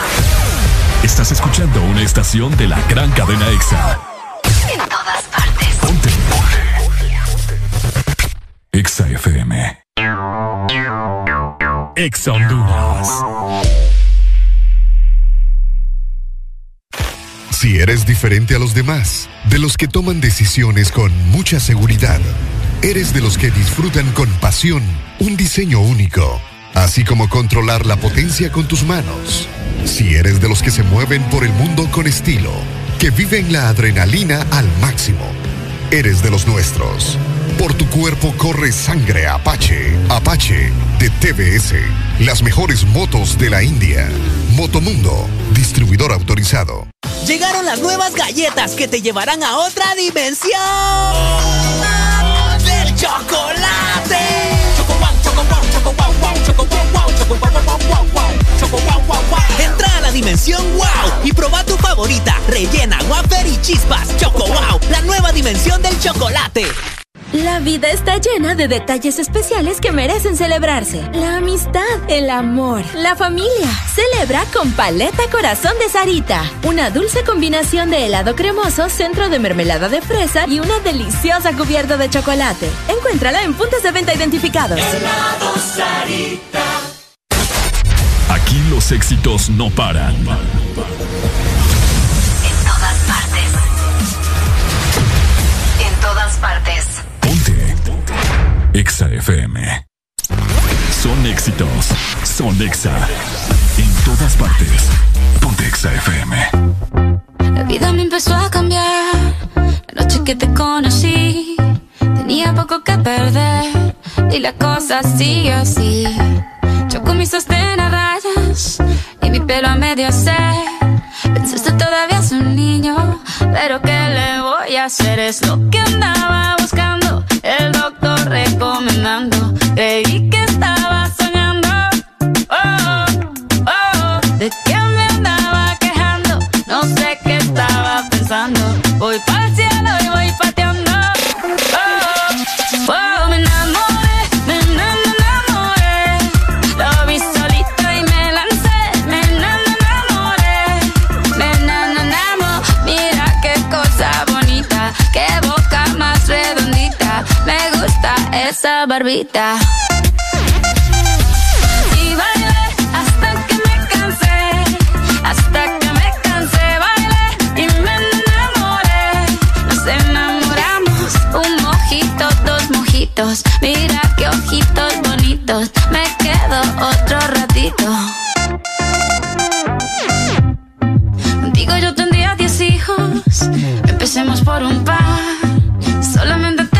Estás escuchando una estación de la gran cadena EXA. en todas partes. Ponte. EXA FM. EXA Honduras. Si eres diferente a los demás, de los que toman decisiones con mucha seguridad, eres de los que disfrutan con pasión un diseño único, así como controlar la potencia con tus manos. Si eres de los que se mueven por el mundo con estilo, que viven la adrenalina al máximo, eres de los nuestros. Por tu cuerpo corre sangre Apache. Apache de TBS. Las mejores motos de la India. Motomundo, distribuidor autorizado. Llegaron las nuevas galletas que te llevarán a otra dimensión del chocolate. Entra a la dimensión wow y proba tu favorita, rellena, wafer y chispas. Choco wow, la nueva dimensión del chocolate. La vida está llena de detalles especiales que merecen celebrarse. La amistad, el amor, la familia. Celebra con Paleta Corazón de Sarita. Una dulce combinación de helado cremoso, centro de mermelada de fresa y una deliciosa cubierta de chocolate. Encuéntrala en puntos de venta identificados. Helado Sarita. Los éxitos no paran. En todas partes. En todas partes. Exa FM. Son éxitos. Son Exa. En todas partes. Ponte Exa FM. La vida me empezó a cambiar. La noche que te conocí. Tenía poco que perder. Y la cosa sigue así. Yo con mi sostén a rayas. Y mi pelo a medio se. Pensaste todavía es un niño. Pero ¿qué le voy a hacer? Es lo que andaba buscando. El doctor recomendando. Creí que estaba soñando. Oh, oh, oh. ¿De qué me andaba quejando? No sé qué estaba pensando. Voy para esa barbita. Y bailé hasta que me cansé, hasta que me cansé, bailé y me enamoré. Nos enamoramos, un mojito, dos mojitos. Mira qué ojitos bonitos, me quedo otro ratito. Contigo yo tendría diez hijos, empecemos por un par. Solamente te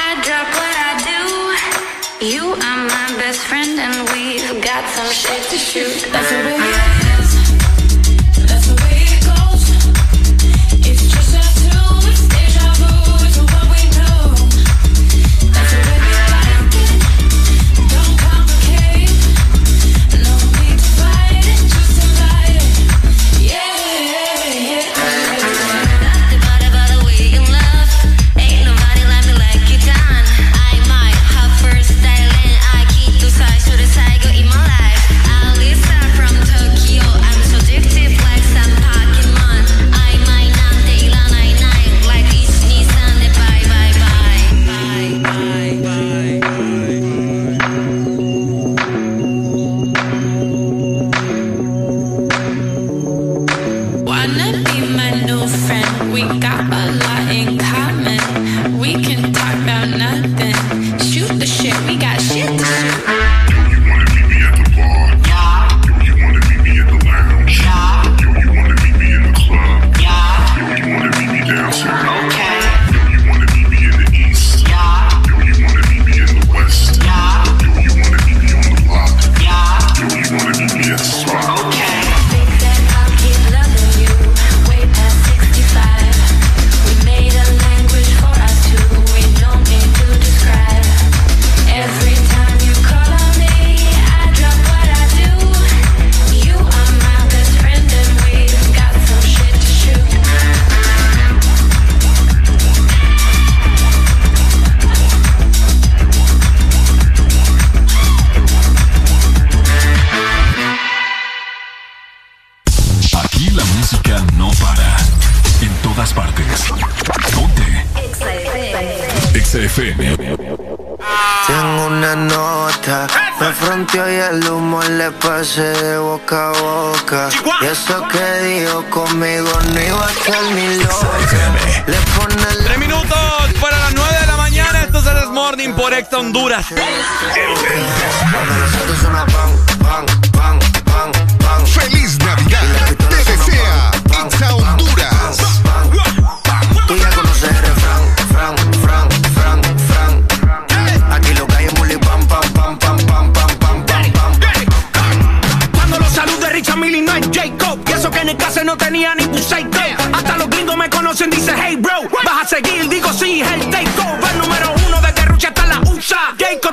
you are my best friend, and we've got some shit to shoot. That's hacer. No tenía ni tu Hasta los gringos me conocen, dice hey bro. Vas a seguir, digo sí, el take over. Número uno de Rucha hasta la USA. Jayco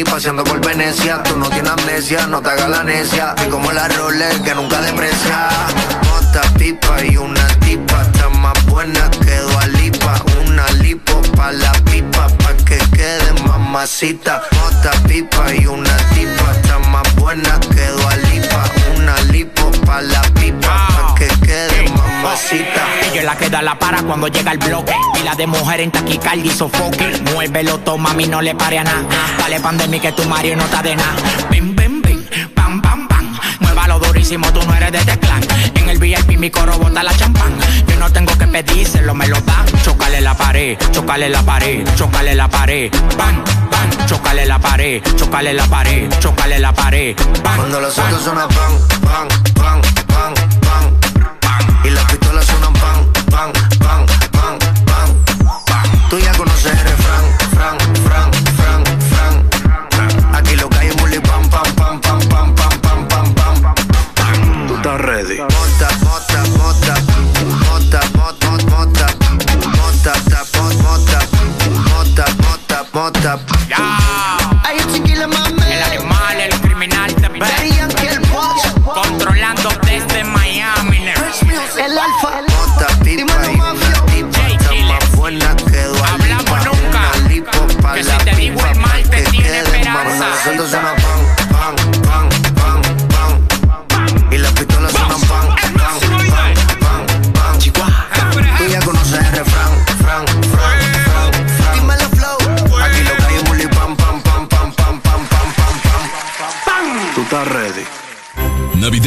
Lamborghini paseando por Venecia. Tú no tienes amnesia, no te hagas la necia. Y como la Rolex que nunca deprecia. Otra pipa y una tipa. Está más buena que Dualipa. Una lipo pa' la pipa. Pa' que quede mamacita. Otra pipa y una tipa. Está más buena que Dualipa. Una lipo pa' la pipa. Pa' que quede mamacita. Ella la queda la para cuando llega el bloque. Y la de mujer en taquicardia y sofoque. Muévelo, toma, mí no le pare a nada. Dale pandemia que tu Mario no está de nada. Bim, bim, bim, pam, pam, pam. Muévalo durísimo, tú no eres de este clan. En el VIP mi coro bota la champán. Yo no tengo que pedírselo, me lo dan. Chocale la pared, chocale la pared, chocale la pared. Bam, bam, chocale la pared, chocale la pared, chocale la pared. Bam, Cuando los pan, pan, pan, pan, pan.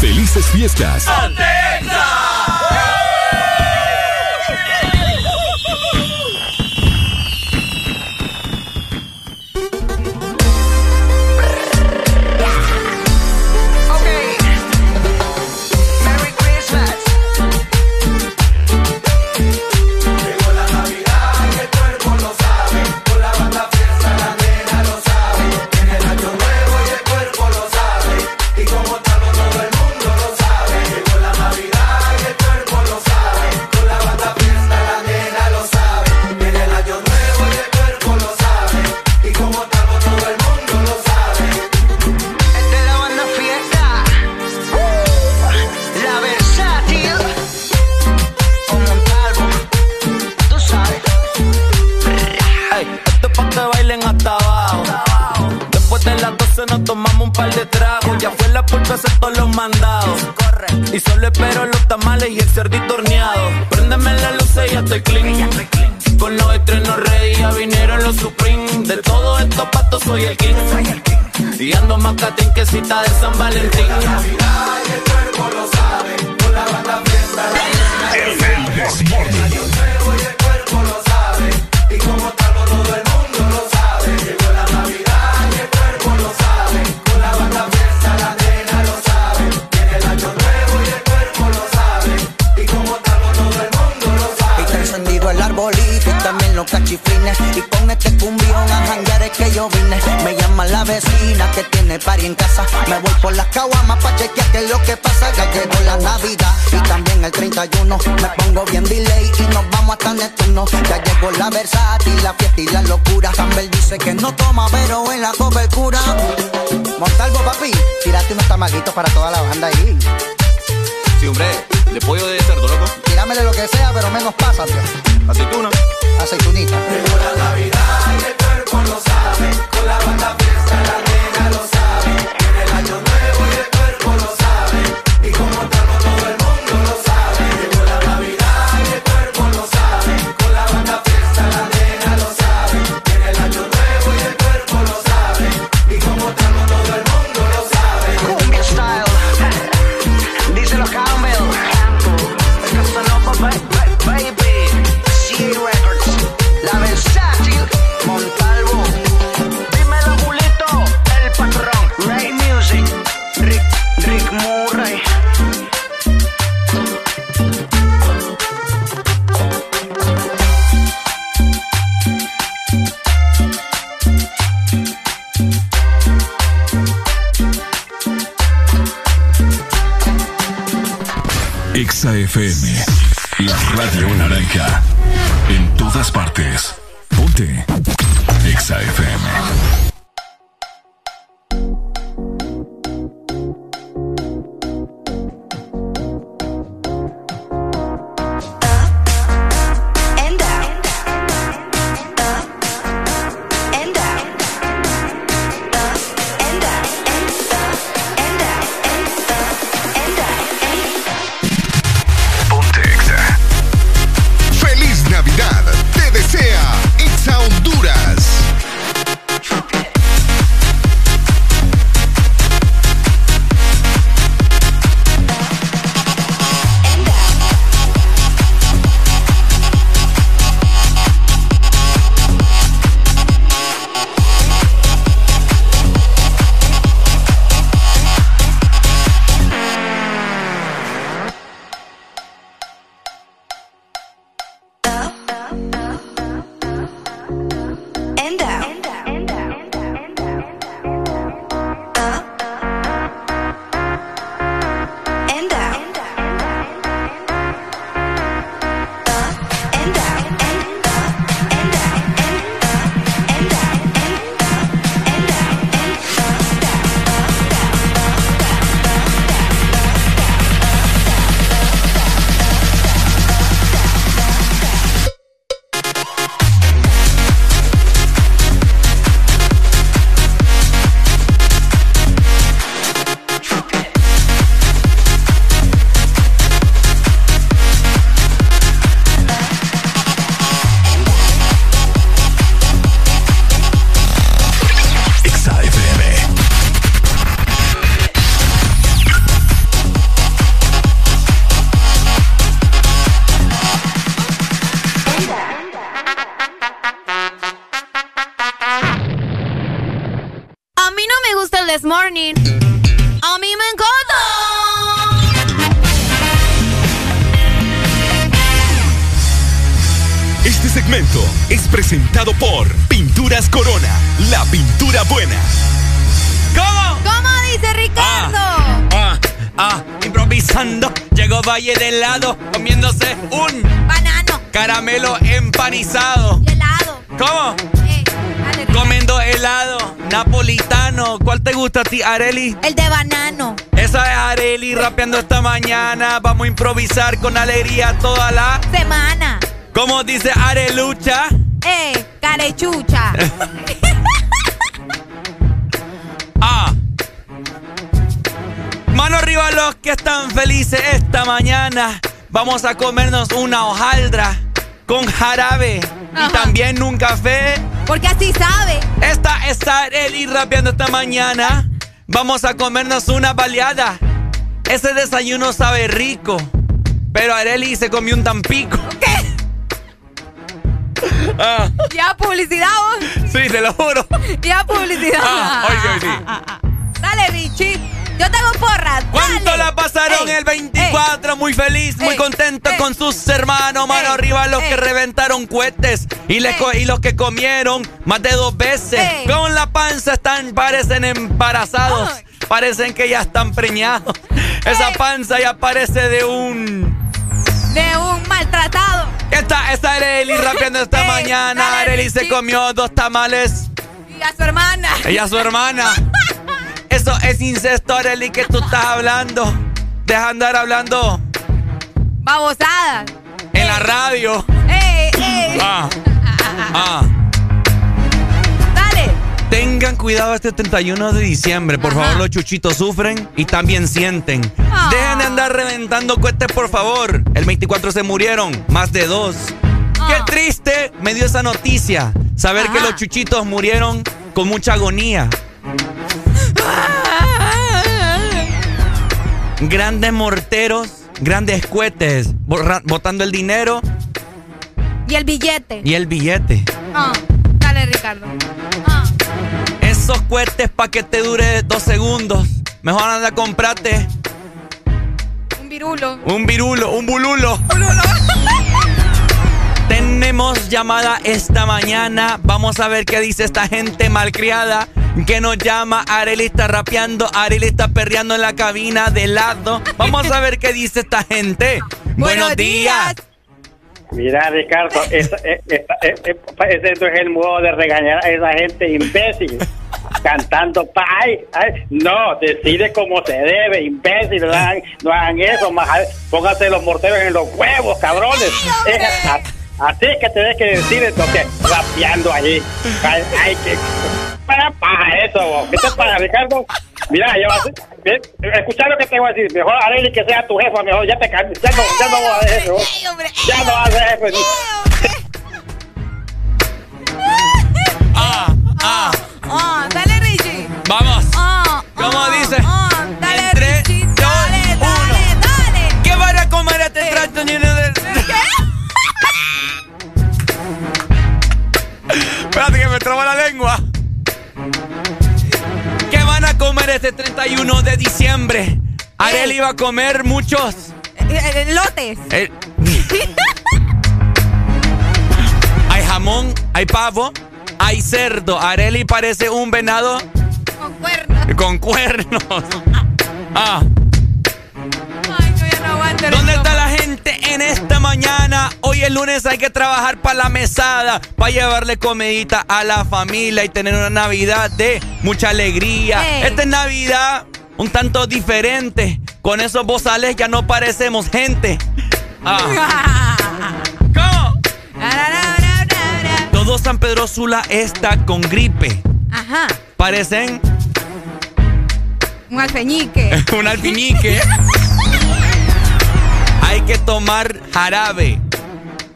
¡Felices fiestas! Estoy clean. Con los estrenos ready ya vinieron los Supreme. De todos estos patos soy el king. Y ando más catín que cita de San Valentín. Y tiene pari en casa. Me voy por las caguamas pa' chequear qué es lo que pasa. Ya llegó la Navidad y también el 31. Me pongo bien delay y nos vamos hasta Neptuno. Ya llegó la versátil, la fiesta y la locura. Campbell dice que no toma, pero en la cobertura. Montalvo, papi, tírate unos tamalitos para toda la banda ahí. Sí, hombre, de pollo de cerdo, loco. Tíramele lo que sea, pero menos pasa, tío. Aceituna. Aceitunita. Llegó la Navidad y el cuerpo lo sabe. Con la banda fiesta la Exa FM, la radio naranja. En todas partes. Areli? El de banano. Esa es Areli rapeando esta mañana. Vamos a improvisar con alegría toda la semana. ¿Cómo dice Arelucha? Eh, carechucha. ah. Mano arriba los que están felices esta mañana. Vamos a comernos una hojaldra con jarabe y también un café. Porque así sabe. Esta es Areli rapeando esta mañana. Vamos a comernos una baleada. Ese desayuno sabe rico. Pero Areli se comió un tampico. ¿Qué? Ah. Ya publicidad vos. Sí, te lo juro. Ya publicidad. Ah, sí. Dale, Richie. Yo tengo porras. ¿Cuánto la pasaron el 24? muy feliz, muy contento con sus hermanos. Mano arriba los que reventaron cohetes. Y, y, los que comieron más de dos veces. Con la panza están, parecen embarazados. Parecen que ya están preñados. Esa panza ya parece de un... De un maltratado. Esta, esta Areli rapeando esta mañana. Areli se comió dos tamales. Y a su hermana. Y a su hermana. Eso es incesto, Arely, que tú estás hablando. Deja andar hablando. Babosada. En la radio. ¡Ey, ey! Ah. Ah. Dale. Tengan cuidado este 31 de diciembre. Por favor, los chuchitos sufren y también sienten. Ah. Dejen de andar reventando cohetes, por favor. El 24 se murieron, más de dos. Qué triste me dio esa noticia. Saber que los chuchitos murieron con mucha agonía. Grandes morteros, grandes cohetes, botando el dinero. Y el billete. Y el billete. Ah, dale, Ricardo. Ah. Esos cohetes para que te dure dos segundos. Mejor anda a comprarte. Un virulo. Un virulo, un bululo. Bululo. Tenemos llamada esta mañana. Vamos a ver qué dice esta gente malcriada. que nos llama. Areli está rapeando, Areli está perreando en la cabina de lado. Vamos a ver qué dice esta gente. Buenos, días. Mira, Ricardo, ese no es el modo de regañar a esa gente imbécil. Cantando, ay, ay, no, decide como se debe, imbécil, no hagan, eso, más, pónganse los morteros en los huevos, cabrones. Así que tenés que decir entonces, rapeando ahí. Ay, ay que. Para, para eso, ¿qué te pasa, Ricardo? Mira, ya vas a escuchar lo que te voy a decir. Mejor Arely que sea tu jefa, mejor ya te cambies. Ya no, ya no vas a hacer eso. Ya no vas a hacer eso. Ah, ah. Ah, dale, Richie. Vamos. Ah, ¿Cómo ah, dice? ah, dale, Richie. Dale, dale, dale. ¿Qué van a comer este trato? Espérate que me traba la lengua. ¿Qué van a comer este 31 de diciembre? Areli iba a comer muchos. Eh, eh, Lotes. Eh, hay jamón, hay pavo, hay cerdo. Areli parece un venado Con cuernos. con cuernos. Ah. En esta mañana? Hoy es lunes, hay que trabajar para la mesada, para llevarle comidita a la familia y tener una Navidad de mucha alegría. Esta es Navidad un tanto diferente. Con esos bozales ya no parecemos gente. Ah. ¿Cómo? Todo San Pedro Sula está con gripe. Ajá. Parecen Un alfeñique. un alpinique. Hay que tomar jarabe,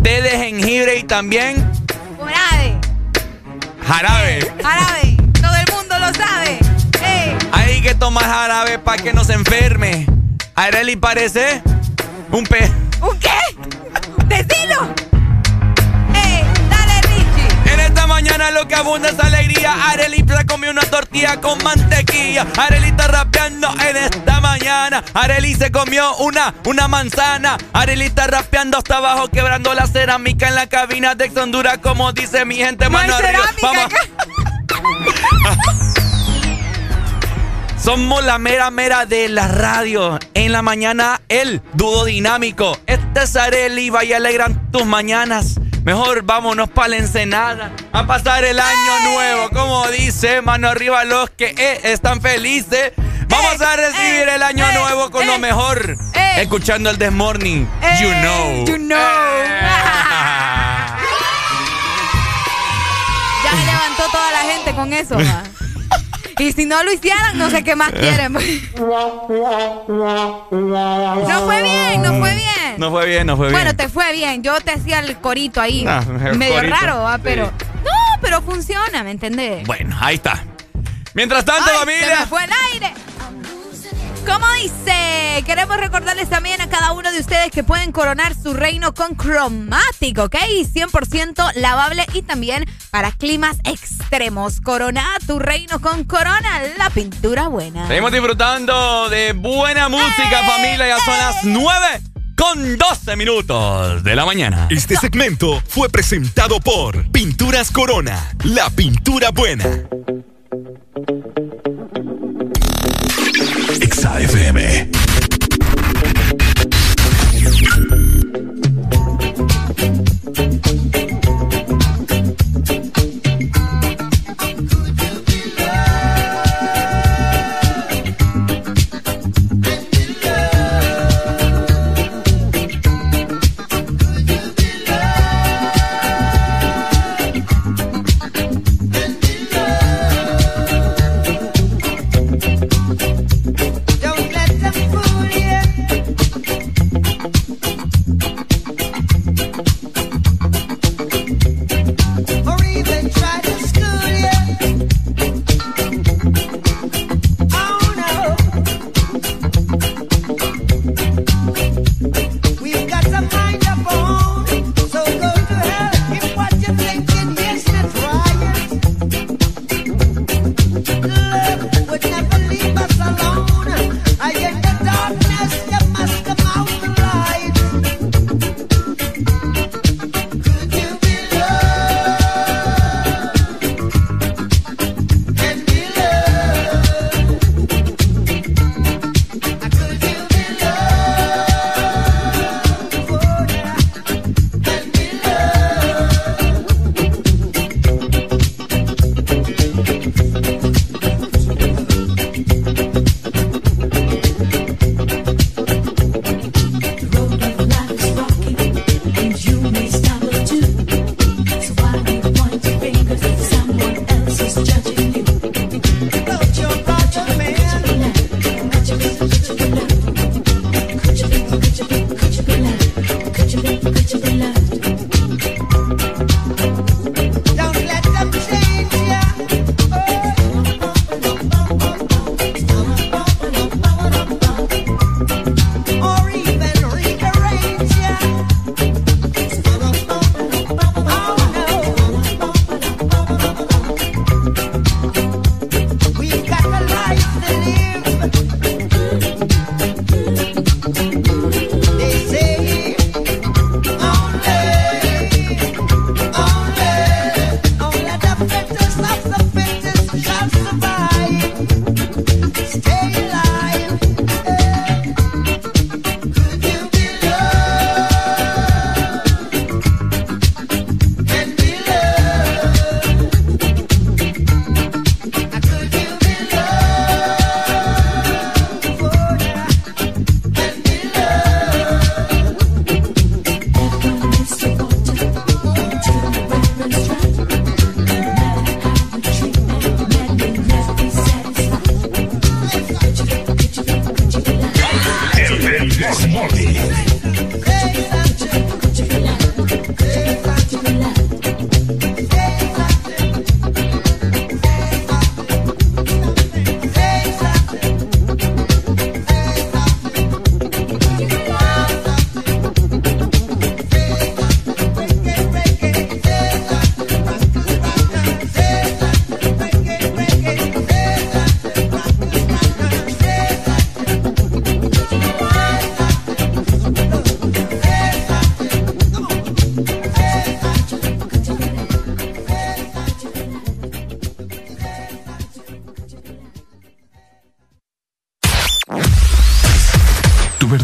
té de jengibre y también Jarabe. jarabe. Jarabe. Todo el mundo lo sabe. Ey. Hay que tomar jarabe para que no se enferme. Areli parece un pez. ¿Un qué? ¡Decilo! Mañana lo que abunda es alegría. Areli se comió una tortilla con mantequilla. Areli está rapeando en esta mañana. Areli se comió una, una manzana. Areli está rapeando hasta abajo, quebrando la cerámica en la cabina de Ex Honduras, como dice mi gente. No hay Mano arriba. Vamos. Somos la mera mera de la radio. En la mañana, el dudo dinámico. Este es Areli, vaya alegran tus mañanas. Mejor vámonos para la ensenada a pasar el año nuevo. Como dice, mano arriba los que eh, están felices. Vamos a recibir el año nuevo con lo mejor. Escuchando el This Morning. you know. You know. Ya se levantó toda la gente con eso, ma. Y si no lo hicieran, no sé qué más quieren. No fue bien, no fue bien. No fue bien, no fue bien. Bueno, te fue bien. Yo te hacía el corito ahí. Ah, el Medio corito, raro, ¿va? sí. pero. No, pero funciona, ¿me entendés? Bueno, ahí está. Mientras tanto, Ay, familia. Se me fue el aire. ¿Cómo dice? Queremos recordarles también a cada uno de ustedes que pueden coronar su reino con Chromatic, ¿ok? 100% lavable y también para climas extremos. Corona tu reino con Corona, la pintura buena. Seguimos disfrutando de buena música, familia. Ya son las 9 con 12 minutos de la mañana. Este segmento fue presentado por Pinturas Corona, la pintura buena. Exa FM.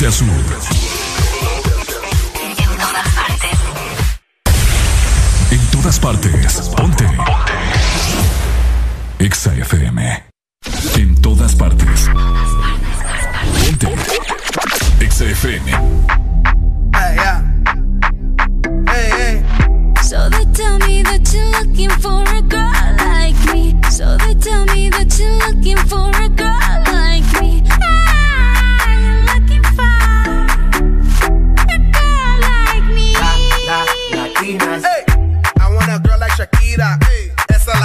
norte a sur. En todas partes. En todas partes. Ponte. Ponte. Exa FM. En todas partes. Ponte. Exa FM. Hey, yeah. hey, hey. So they tell me that you're looking for a girl like me. So they tell me that you're looking for a girl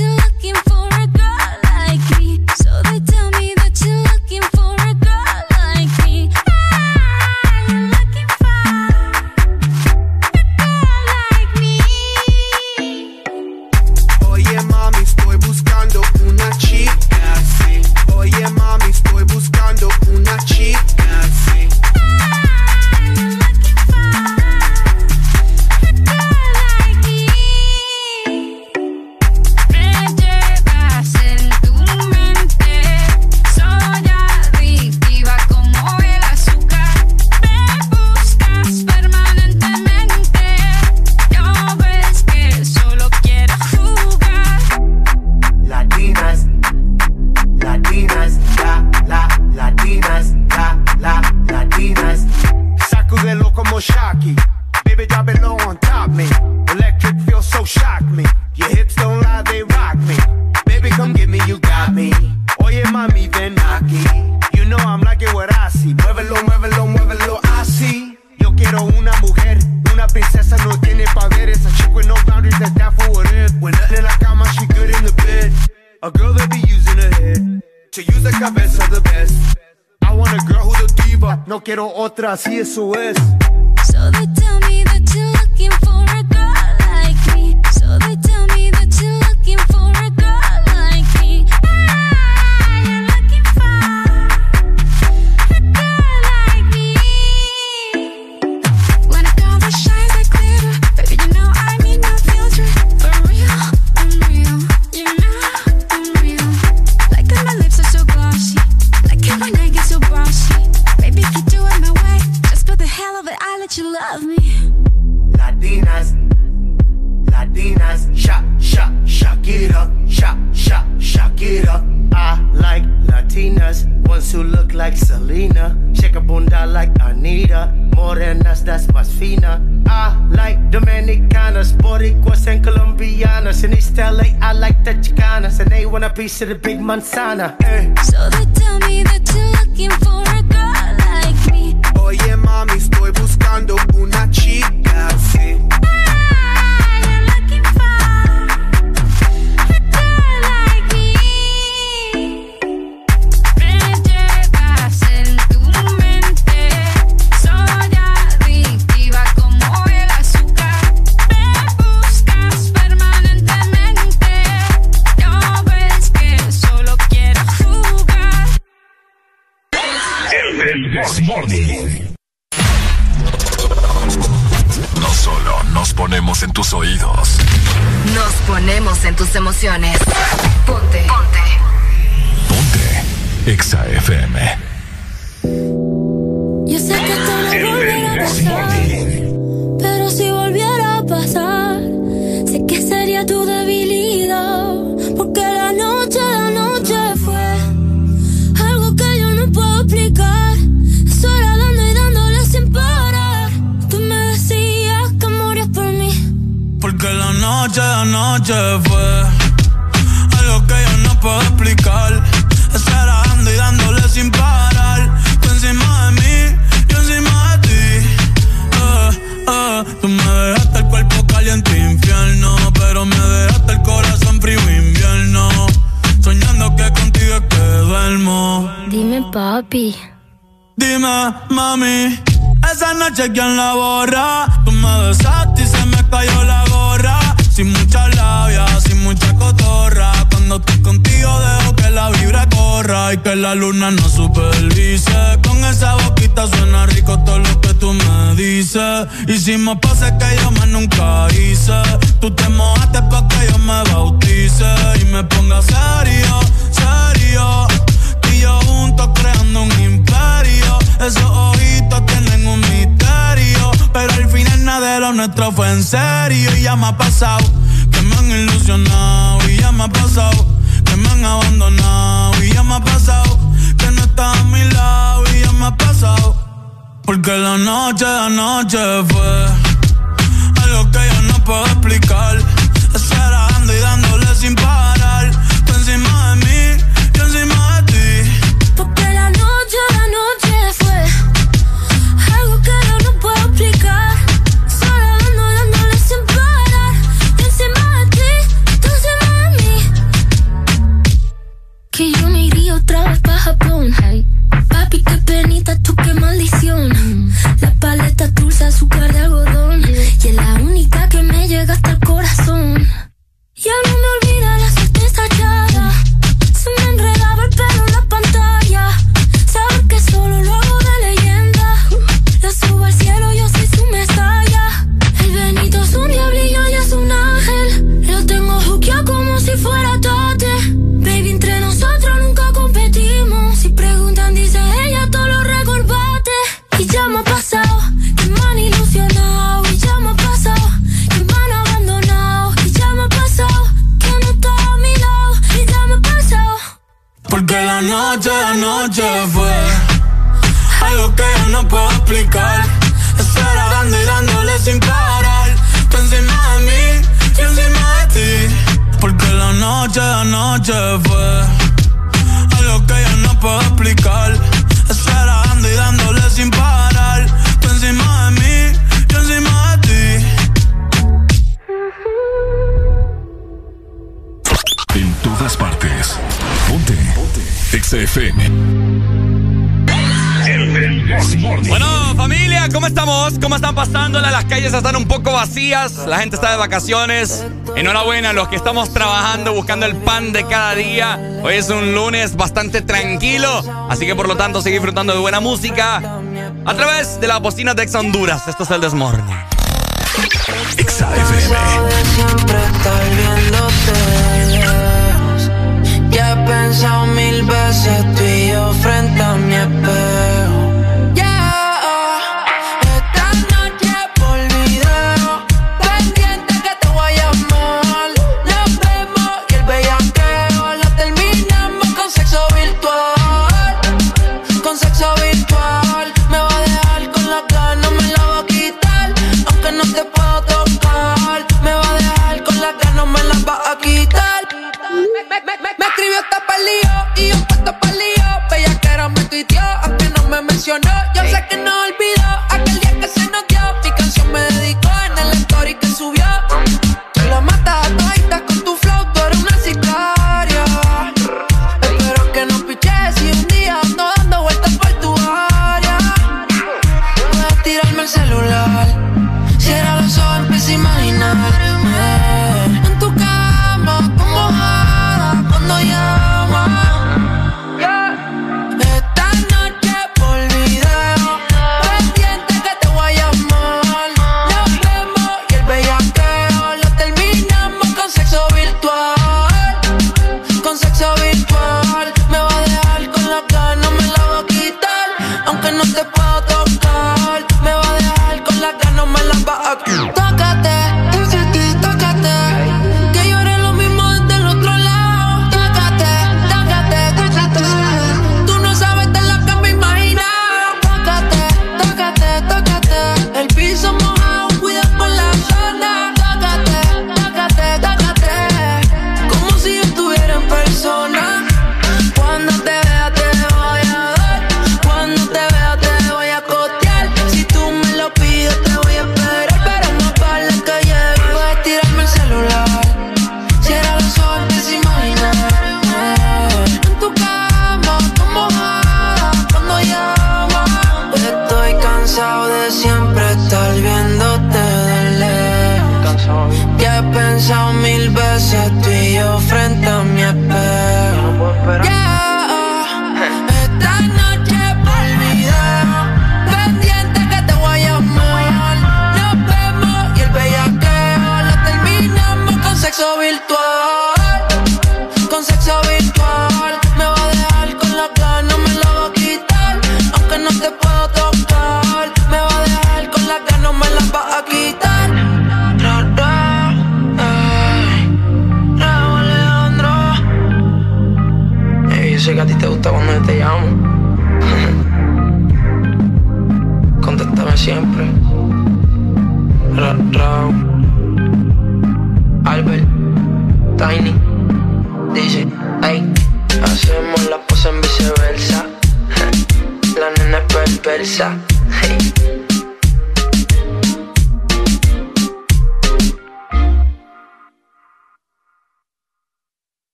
that you're looking for No quiero otra, si eso es. piece of the big manzana. So they tell me that you chequean la borra. Tú me besaste y se me cayó la gorra. Sin mucha labia, sin mucha cotorra. Cuando estoy contigo dejo que la vibra corra y que la luna no supervise. Con esa boquita suena rico todo lo que tú me dices. Y si que yo más nunca hice, tú te mojaste pa' que yo me bautice y me ponga serio, serio. Tú y yo juntos creando un imperio. Eso oídos tienen un misterio. Pero al final nada de nuestro fue en serio. Y ya me ha pasado que me han ilusionado. Y ya me ha pasado que me han abandonado. Y ya me ha pasado que no estás a mi lado. Y ya me ha pasado. Porque la noche, la noche fue algo que yo no puedo explicar. Estar dando y dándole sin paz la gente está de vacaciones. Enhorabuena a los que estamos trabajando, buscando el pan de cada día. Hoy es un lunes bastante tranquilo, así que por lo tanto sigue disfrutando de buena música a través de la bocina de Ex Honduras. Esto es el viéndote. Ya he pensado mil veces tú y yo frente a mi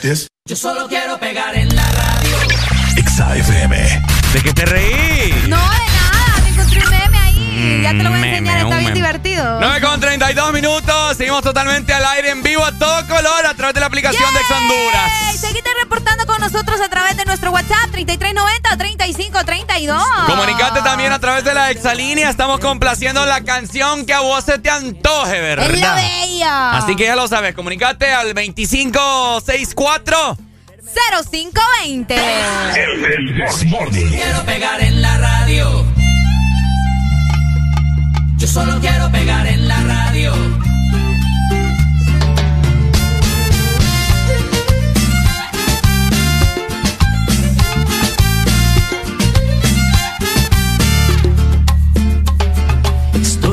This. Yo solo quiero pegar en la radio. Exa FM. ¿De qué te reí? No, de nada, me encontré un meme ahí. ya te lo voy a meme, enseñar, está un bien meme. divertido. 9 con 32 minutos. Seguimos totalmente al aire en vivo a todo color a través de la aplicación de Ex Honduras. Seguite reportando con nosotros a nuestro WhatsApp 3390-3532. Comunicate también a través de la exalínea. Estamos complaciendo la canción que a vos se te antoje, ¿verdad? Es la bella. Así que ya lo sabes, comunicate al 2564 0520. Quiero pegar en la radio. Yo solo quiero pegar en la radio.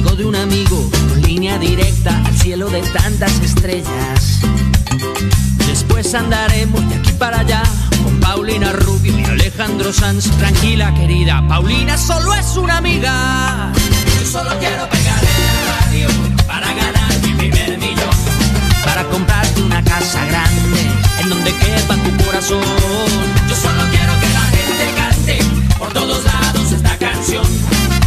Amigo de un amigo, con línea directa al cielo de tantas estrellas. Después andaremos de aquí para allá con Paulina Rubio y Alejandro Sanz. Tranquila, querida, Paulina solo es una amiga. Yo solo quiero pegar en la radio para ganar mi primer millón. Para comprarte una casa grande en donde quepa tu corazón. Yo solo quiero que la gente cante por todos lados esta canción.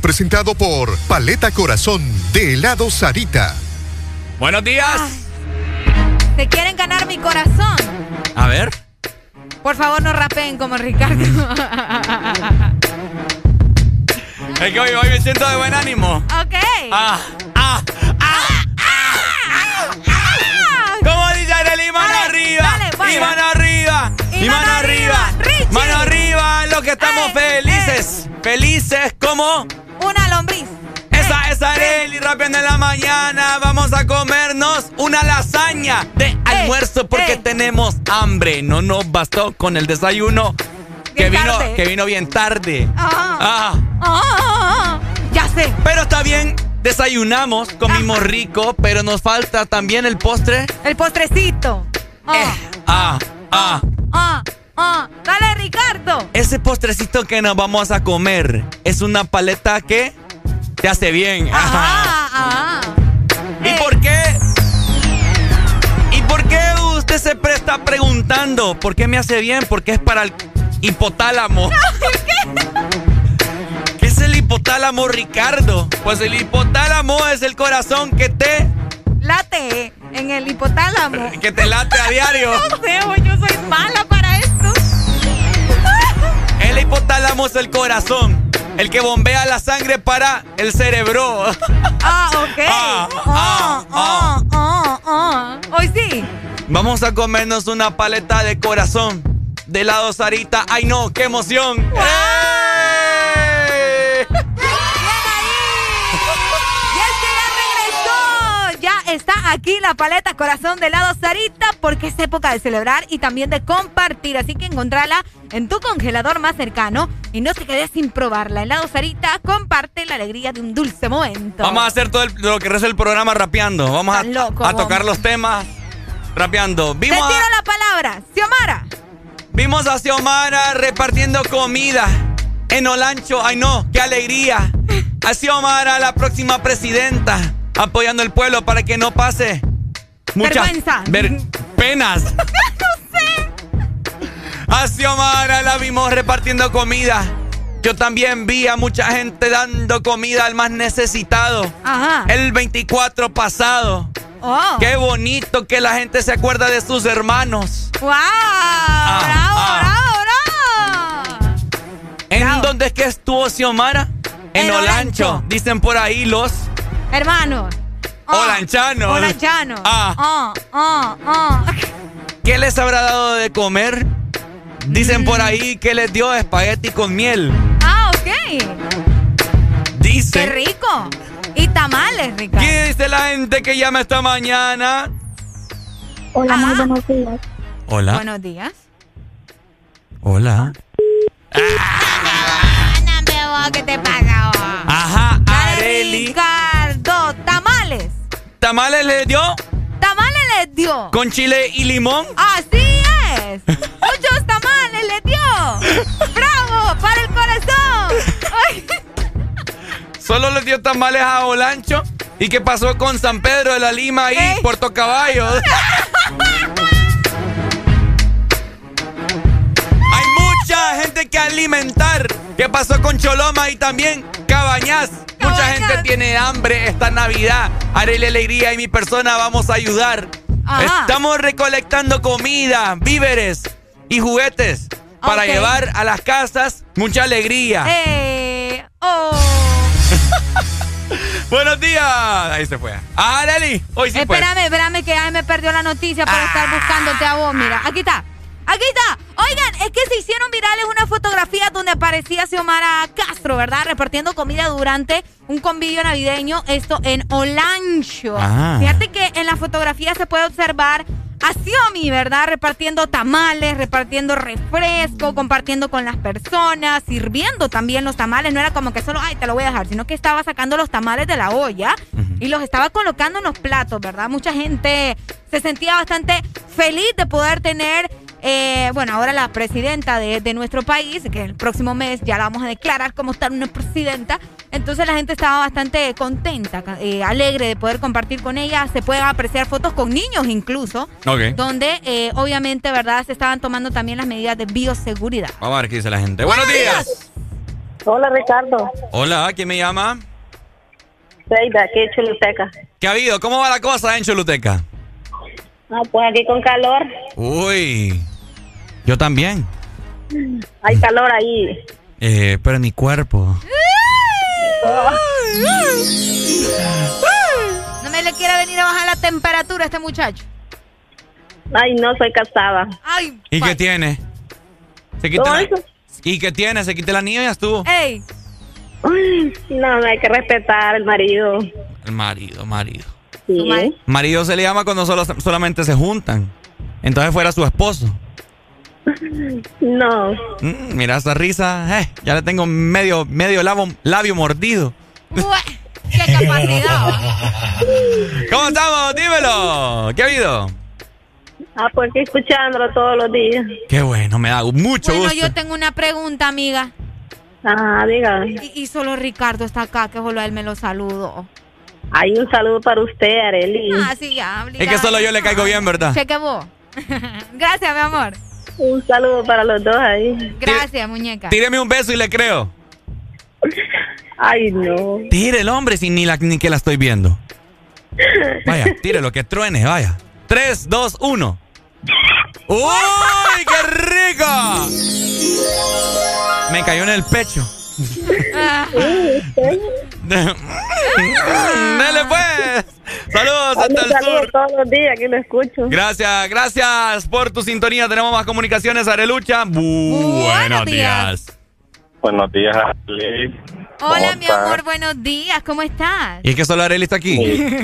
Presentado por Paleta Corazón de helado Sarita. Buenos días. ¿Te quieren ganar mi corazón? A ver. Por favor, no rapeen como Ricardo. Es que hoy, hoy me siento de buen ánimo. ok. Ah, ah, ah, ah, ¿Cómo dice Arely? Mano Dale, arriba. y mano arriba. Y mano arriba. Mano arriba, lo que estamos Ey, felices. Felices como. Esa es Arely rapeando en la mañana. Vamos a comernos una lasaña de almuerzo porque tenemos hambre. No nos bastó con el desayuno que vino, tarde. que vino bien tarde. Ah. Ah. Ah. Ya sé. Pero está bien, desayunamos, comimos rico, pero nos falta también el postre. El postrecito. Ah, Ah, ah. ah, ah. Dale, Ricardo. Ese postrecito que nos vamos a comer es una paleta que te hace bien. Ah. ¿Y por qué? ¿Y por qué usted se pre- está preguntando por qué me hace bien? Porque es para el hipotálamo. ¿Qué es el hipotálamo, Ricardo? Pues el hipotálamo es el corazón que te, Late en el hipotálamo. que te late a diario. No sé, yo soy mala para esto. El hipotálamo es el corazón, el que bombea la sangre para el cerebro. Ah, ok. Ah, Ah, ah, ah, ah. Hoy sí. Vamos a comernos una paleta de corazón de helado Sarita. ¡Ay no! ¡Qué emoción! ¡Eh! Está aquí la paleta corazón de helado Sarita porque es época de celebrar y también de compartir. Así que encontrala en tu congelador más cercano y no te quedes sin probarla. Helado Sarita comparte la alegría de un dulce momento. Vamos a hacer todo el- lo que resta el programa rapeando. Vamos a, Tan loco, a tocar los temas rapeando. Te Vimos tiro a, la palabra. Xiomara. vimos a Xiomara repartiendo comida en Olancho. ¡Ay no! ¡Qué alegría! A Xiomara, la próxima presidenta, apoyando al pueblo para que no pase muchas Vergüenza. ver- penas. A Xiomara la vimos repartiendo comida. Yo también vi a mucha gente dando comida al más necesitado. Ajá. El 24 pasado. Oh. Qué bonito que la gente se acuerda de sus hermanos. ¡Wow! ¡Bravo, ah. bravo, bravo! ¿En dónde es que estuvo Xiomara? En, En Olancho. Olancho. Dicen por ahí los Hermanos. olanchanos. Olanchanos. Ah, Ah, ah, ah. ¿Qué les habrá dado de comer? Dicen por ahí que les dio espagueti con miel. Ah, ok. ¡Qué Dicen. rico! Y tamales, Ricardo. ¿Qué dice la gente que llama esta mañana? Hola, muy buenos días. Hola. Buenos días. Hola. ¿Qué te pasa? ¿Tamales le dio? Tamales les dio. ¿Con chile y limón? Así es. Muchos tamales les dio. ¡Bravo! ¡Para el corazón! Solo le dio tamales a Olancho. ¿Y qué pasó con San Pedro de la Lima y. Puerto Caballo? gente que alimentar. ¿Qué pasó con Choloma y también Cabañas? Mucha gente tiene hambre esta Navidad. Haré la alegría y mi persona vamos a ayudar. Ajá. Estamos recolectando comida, víveres y juguetes para llevar a las casas mucha alegría. Eh, oh. Buenos días. Ahí se fue. Ah, Areli, hoy sí fue. Espérame, espérame que ay, me perdió la noticia por estar buscándote a vos. Mira, aquí está. Aquí está. Oigan, es que se hicieron virales unas fotografías donde aparecía Xiomara Castro, ¿verdad? Repartiendo comida durante un convivio navideño, esto en Olancho. Ah. Fíjate que en la fotografía se puede observar a Xiomi, ¿verdad? Repartiendo tamales, repartiendo refresco, compartiendo con las personas, sirviendo también los tamales. No era como que solo, ay, te lo voy a dejar, sino que estaba sacando los tamales de la olla y los estaba colocando en los platos, ¿verdad? Mucha gente se sentía bastante feliz de poder tener eh, bueno, ahora la presidenta de, nuestro país, que el próximo mes ya la vamos a declarar como tal una presidenta, entonces la gente estaba bastante contenta, eh, alegre de poder compartir con ella, se pueden apreciar fotos con niños incluso, donde eh, obviamente, ¿verdad? Se estaban tomando también las medidas de bioseguridad. Vamos a ver qué dice la gente. Buenos, días. Hola Ricardo. Hola, ¿quién me llama? Seida, aquí en Choluteca. ¿Qué ha habido? ¿Cómo va la cosa en Choluteca? Ah, pues aquí con calor. Uy, yo también. Hay calor ahí. Eh, pero en mi cuerpo. No me le quiere venir a bajar la temperatura a este muchacho. Ay, no, soy casada. Ay, ¿Y qué tiene? Se quita ¿Y qué tiene? Se quita la niña y ya estuvo. ¡Ey! No, no hay que respetar al marido. El marido, marido. Marido se le llama cuando solo, solamente se juntan. Entonces fuera su esposo. No. Mm, mira esa risa. Eh, ya le tengo medio, medio labio, mordido. ¡Qué capacidad! ¿Cómo estamos? Dímelo. ¿Qué ha habido? Ah, pues aquí escuchándolo todos los días. Qué bueno, me da mucho bueno, gusto. yo tengo una pregunta, amiga. Ah, diga. Y, solo Ricardo está acá, que solo él me lo saludo. Hay un saludo para usted, Areli. Ah, sí, ya. Es que solo yo le caigo bien, ¿verdad? Cheque vos. Gracias, mi amor. Un saludo para los dos ahí. Gracias, muñeca. Tíreme un beso y le creo. Ay, no. Tire el hombre sin ni, la, ni que la estoy viendo. Vaya, tire lo que truene, vaya. 3, 2, 1. ¡Uy, qué rico! Me cayó en el pecho. Dale pues. Saludos hasta el sur. todos los días, aquí lo escucho. Gracias, gracias por tu sintonía. Tenemos más comunicaciones, Arelucha. buenos días. Buenos días, Hola, mi amor, buenos días. ¿Cómo estás? ¿Y es que solo Arely está aquí?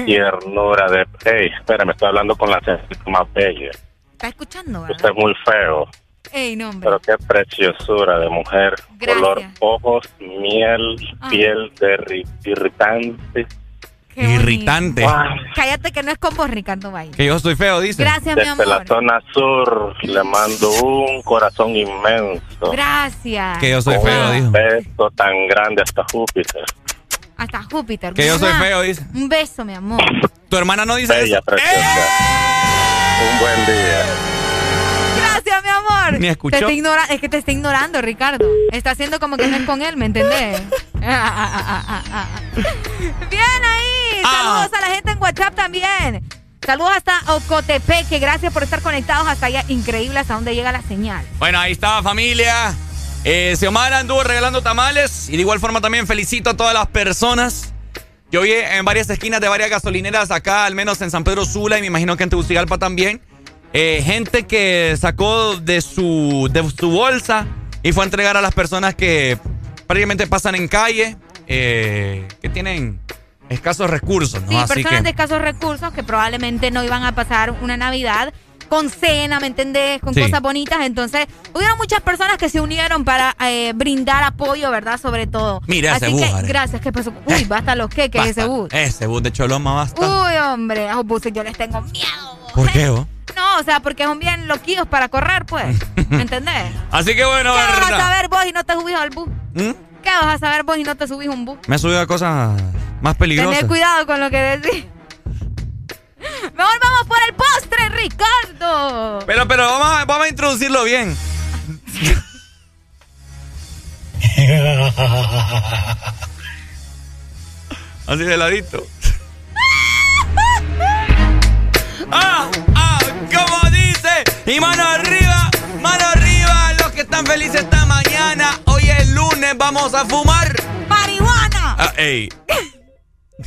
ternura de... Hey, espera, me estoy hablando con la más bella. ¿Estás escuchando, verdad? Usted es muy feo. Ey, no. Pero qué preciosura de mujer. Gracias. Color ojos, miel, Ah. piel de irritante. Irritante. Cállate que no es con vos, Ricardo Valle. Que yo estoy feo, dice. Gracias, mi Desde amor. la zona sur le mando un corazón inmenso. Gracias. Que yo soy Con feo, un dijo. beso tan grande hasta Júpiter. Hasta Júpiter. Que yo soy feo, dice. Un beso, mi amor. Tu hermana no dice Bella, eso. preciosa. Un buen día. Gracias, mi amor. Ni escuchó. Te está ignora- es que te está ignorando, Ricardo. Está haciendo como que no es con él, ¿me entendés? Bien ahí. Saludos a la gente en WhatsApp también. Saludos hasta Ocotepeque. Gracias por estar conectados hasta allá. Increíble hasta dónde llega la señal. Bueno, ahí estaba familia. Eh, Xiomara anduvo regalando tamales. Y de igual forma también felicito a todas las personas que hoy en varias esquinas de varias gasolineras acá, al menos en San Pedro Sula y me imagino que en Tegucigalpa también. Eh, gente que sacó de su, de su bolsa y fue a entregar a las personas que prácticamente pasan en calle, eh, que tienen escasos recursos, ¿no? Sí, Así personas que... de escasos recursos que probablemente no iban a pasar una Navidad con cena, ¿me entendés? Con Sí. cosas bonitas. Entonces, hubieron muchas personas que se unieron para eh, brindar apoyo, ¿verdad? Sobre todo. Mira ese Así bus, que, Ale. gracias. ¿Qué pasó? Uy, basta los que, que es ese Basta. bus. Ese bus de Choloma basta. Uy, hombre, a esos buses yo les tengo miedo. ¿Por qué, vos? No, o sea, porque son bien loquillos para correr, pues. ¿Me entendés? Así que bueno, ¿Qué vas a saber vos y no te subís al bus? ¿Mm? ¿Qué vas a saber vos y no te subís a un bus? Me he subido a cosas más peligrosas. Tener cuidado con lo que decís. Mejor vamos por el postre, Ricardo. Pero, pero vamos a, vamos a introducirlo bien. Así de ladito. ¡Ah! ¡Ah! Como dice. Y mano arriba, mano arriba. Los que están felices esta mañana. Hoy es lunes, vamos a fumar. ¡Marihuana! Ah, ey.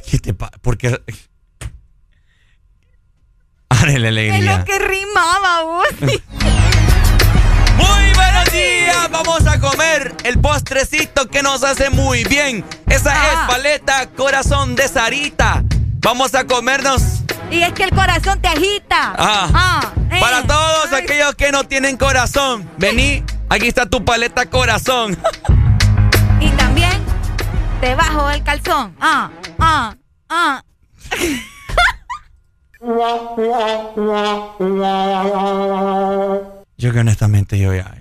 ¿Qué te pasa? Porque. Es alegría. lo que rimaba, vos. Muy buenos días, vamos a comer el postrecito que nos hace muy bien. Esa Ah. es paleta corazón de Sarita. Vamos a comernos Y es que el corazón te agita. Ah. Ah, eh. para todos aquellos que no tienen corazón. Vení, aquí está tu paleta corazón. Y también te bajo el calzón. Ah, ah, ah. Yo que honestamente yo ya,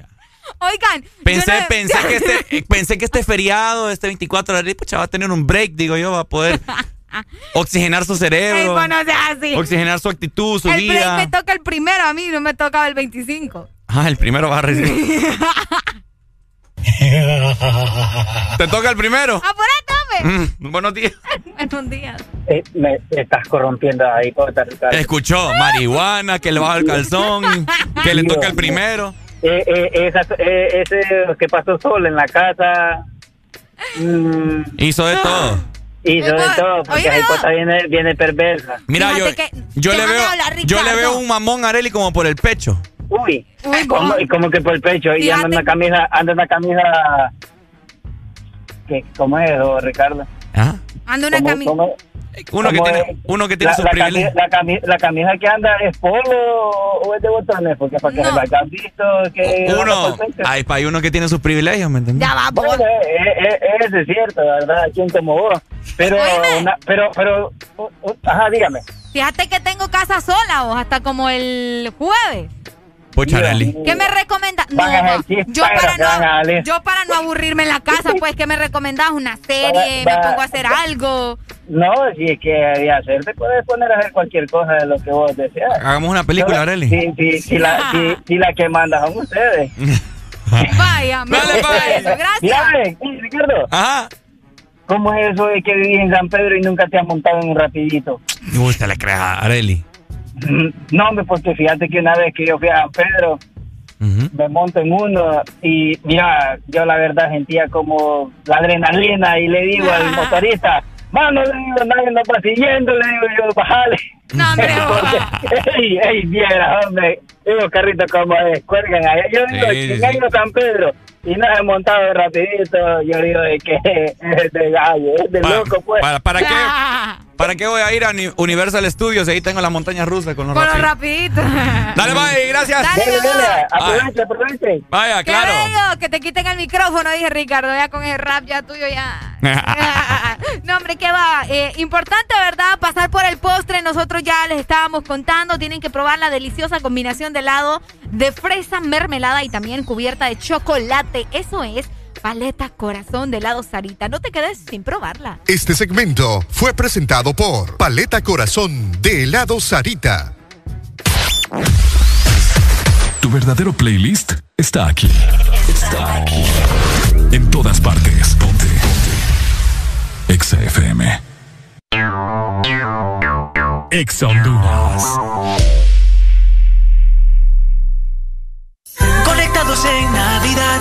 Oigan, pensé, pensé, que este, pensé que este feriado, este 24 de abril, va a tener un break, digo yo, va a poder oxigenar su cerebro. bueno, así. Oxigenar su actitud, su el vida. Me toca el primero, a mí no me tocaba el 25. Ah, el primero va a recibir. ¿Te toca el primero? ¡Apúrate, mm, buenos días. buenos días. Eh, me estás corrompiendo ahí, Ricardo. Escuchó, marihuana, que le baja el calzón, que le toca el primero. Eh, eh, esa, eh, ese que pasó solo en la casa. Mm, Hizo de todo. Hizo de todo, porque ahí viene, viene perversa. Mira, yo, yo le veo, yo le veo un mamón a Areli como por el pecho. Uy, como, como que por el pecho. Y anda una camisa, anda una camisa. ¿Qué, ¿Cómo es, Ricardo? ¿Ah? Anda una camisa. Uno que, tiene, uno que tiene la, sus la privilegios. Camisa, la, camisa, que anda es polo o es de botones, porque para que no. se han visto que. Uno, hay uno que tiene sus privilegios, ¿me entiendes? Ya va, bueno, es, es, es, cierto, ¿verdad? ¿Quién como vos? Pero, una, pero, pero, uh, uh, ajá, dígame. Fíjate que tengo casa sola vos, hasta como el jueves. Pocharelli. ¿Qué me recomiendas? No, yo, para no, yo para no aburrirme en la casa, pues, ¿qué me recomendás? ¿Una serie? ¿Me pongo a hacer algo? No, si es que de hacer, te puedes poner a hacer cualquier cosa de lo que vos deseas. Hagamos una película, Areli. Sí, sí, sí, la, la que manda son ustedes. Vaya, me Dale, pues. Gracias. Ricardo. Ajá. ¿Cómo es eso de que vivís en San Pedro y nunca te has montado en un rapidito? Me gusta le creas a Areli. No, hombre, porque fíjate que una vez que yo fui a San Pedro, me monto en uno y mira, yo la verdad sentía como la adrenalina y le digo al motorista, mano, le digo, nadie nos va siguiendo, le digo yo, bajale. No, hombre, ey, ey, viera, hombre, esos carritos como descuelgan allá. Yo digo, sí, sí, sí. San Pedro y no he montado rapidito, yo digo de que es de gallo, es de loco, pues. ¿Para, para qué? ¿Para qué voy a ir a Universal Studios? Ahí tengo las montañas rusas con los Con los rapiditos. Dale, bye, gracias. Dale, dale, aproveche, aproveche. Vaya, claro. bello, que te quiten el micrófono, dije Ricardo, ya con el rap ya tuyo ya. no, hombre, ¿qué va? Eh, importante, ¿verdad? Pasar por el postre, nosotros ya les estábamos contando, tienen que probar la deliciosa combinación de helado de fresa, mermelada y también cubierta de chocolate. Eso es paleta corazón de helado Sarita. No te quedes sin probarla. Este segmento fue presentado por Paleta Corazón de helado Sarita. Tu verdadero playlist está aquí. Está aquí. En todas partes. Ponte. Ponte. Exa FM. Exa Honduras. Conectados en Navidad,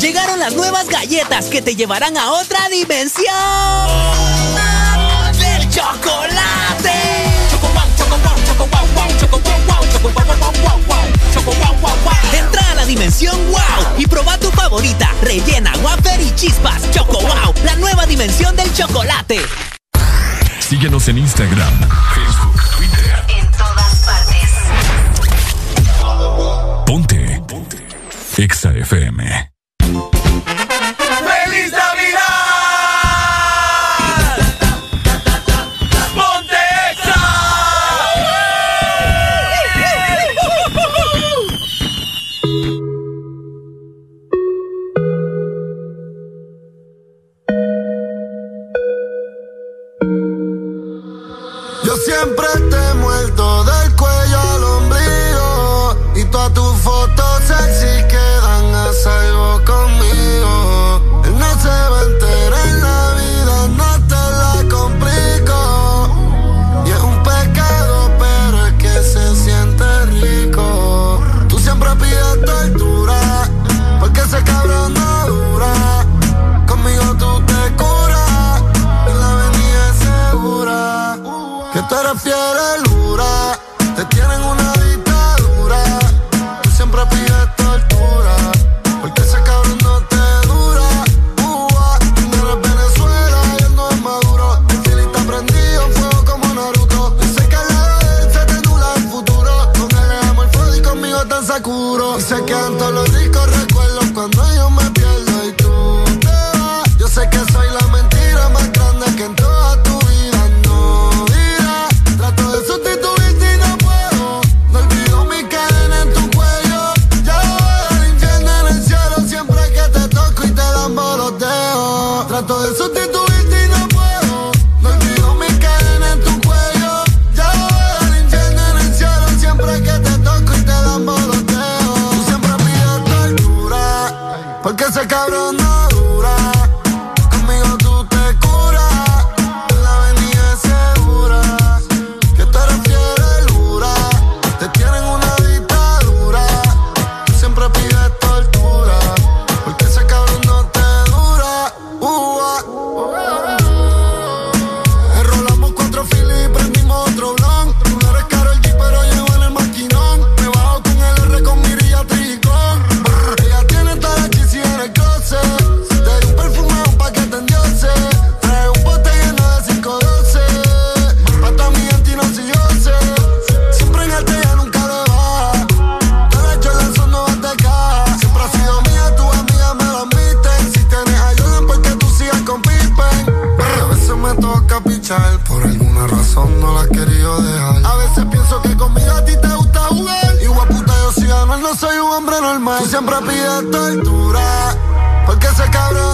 Llegaron las nuevas galletas que te llevarán a otra dimensión del chocolate. Entra a la dimensión wow y proba tu favorita, rellena, wafer y chispas. Choco wow, la nueva dimensión del chocolate. Síguenos en Instagram, Facebook, Twitter. En todas partes. Ponte. Ponte. Exa FM. Siempre te siempre pides tortura, porque ese cabrón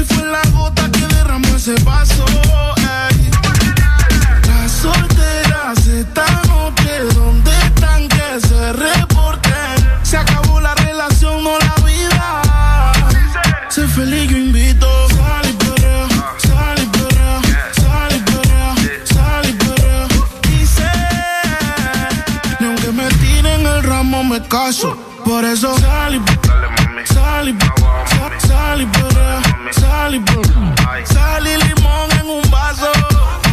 Y fue la gota que derramó ese vaso. Ay. Las solteras esta noche, ¿dónde están que se reporten? Se acabó la relación, no la vida. Sé feliz, yo invito. Sal y perrea, sal y perrea, sal y perrea, sal y perrea. Dice, ni aunque me tiren el ramo me caso. Por eso sal y sal y Sal y limón en un vaso.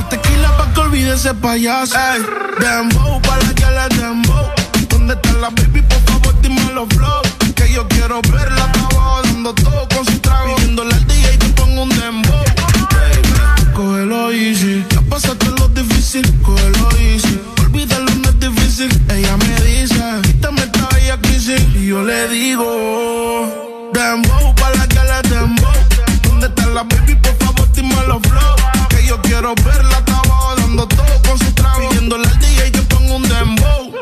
Tequila pa' que olvide ese payaso. Ey, dembow pa' la que le dembow. ¿Dónde está la baby? Por favor, dime los flow. Que yo quiero verla abajo dando todo con su trago. Pidiéndole al DJ que ponga un dembow. Baby, cógelo easy. Ya pasaste lo difícil, cógelo easy. Olvídalo, no es difícil. Ella me dice, quítame esta bella crisis. Y yo le digo, dembow pa' la que dembow. ¿Dónde está la baby? Por Que yo quiero verla abajo dando todo con su trago. Pidiéndole al DJ que ponga un dembow.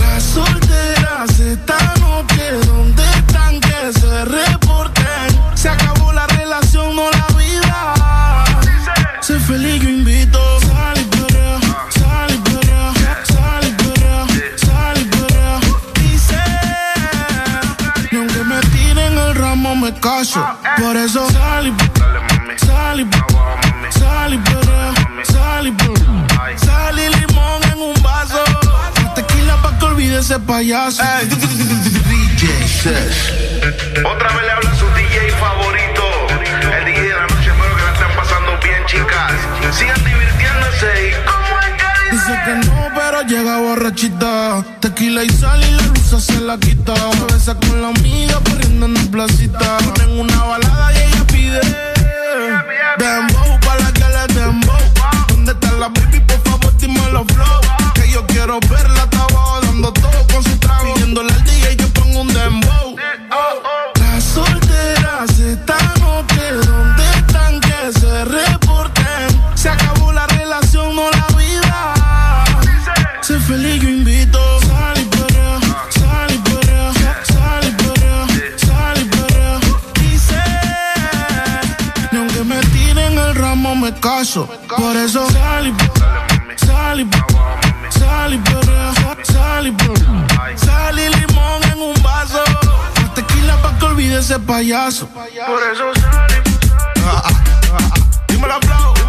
Las solteras esta noche, ¿dónde están que se reporten? Se acabó la relación, no la vida. Sé feliz, yo invito. Sal y perrea, sal y perrea, sal y sal y. Dice, ni aunque me tiren el ramo me caso. Por eso sal y sal y sal y perrea, sal y perrea. Sal y limón en un vaso. Tequila pa' que olvide ese payaso. DJ Otra vez le habla su DJ favorito. El DJ de la noche, espero que la estén pasando bien, chicas. Sigan divirtiéndose y como es que Dice que no, pero llega borrachita. Tequila y sal y la luz se la quita. Se besa con la amiga corriendo en la placita. Ponen una balada y ella pide. Dembow pa' la que le dembow. ¿Dónde está la baby? Por favor, dime los flow. Que yo quiero verla, estaba dando todo con su trago. Pidiéndole al DJ, yo pongo un dembow. Oh. oh. Me caso. Por eso salí, salí, salí, salí, salí limón en un vaso. tequila pa' que olvide ese payaso. Por eso salí, ah, ah, ah, dime la aplauso.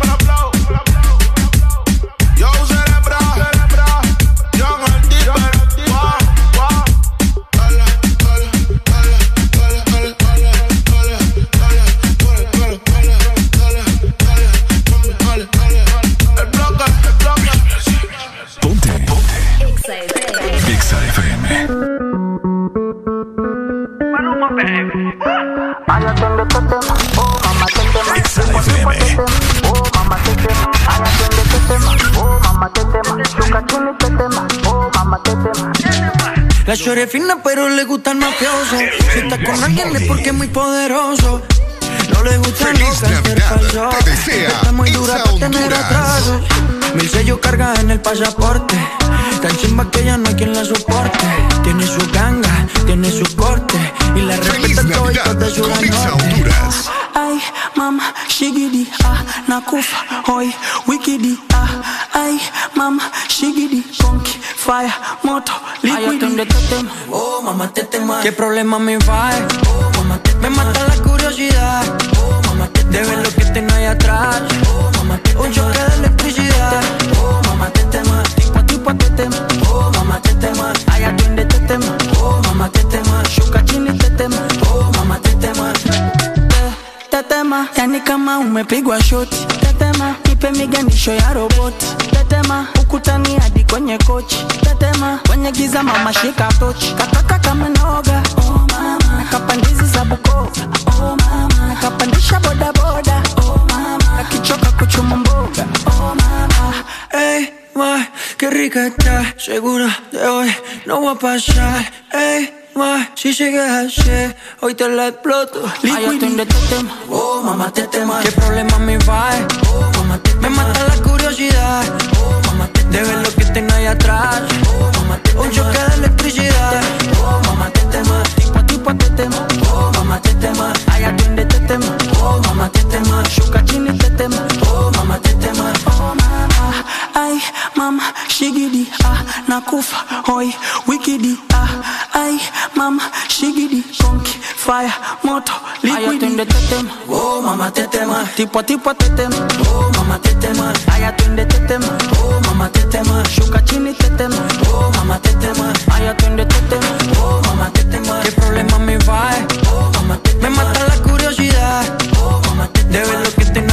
La chore fina pero le gusta el mafioso. Si está con alguien es porque es muy poderoso. No le gusta Feliz Navidad, te desea Está muy dura para tener atrasos. Mil sellos carga en el pasaporte. Tan chimba que ya no hay quien la soporte. Tiene su ganga, tiene su corte. Y la respeta todo de su Honduras. Ay, mama, shigidi, ah, nakufa, hoy, wikidi, ah, ay, mama, shigidi, conky, fire, moto, liquidi. Oh, mamá, te tema. ¿Qué problema me va? Oh, mamá, te Me mata la curiosidad. Oh, mamá, te De ver lo que tengo ahí atrás. Oh, mamá, te Un choque de electricidad. Oh, mamá, te tema. Tipo a tipo te tema. Oh, mamá, te tema. Ay, atiende, te tema. Oh, tetema. Shuka chini, tetema. Oh, mama tetema. Tetema, yani kama umepigwa shoti. Tetema, nipe miganisho ya roboti. Tetema, ukutani hadi kwenye kochi. Tetema, kwenye giza mama shika tochi. Kataka kama noga. Oh mama, nakapandizi za Bukoba. Oh mama, nakapandisha boda boda. Oh mama, nakichoka kuchuma mboga. Oh mama, hey, ma, qué rica está. Segura de hoy no va a pasar. Hey, ma, si sigues así, hoy te la exploto. Liquid Oh, mamá, te tema. ¿Qué problema me va? Oh, mamá, te Me mata la curiosidad. Oh, mamá, te De ver lo que tengo ahí atrás. Oh, mamá, te Un choque de electricidad. Oh, mamá, te tema. Tipo a tipo te tema. Oh, mamá, te tema. Ay, atiende, te tema. Oh, mamá, te tema. Shuka chini, te tema. Oh, mamá, te tema. Oh, mama. Ay, mama, shigidi, ah, nakufa, hoy, wikidi, ah, ay, mama, shigidi, conky, fire, moto, liquidi. Ay, te tema. Oh, mama, te tema. Tipo a tipo te tema. Oh, mama, te tema. Ay, atiende, te tema. Oh, mama, te tema. Shuka chini, te tema. Oh, mama, te tema. Ay, atiende, te tema. Oh, mama, te tema. ¿Qué problema me va? Oh, mama, te tema. Me mata la curiosidad. Oh, mama, te tema. De ver lo que tengo ahí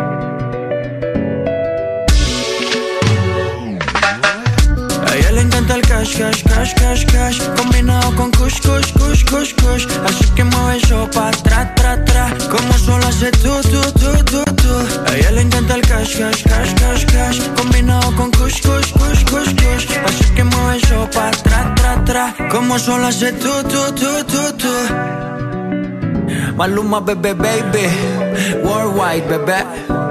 Encanta el cash, cash, cash, cash, cash. Combinado con kush, kush, kush, kush, kush. Así que mueve eso pa' tra, tra, tra. Como solo hace tú, tú, tú, tú, tú A ella le encanta el cash, cash, cash, cash, cash. Combinado con kush, kush, kush, kush, kush. Así que mueve eso pa' tra, tra, tra. Como solo hace tú, tú, tú, tú, tú Maluma, bebé, baby. Worldwide, bebé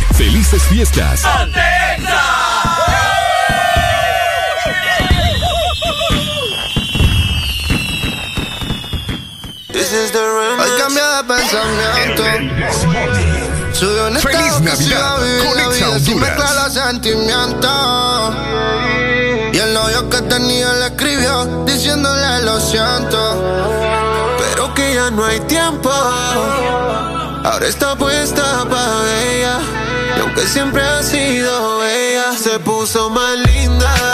¡Felices fiestas! Hoy cambia de pensamiento. Feliz Navidad, Conexa Honduras. los sentimientos. Y el novio que tenía le escribió diciéndole lo siento. Pero que ya no hay tiempo. Ahora está puesta para ella. Aunque siempre ha sido ella, se puso más linda.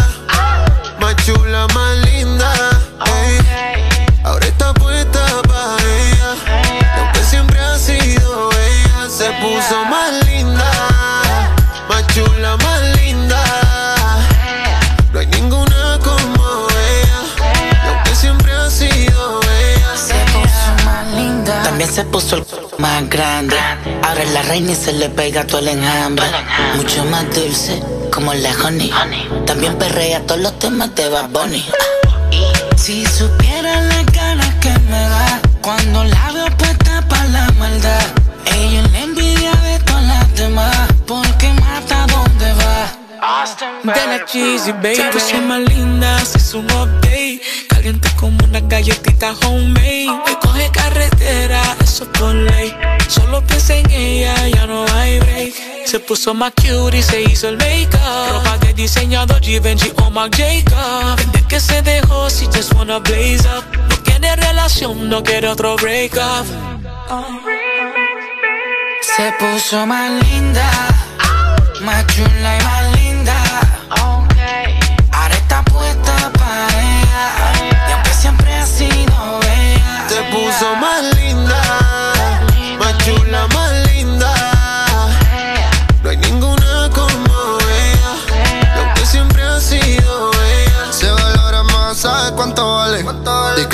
Se puso el más grande. Ahora la reina y se le pega todo el enjambre. Mucho más dulce, como la honey. También perrea todos los temas de Bad. Si supiera las ganas que me da cuando la veo puesta para la maldad. Ella la envidia de todas las demás porque. De la cheesy, baby. Te puse más linda, es un update. Caliente como una galletita homemade. Me coge carretera, eso por ley. Solo piensa en ella, ya no hay break. Se puso más cute y se hizo el make-up. Ropa de diseñador Givenchy o Marc Jacob. Desde que se dejó, si just wanna blaze up. No quiere relación, no quiere otro break up. Se puso más linda, más chula y más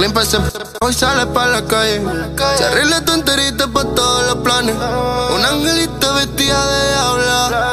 Clean pa' hoy sale pa' la calle. Se arregla tu enterita pa' todos los planes. Un angelito vestida de diabla.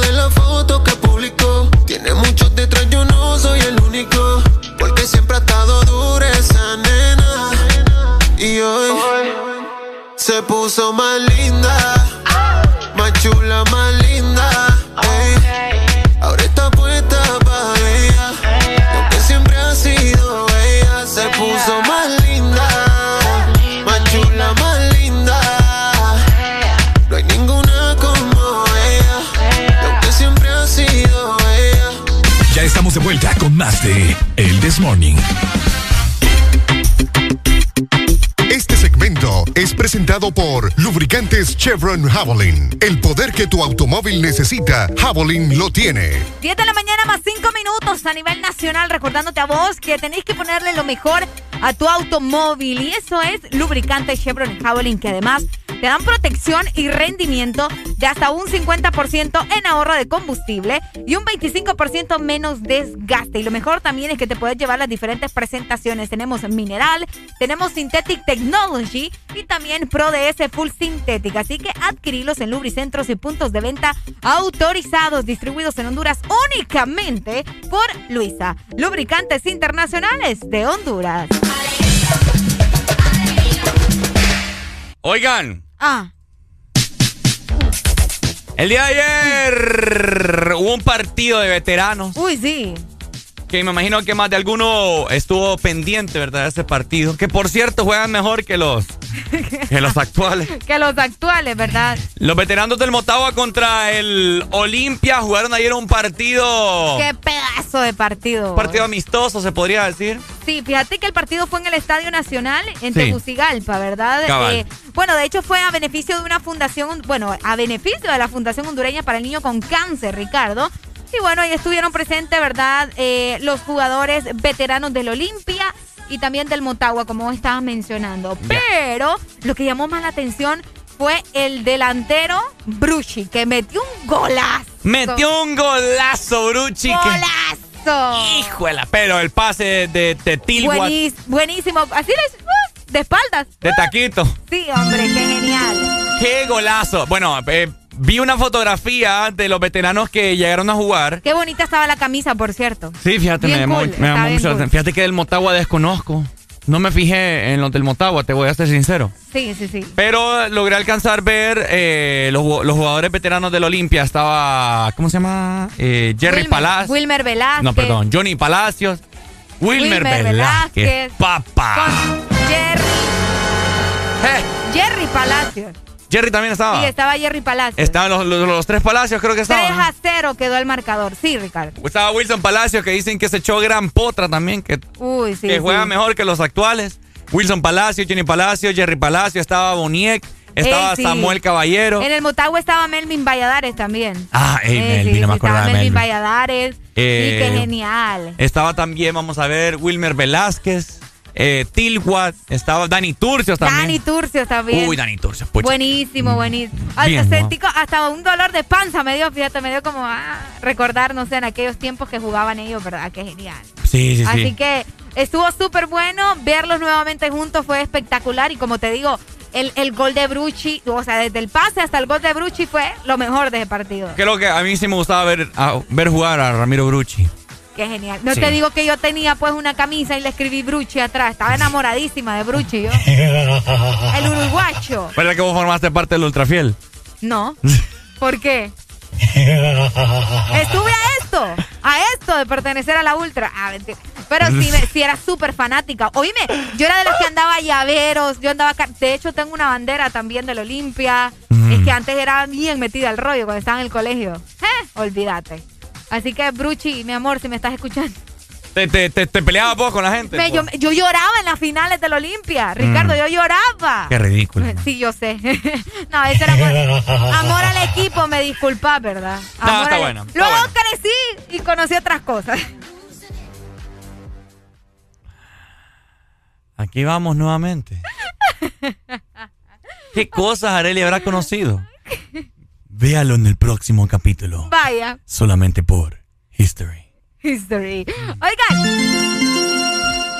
de de El This Morning. Este segmento es presentado por Lubricantes Chevron Javelin. El poder que tu automóvil necesita, Javelin lo tiene. 10 de la mañana más 5 minutos a nivel nacional, recordándote a vos que tenéis que ponerle lo mejor a tu automóvil. Y eso es lubricante Chevron Javelin, que además te dan protección y rendimiento de hasta un 50% en ahorro de combustible y un 25% menos desgaste. Y lo mejor también es que te puedes llevar las diferentes presentaciones. Tenemos mineral, tenemos Synthetic Technology y también Pro DS Full Sintética. Así que adquirilos en lubricentros y puntos de venta autorizados, distribuidos en Honduras únicamente por Luisa. Lubricantes Internacionales de Honduras. Oigan, Ah, el día de ayer hubo un partido de veteranos uy, sí. Que me imagino que más de alguno estuvo pendiente, ¿verdad? De ese partido. Que por cierto juegan mejor que los, que los actuales. Que los actuales, ¿verdad? Los veteranos del Motagua contra el Olimpia jugaron ayer un partido. Qué pedazo de partido. Partido amistoso, se podría decir. Sí, fíjate que el partido fue en el Estadio Nacional en Sí. Tegucigalpa, ¿verdad? Eh, bueno, de hecho fue a beneficio de una fundación, bueno, a beneficio de la Fundación Hondureña para el Niño con Cáncer, Ricardo. Y bueno, ahí estuvieron presentes, ¿verdad? Eh, los jugadores veteranos del Olimpia y también del Motagua, como estabas mencionando. Pero lo que llamó más la atención fue el delantero Bruchi, que metió un golazo. Metió un golazo, Bruchi. que- ¡Golazo! Híjole, pero el pase de, de, de Tilwa, Buenís- buenísimo. Así les, ¡uh! de espaldas. de Taquito. Sí, hombre, qué genial. ¡Qué golazo! Bueno, eh, vi una fotografía de los veteranos que llegaron a jugar. Qué bonita estaba la camisa, por cierto. Sí, fíjate, me llamó, cool, me está llamó mucho cool. Fíjate que del Motagua desconozco. No me fijé en los del Motagua, te voy a ser sincero. Sí, sí, sí. Pero logré alcanzar ver eh, los, los jugadores veteranos del Olimpia. Estaba, ¿cómo se llama? Eh, Jerry Wilmer- Palacios. Wilmer Velázquez. No, perdón, Johnny Palacios. Wilmer, Velázquez. Papá. Con Jerry. Eh. Jerry Palacios. Jerry también estaba. Sí, estaba Jerry Palacios. Estaban los, los- los tres palacios, creo que 3 estaban. a 0 quedó el marcador. Sí, Ricardo. Estaba Wilson Palacios, que dicen que se echó gran potra también, que, Uy, sí. que juega sí. mejor que los actuales. Wilson Palacios, Jenny Palacios, Jerry Palacios, estaba Boniek, estaba Ey, sí. Samuel Caballero. En el Motagua estaba Melvin Valladares también. Ah, ey, Eh, Melvin, sí, no me sí, acordaba estaba Melvin Melvin. Valladares. Eh, sí, qué genial. Estaba también, vamos a ver, Wilmer Velázquez, eh, estaba Dani Turcios también. Dani Turcios también. Uy, Dani Turcios. pucha. Buenísimo, buenísimo. Hasta, sentí hasta un dolor de panza me dio, fíjate, me dio como ah, recordar, no sé, en aquellos tiempos que jugaban ellos, ¿verdad? Qué genial. Sí, sí, Así sí. que estuvo súper bueno, verlos nuevamente juntos fue espectacular y como te digo, el, el gol de Brucci, o sea, desde el pase hasta el gol de Brucci fue lo mejor de ese partido. Creo que a mí sí me gustaba ver, a- ver jugar a Ramiro Brucci. Qué genial. No Sí. te digo que yo tenía pues una camisa y le escribí Brucci atrás, estaba enamoradísima de Brucci yo. El uruguacho. ¿Verdad que vos formaste parte del Ultrafiel? No. ¿Por qué? Estuve a esto, a esto de pertenecer a la Ultra. Ah, mentira. Pero sí, me- sí era súper fanática. Oíme, yo era de las que andaba llaveros, yo andaba... De hecho, tengo una bandera también del Olimpia. Mm. Es que antes era bien metida al rollo cuando estaba en el colegio. Eh, olvídate. Así que, Bruchi, mi amor, si me estás escuchando. ¿Te, te, te, te peleabas vos con la gente? Me- yo, yo lloraba en las finales del Olimpia. Ricardo, Mm. yo lloraba. Qué ridículo. Sí, yo sé. no, ese era amor, amor al equipo, me disculpas, ¿verdad? No, está al- bueno, está Luego bueno. crecí y conocí otras cosas. Aquí vamos nuevamente. ¿Qué cosas Areli habrá conocido? Véalo en el próximo capítulo. Vaya. Solamente por History. History. Oigan.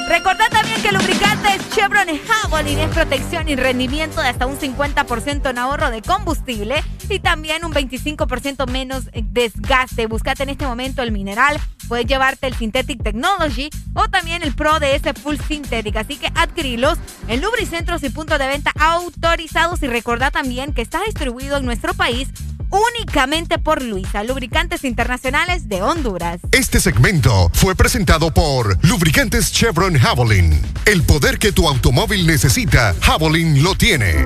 Recordad también que el lubricante Chevron Javelin es protección y rendimiento de hasta un 50% en ahorro de combustible y también un 25% menos desgaste. Buscate en este momento el mineral, puedes llevarte el Synthetic Technology o también el Pro DS Full Synthetic. Así que adquirilos en lubricentros y puntos de venta autorizados y recordad también que está distribuido en nuestro país únicamente por Luisa, Lubricantes Internacionales de Honduras. Este segmento fue presentado por Lubricantes Chevron Javelin. El poder que tu automóvil necesita, Javelin lo tiene.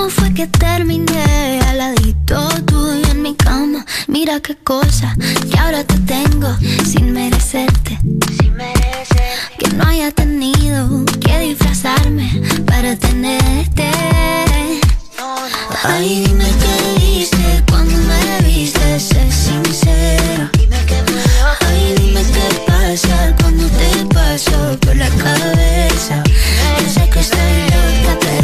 ¿Cómo fue que terminé al ladito tuyo en mi cama? Mira qué cosa que ahora te tengo sin merecerte. Sin Que no haya tenido que disfrazarme para tenerte. Ay, dime qué viste cuando me viste, sé sincera. Ay, dime qué pasa cuando te paso por la cabeza. Yo sé que estoy loca, pero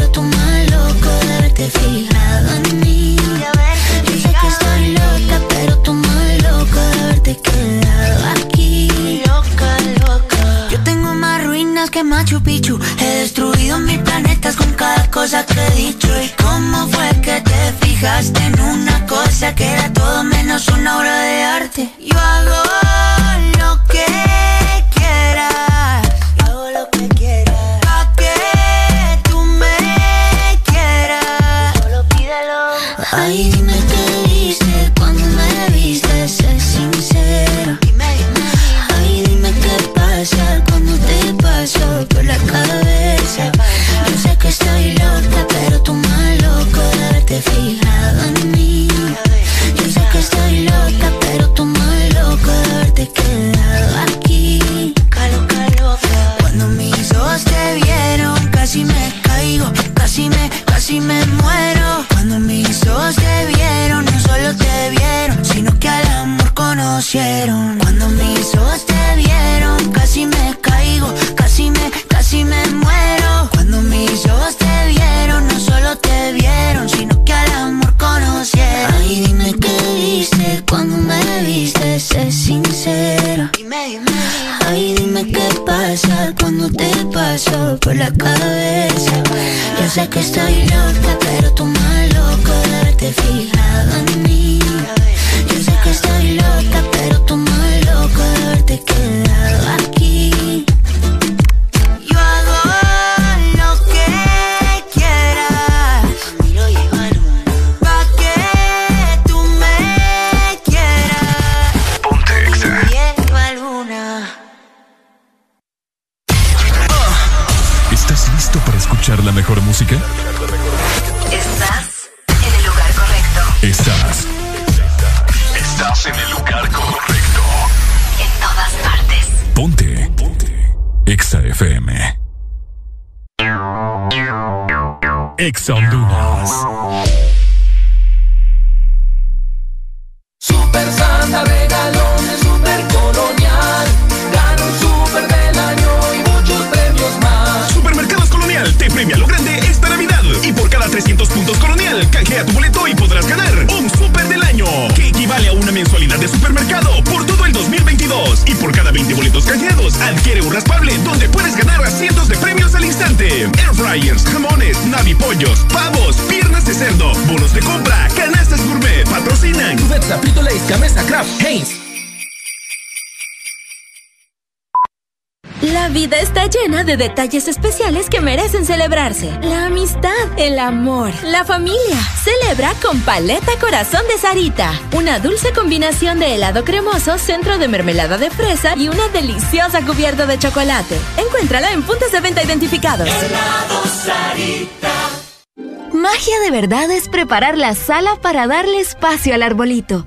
haberte fijado en mí. Sé que estoy loca, pero tú más loco de haberte quedado aquí. Loca, loca. Yo tengo más ruinas que Machu Picchu. He destruido mil planetas con cada cosa que he dicho. ¿Y cómo fue que te fijaste en una cosa que era todo menos una obra de arte? Yo hago Cuando mis ojos te vieron, casi me caigo, casi me, casi me muero. Cuando mis ojos te vieron, no solo te vieron, sino que al amor conocieron. Ay, dime qué viste cuando me viste, sé sincera. Ay, dime qué pasa cuando te paso por la cabeza. Yo sé que estoy loca, pero tú más loco de haberte fijado en mí. Loco de FM. Exa Honduras. Cada 20 boletos canjeados, adquiere un raspable donde puedes ganar a cientos de premios al instante. Air fryers, jamones, navipollos, pavos, piernas de cerdo, bonos de compra, canastas gourmet, patrocinan. Cubeta, Frito Lays, Gamesa, Kraft, Heinz. La vida está llena de detalles especiales que merecen celebrarse. La amistad, el amor, la familia. Celebra con Paleta Corazón de Sarita. Una dulce combinación de helado cremoso, centro de mermelada de fresa y una deliciosa cubierta de chocolate. Encuéntrala en puntos de venta identificados. Magia de verdad es preparar la sala para darle espacio al arbolito.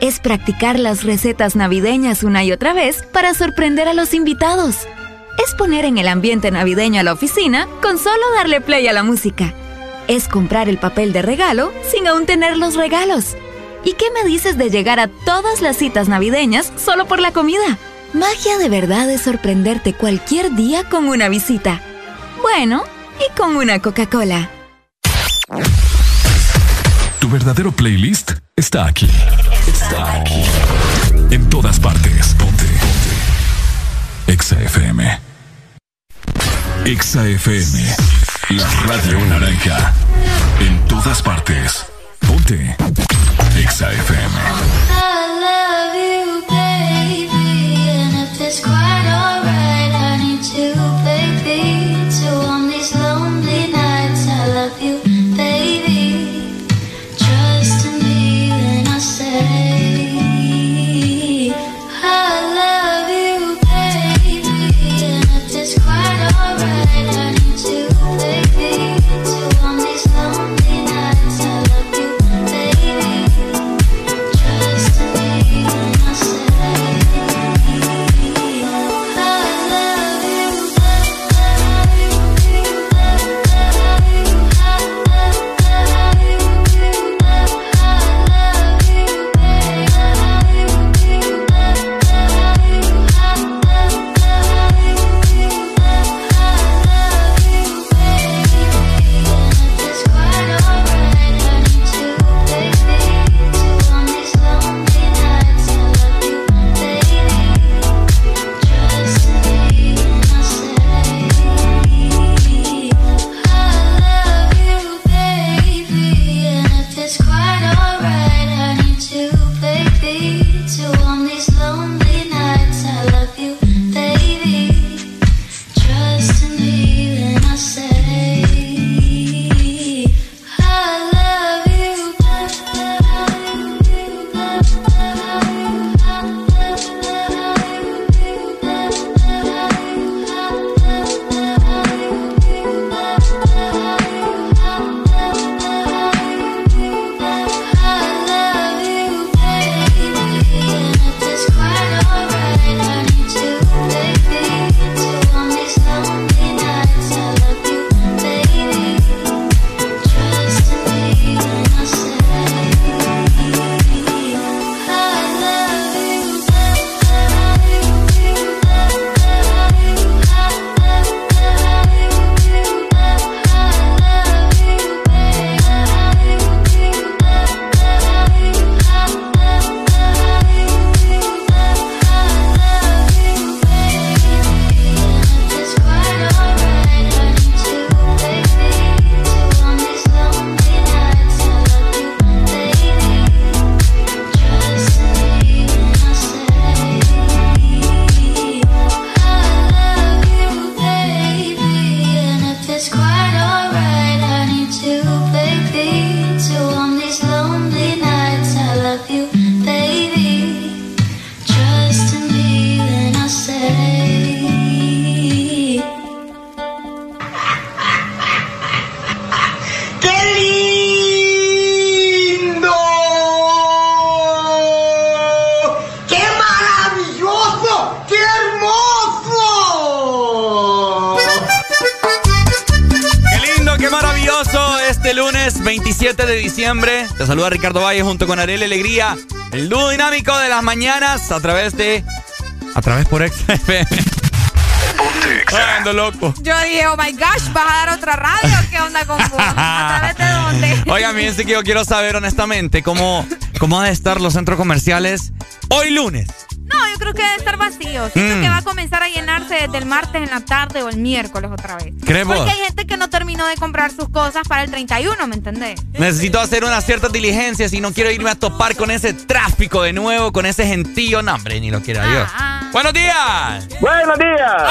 Es practicar las recetas navideñas una y otra vez para sorprender a los invitados. Es poner en el ambiente navideño a la oficina con solo darle play a la música. Es comprar el papel de regalo sin aún tener los regalos. ¿Y qué me dices de llegar a todas las citas navideñas solo por la comida? Magia de verdad es sorprenderte cualquier día con una visita. Bueno, y con una Coca-Cola. Tu verdadero playlist está aquí. Está aquí. En todas partes. Ponte. Ponte. Exa FM. Exa FM. La radio naranja. En todas partes. Ponte. Exa FM. Te saluda Ricardo Valle junto con Ariel Alegría. El dúo dinámico de las mañanas a través de. A través por XFM. Ando loco. Yo dije, oh my gosh, ¿vas a dar otra radio? ¿Qué onda con vos? ¿A través de dónde? Oigan, fíjense que yo quiero saber honestamente cómo, cómo van a estar los centros comerciales hoy lunes. Yo creo que debe estar vacío. Siento mm. que va a comenzar a llenarse desde el martes en la tarde o el miércoles otra vez. ¿Crees Porque hay gente que no terminó de comprar sus cosas para el 31, ¿me entendés? Necesito hacer unas ciertas diligencias y no quiero irme a topar con ese tráfico de nuevo, con ese gentío. No, hombre, ni lo quiera Dios. Ah, ah. ¡Buenos días! ¡Buenos días!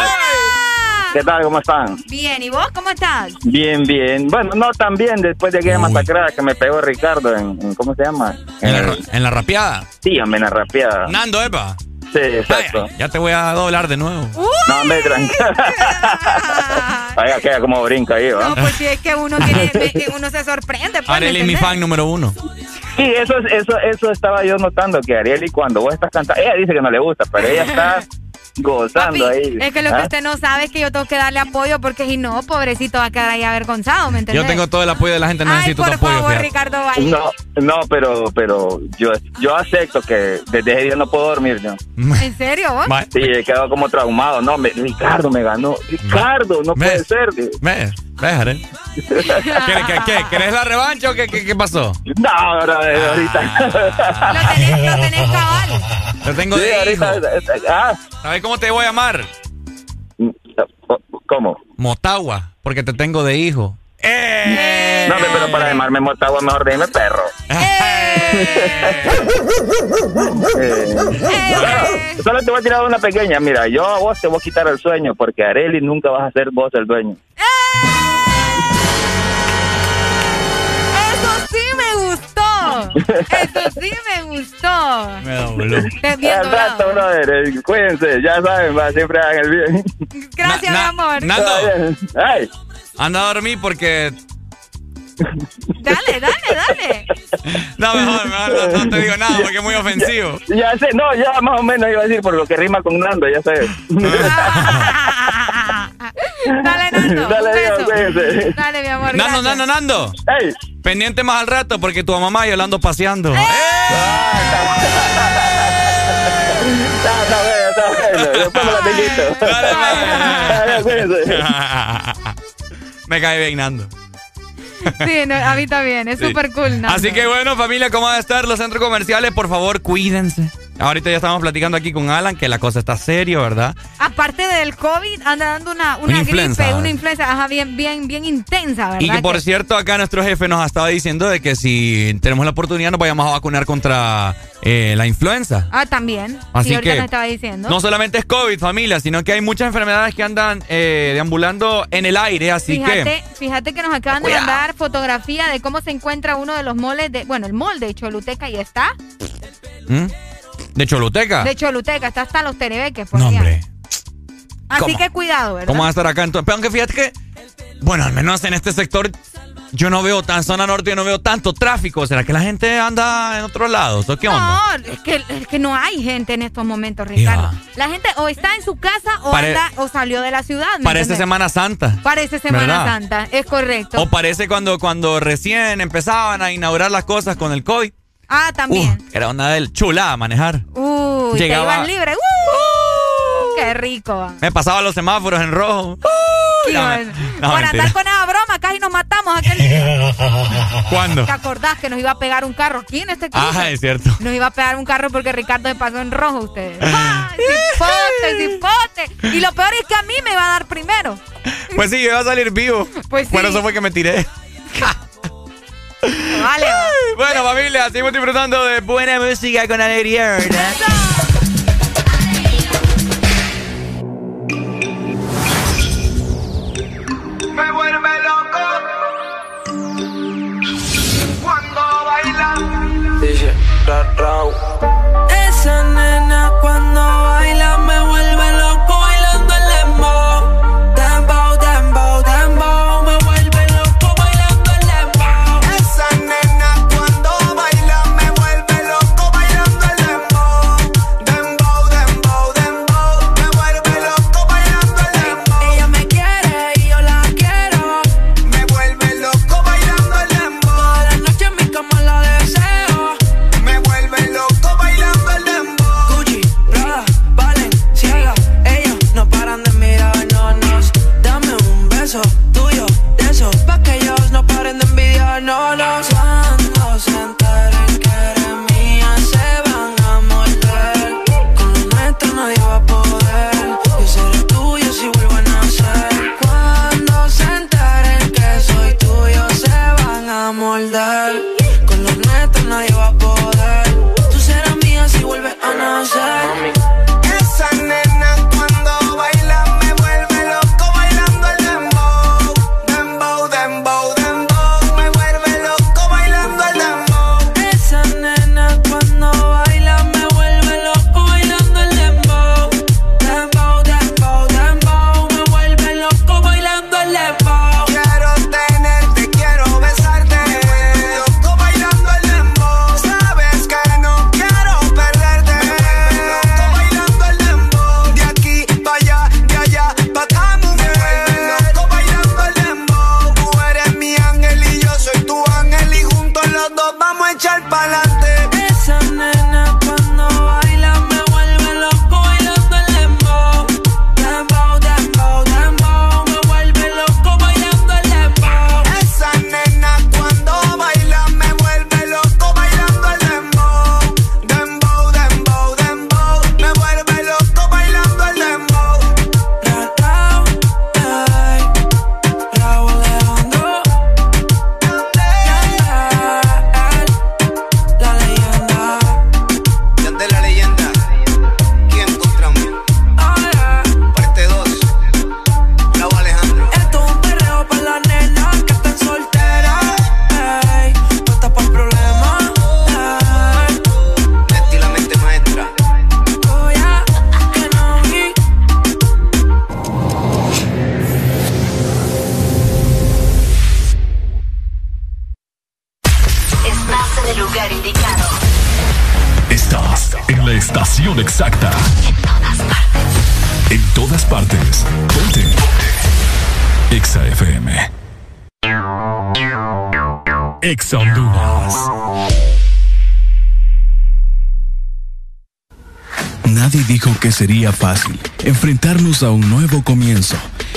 ¿Qué tal? ¿Cómo están? Bien, ¿y vos cómo estás? Bien, bien. Bueno, no tan bien después de aquella masacrada que me pegó Ricardo en, ¿cómo se llama? ¿En, la, ¿En, la, rapeada? Sí, en la rapeada. Nando, Epa. Sí, exacto. ya te voy a doblar de nuevo. No, hombre, tranquilo. Vaya, queda como brinca ahí, ¿va? No, pues si es que uno, tiene, uno se sorprende. Pues, Ariel es mi fan número uno. Sí, eso, eso, eso estaba yo notando, que Ariel y cuando vos estás cantando, ella dice que no le gusta, pero ella está gozando ahí. Es que lo que ¿ah? usted no sabe es que yo tengo que darle apoyo porque si no, pobrecito va a quedar ahí avergonzado, ¿me entiendes? Yo tengo todo el apoyo de la gente, necesito Ay, por favor, Ricardo Valle. No, no, pero, pero yo, yo acepto que desde ese día no puedo dormir, ¿no? ¿En serio vos? Sí, he quedado como traumado. No, me, Ricardo me ganó. Ricardo, no puede ser. Me, déjale. ¿Qué, qué, qué, ¿Querés la revancha o qué, qué, qué pasó? No, ahora, ahorita. lo tenés, lo tenés cabal. Lo tengo de hijo. Ah. ¿Sabes cómo te voy a llamar? ¿Cómo? Motagua, porque te tengo de hijo. ¡Eh! No, pero para llamarme Motagua mejor dime perro. ¡Eh! Eh, solo te voy a tirar una pequeña. Mira, yo a vos te voy a quitar el sueño porque Areli nunca vas a ser vos el dueño. Eso sí me gustó. Eso sí me gustó. Me dobló. Rato, brother. eh, Cuídense, ya saben, va, siempre hagan el bien. Gracias, Na- mi amor. Nando, Ay. anda a dormir porque... Dale, dale, dale. No, mejor, mejor no, no te digo nada porque es muy ofensivo. Ya sé, no, ya más o menos iba a decir por lo que rima con Nando, ya sé. Dale, Nando. Dale, un Dios, beso. cuídense. Dale, mi amor. Nando, gracias. Nando, Nando. Pendiente más al rato porque tu mamá y yo la ando paseando. ¡Eh! Bueno. Después me cae bien, Nando. Sí, no, a mí también. Es Sí. súper cool, Nando. Así que bueno, familia, ¿cómo van a estar los centros comerciales? Por favor, cuídense. Ahorita ya estamos platicando aquí con Alan que la cosa está serio, ¿verdad? Aparte del COVID, anda dando una, una, Una gripe, influenza. una influenza, ajá, bien, bien, bien intensa, ¿verdad? Y que por cierto, acá nuestro jefe nos ha estado diciendo de que si tenemos la oportunidad nos vayamos a vacunar contra eh, la influenza. Ah, también. Así sí, ahorita que me estaba diciendo. No solamente es COVID, familia, sino que hay muchas enfermedades que andan eh, deambulando en el aire, así Fíjate, que... fíjate que nos acaban de mandar fotografía de cómo se encuentra uno de los moles de, bueno, el mall de Choluteca y está. ¿Mm? ¿De Choluteca? De Choluteca, está hasta los Terebeques, por No, allá. hombre. Así ¿Cómo? que cuidado, ¿verdad? ¿Cómo va a estar acá entonces? Pero aunque fíjate que, bueno, al menos en este sector yo no veo tan zona norte, yo no veo tanto tráfico. ¿Será que la gente anda en otros lados? ¿O qué onda? No, es que, es que no hay gente en estos momentos, Ricardo. La gente o está en su casa o, Pare- anda, o salió de la ciudad. ¿me Parece entendés? Semana Santa. Parece Semana ¿verdad? Santa, es correcto. O parece cuando, cuando recién empezaban a inaugurar las cosas con el COVID. Ah, también. Uh, era una del chula manejar. Uy, te llegaba- ibas libre. ¡Uh! ¡Qué rico! Me pasaba los semáforos en rojo. Sí, no, bueno. no, Por mentira. andar con esa broma, casi nos matamos aquel día. ¿Cuándo? ¿Te acordás que nos iba a pegar un carro aquí en este cruce? Ah, es cierto. Nos iba a pegar un carro porque Ricardo se pasó en rojo ustedes. ¡Ay, cipote, cipote! Y lo peor es que a mí me va a dar primero. Pues sí, yo iba a salir vivo. Pues Por sí. eso fue que me tiré. Vale. va. Bueno, familia, seguimos disfrutando de buena música con alegría, ¿verdad? Me vuelve loco cuando baila. Dice, Esa nena cuando baila me exacta. En todas partes. Ponte. Exa FM. Exa Honduras. Nadie dijo que sería fácil enfrentarnos a un nuevo comienzo,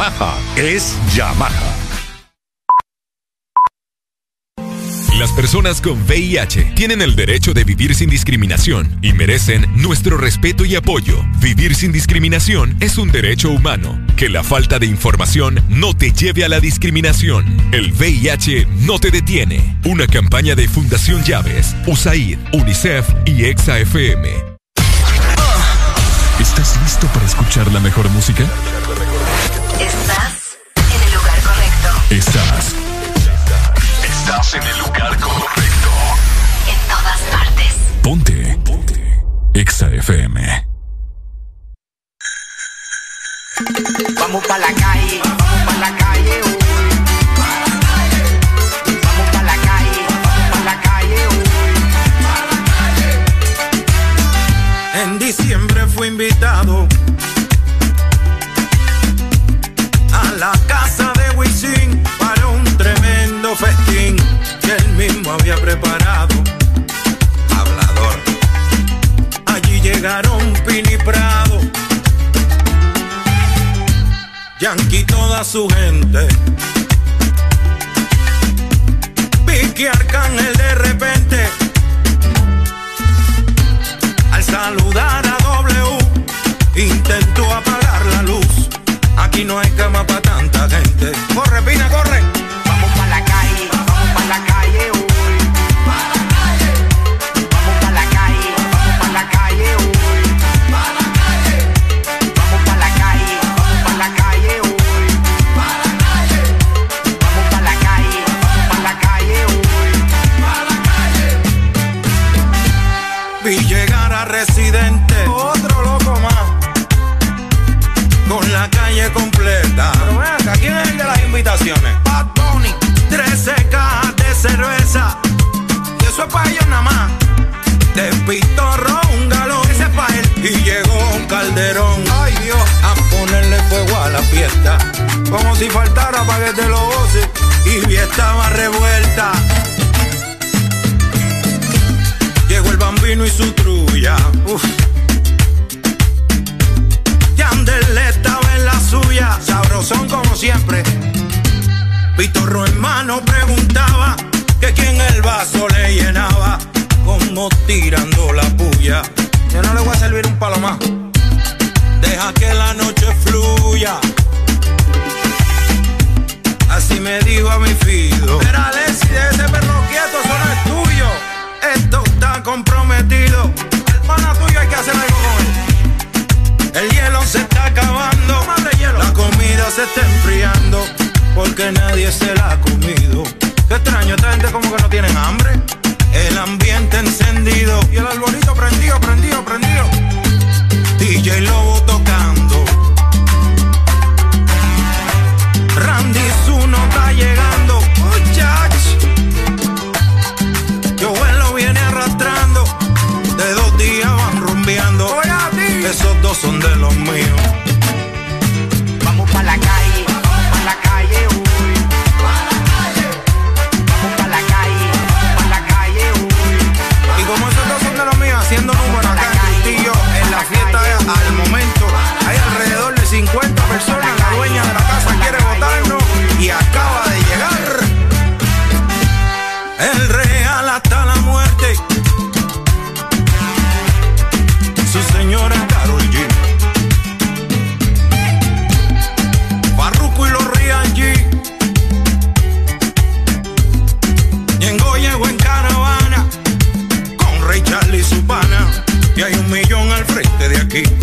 Yamaha es Yamaha. Las personas con VIH tienen el derecho de vivir sin discriminación y merecen nuestro respeto y apoyo. Vivir sin discriminación es un derecho humano. Que la falta de información no te lleve a la discriminación. El VIH no te detiene. Una campaña de Fundación Llaves, USAID, UNICEF y EXA-FM. ¿Estás listo para escuchar la mejor música? Estás. Estás en el lugar correcto. En todas partes. Ponte. Ponte. Exa FM. Vamos pa' la calle, vamos pa' la calle, uy. Vamos pa' la calle, vamos pa' la calle, uy. En diciembre fui invitado a la casa mismo había preparado. Hablador. Allí llegaron Pini Prado, Yankee toda su gente. Vicky Arcángel de repente al saludar a W intentó apagar la luz. Aquí no hay cama para tanta gente. Corre, Pina, corre. Vi llegar a Residente, otro loco más. Con la calle completa. Pero ven acá, ¿quién es el de las invitaciones? Bad Bunny. 13 cajas de cerveza. Y eso es para ellos nada más. De pitorro un galón. Ese es para él. Y llegó un calderón. Ay Dios. A ponerle fuego a la fiesta. Como si faltara para que te lo goces. Y vi estaba revuelta. Bambino y su trulla. Uf. Yandel estaba en la suya. Sabrosón como siempre. Pitorro hermano preguntaba que quién el vaso le llenaba. Como tirando la puya. Yo no le voy a servir un palo más. Deja que la noche fluya. Así me dijo a mi fido. Era Alexi de ese perro quieto, comprometido. El pana tuyo hay que hacer algo con él. El hielo se está acabando. La comida se está enfriando. Porque nadie se la ha comido. Qué extraño, esta gente como que no tienen hambre. El ambiente encendido. Y el arbolito prendido, prendido, prendido. DJ Lobo tocando. Randy Zuno está llegando. Son de los míos. Vamos pa' la calle, pa' la calle, uy. Vamos pa' la calle, pa' la calle, uy. Y como esos dos son de los míos, haciendo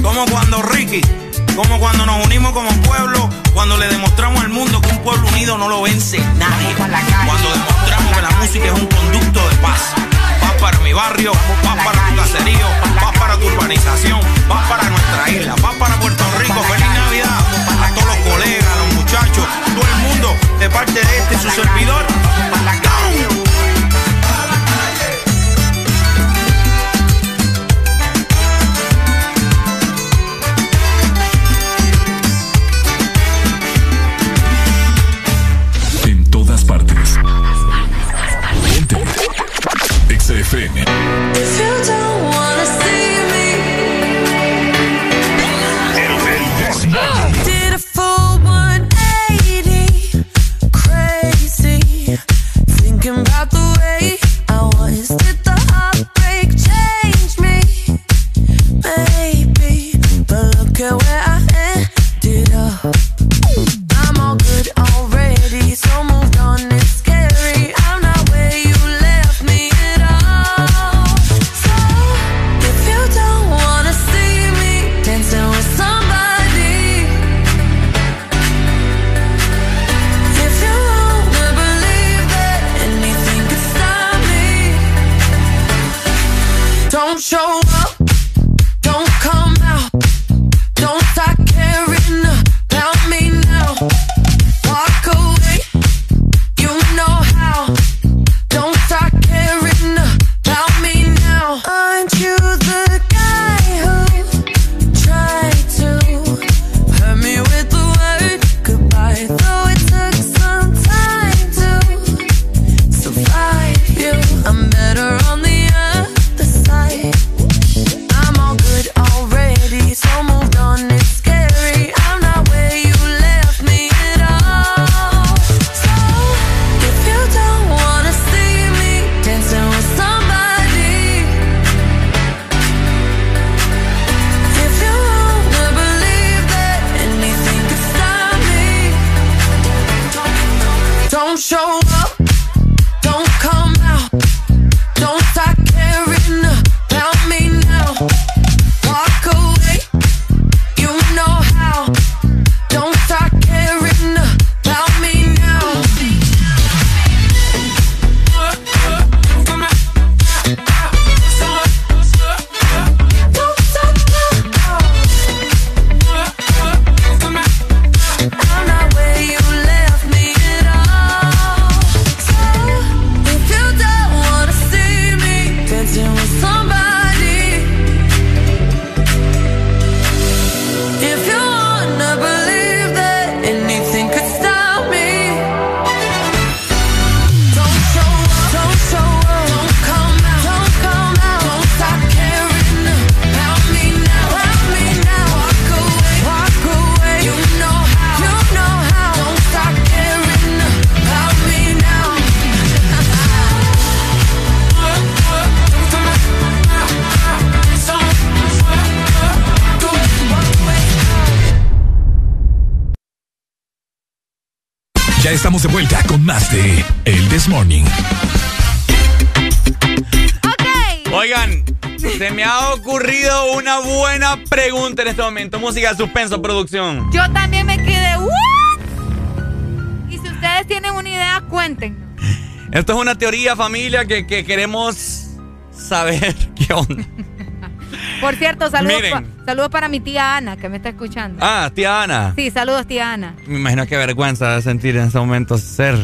como cuando Ricky, como cuando nos unimos como pueblo, cuando le demostramos al mundo que un pueblo unido no lo vence nadie, cuando demostramos que la música es un conducto de paz. Vas para mi barrio, vas para tu caserío, vas para tu urbanización, vas para nuestra isla, vas para Puerto Rico. Feliz Navidad a todos los colegas, a los muchachos, todo el mundo de parte de este su servidor. XFM. If estamos de vuelta con más de El This Morning. Oigan, se me ha ocurrido una buena pregunta en este momento. Música suspenso, producción. Yo también me quedé. ¿What? Y si ustedes tienen una idea, cuenten. Esto es una teoría, familia, que, que queremos saber qué onda. Por cierto, saludos, Miren. Saludos para mi tía Ana, que me está escuchando. Ah, tía Ana. Sí, saludos, tía Ana. Me imagino qué vergüenza de sentir en ese momento ser.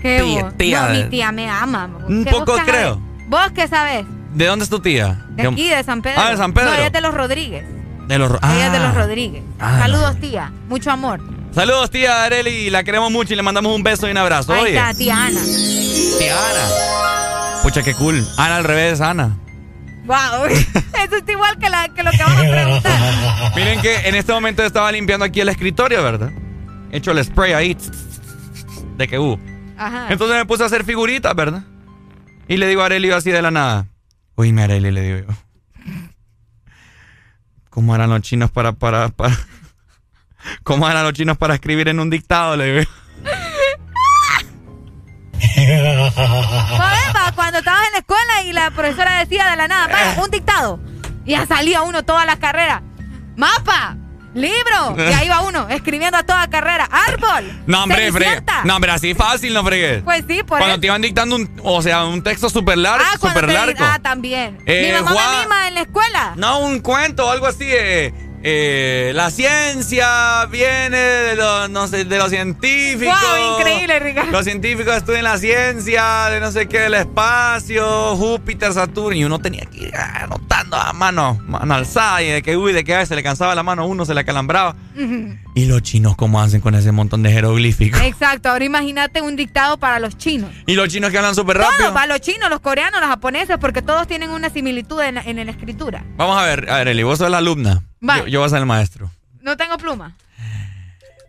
Qué Tía, No, de- mi tía me ama. Un ¿Qué poco vos creo. sabés? ¿Vos qué sabés? ¿De dónde es tu tía? De aquí, de San Pedro. Ah, de San Pedro. No, ella es de los Rodríguez. De los. Ella es de Ah. los Rodríguez. Ah, saludos, tía. Mucho amor. Saludos, tía Areli. La queremos mucho y le mandamos un beso y un abrazo. Ahí Oye. está, tía Ana. Tía Ana. Pucha, qué cool. Ana al revés, Ana. Wow. Eso está igual que, la, que lo que vamos a preguntar. Miren que en este momento estaba limpiando aquí el escritorio, ¿verdad? He hecho el spray ahí. De que hubo. Ajá. Entonces me puse a hacer figuritas, ¿verdad? Y le digo a Areli así de la nada. Oíme, Areli, le digo yo. ¿Cómo eran los chinos para, para, para... ¿Cómo eran los chinos para escribir en un dictado? Le digo. Cuando estabas en la escuela y la profesora decía de la nada, vaya, un dictado. Y ya salía uno toda la carrera. Mapa, Libro. Y ahí va uno, escribiendo a toda carrera. Árbol. No, hombre. No, hombre, así fácil, no fregué. Pues sí, por Cuando eso. te iban dictando un, o sea, un texto súper largo, Ah, te- largo. Ah, también. Eh, Mi mamá Juan- me mima en la escuela. No, un cuento o algo así. eh, eh, la ciencia viene de los, no sé, de los científicos. Wow, increíble, Ricardo. Los científicos estudian la ciencia de no sé qué, del espacio, Júpiter, Saturno. Y uno tenía que ir ah, anotando a mano, mano alzada. Y de que, uy, de que a veces se le cansaba la mano a uno, se le acalambraba. ¿Y los chinos cómo hacen con ese montón de jeroglíficos? Exacto, ahora imagínate un dictado para los chinos. ¿Y los chinos que hablan súper rápido? Para los chinos, los coreanos, los japoneses, porque todos tienen una similitud en, en la escritura. Vamos a ver, a ver, Eli, vos sos la alumna. Va. Yo, yo voy a ser el maestro. No tengo pluma.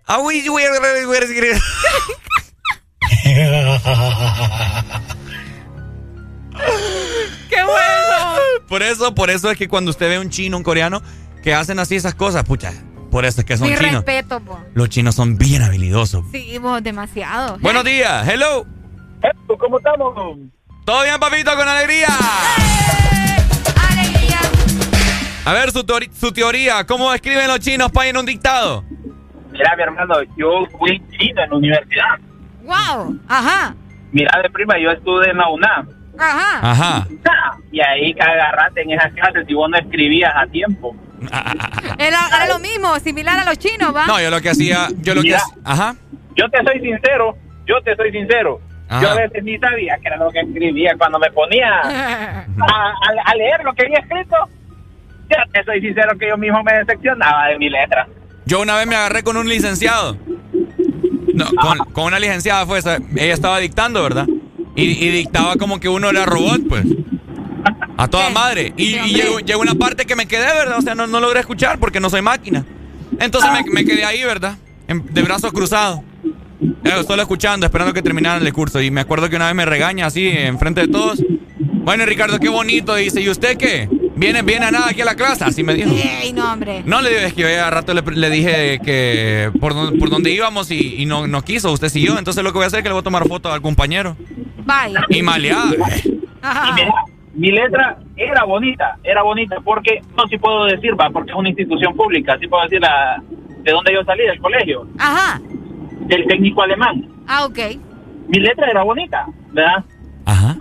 Ah, uy, uy, uy. ¡Qué bueno! Por eso, por eso es que cuando usted ve un chino, un coreano, que hacen así esas cosas, pucha, por eso es que son Mi chinos. respeto, po. Los chinos son bien habilidosos. Sí, vos, demasiado. Buenos días, hello. ¿Cómo estamos? ¿Todo bien, papito, con alegría? ¡Alegría! A ver, su, teori- su teoría, ¿cómo escriben los chinos para ir en un dictado? Mira, mi hermano, yo fui chino en la universidad. ¡Wow! Ajá, Mira, de prima, yo estuve en la UNAM. ajá. Ajá. Y ahí agarraste en esas clases si vos no escribías a tiempo. Era, era lo mismo, similar a los chinos, ¿va? No, yo lo que hacía, yo lo que Mira. ajá. Yo te soy sincero, yo te soy sincero. Ajá. Yo a veces ni sabía que era lo que escribía cuando me ponía a, a- a leer lo que había escrito. Yo te soy sincero que yo mismo me decepcionaba de mi letra. Yo una vez me agarré con un licenciado. No, con, con una licenciada fue esa. Ella estaba dictando, ¿verdad? Y, y dictaba como que uno era robot, pues. A toda madre. Y, y llegó, llegó una parte que me quedé, ¿verdad? O sea, no, no logré escuchar porque no soy máquina. Entonces me, me quedé ahí, ¿verdad? En- de brazos cruzados. Eh, solo escuchando, esperando que terminaran el curso. Y me acuerdo que una vez me regaña así, enfrente de todos. Bueno, Ricardo, qué bonito. Dice, ¿y usted qué? ¿Viene, viene a nada aquí a la clase? Así me dijo. ¡Ey, no, hombre! No, le digo, es que yo a rato le, le dije que por, dónde- por dónde íbamos y, y no, no quiso, usted siguió. Entonces lo que voy a hacer es que le voy a tomar foto al compañero. Vaya. Y maleada. Ajá. Y mira, mi letra era bonita, era bonita, porque no si puedo decir, va, porque es una institución pública, sí puedo decir la, de dónde yo salí, del colegio, Ajá. del técnico alemán. Ah, ok. Mi letra era bonita, ¿verdad? Ajá.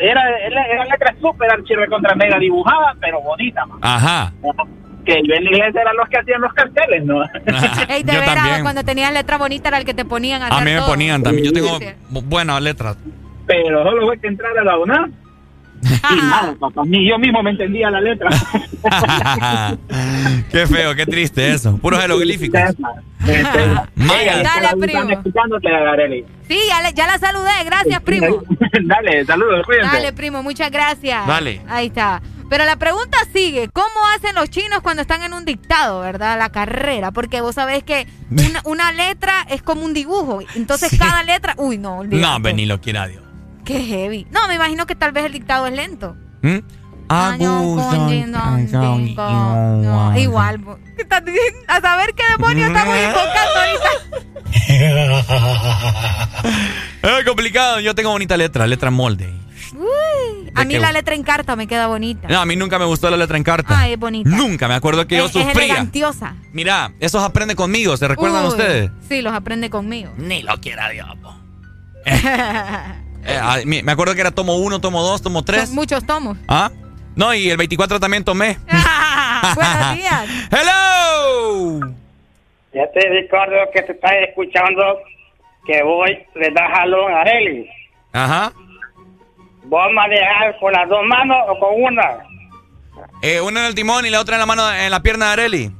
Era, era, era letra súper archirre contra mega dibujada, pero bonita, man. Ajá. Que yo en la iglesia eran los que hacían los carteles, ¿no? Ey, de Yo veras, también. cuando tenías letra bonita era el que te ponían a A mí me todo. ponían también. Yo tengo buenas letras. Pero solo fue que entrar a la UNAM. Y nada, papá, ni yo mismo me entendía la letra. qué feo, qué triste eso. Puros jeroglíficos. Maya, Dale, están primo. Sí, ya, le- ya la saludé. Gracias, primo. Dale, saludos, cuídense. Dale, primo, muchas gracias. Dale. Ahí está. Pero la pregunta sigue, ¿cómo hacen los chinos cuando están en un dictado, verdad? La carrera, porque vos sabés que una, una letra es como un dibujo, entonces cada letra, uy, no, olvídate. No, vení lo quiera Dios. Qué heavy. No, me imagino que tal vez el dictado es lento. ¿Mm? No, igual. A saber qué demonios estamos invocando ahorita. Es complicado. Yo tengo bonita letra, letra molde. Uy, a ¿De mí la letra en carta me queda bonita. No, a mí nunca me gustó la letra en carta. Ay, es bonita. Nunca, me acuerdo que yo es, es sufría. elegantiosa. Mira, esos aprende conmigo, ¿se recuerdan Uy, ustedes? Sí, los aprende conmigo. Ni lo quiera Dios. Eh, mi- me acuerdo que era tomo uno, tomo dos, tomo tres. Son muchos tomos. ¿Ah? No, y el 24 también tomé. Buenos días. ¡Hello! Ya te recuerdo que te estás escuchando que voy, le das jalón a Arely. Ajá. ¿Vos manejar con las dos manos o con una? Eh, una en el timón y la otra en la mano, en la pierna de Areli.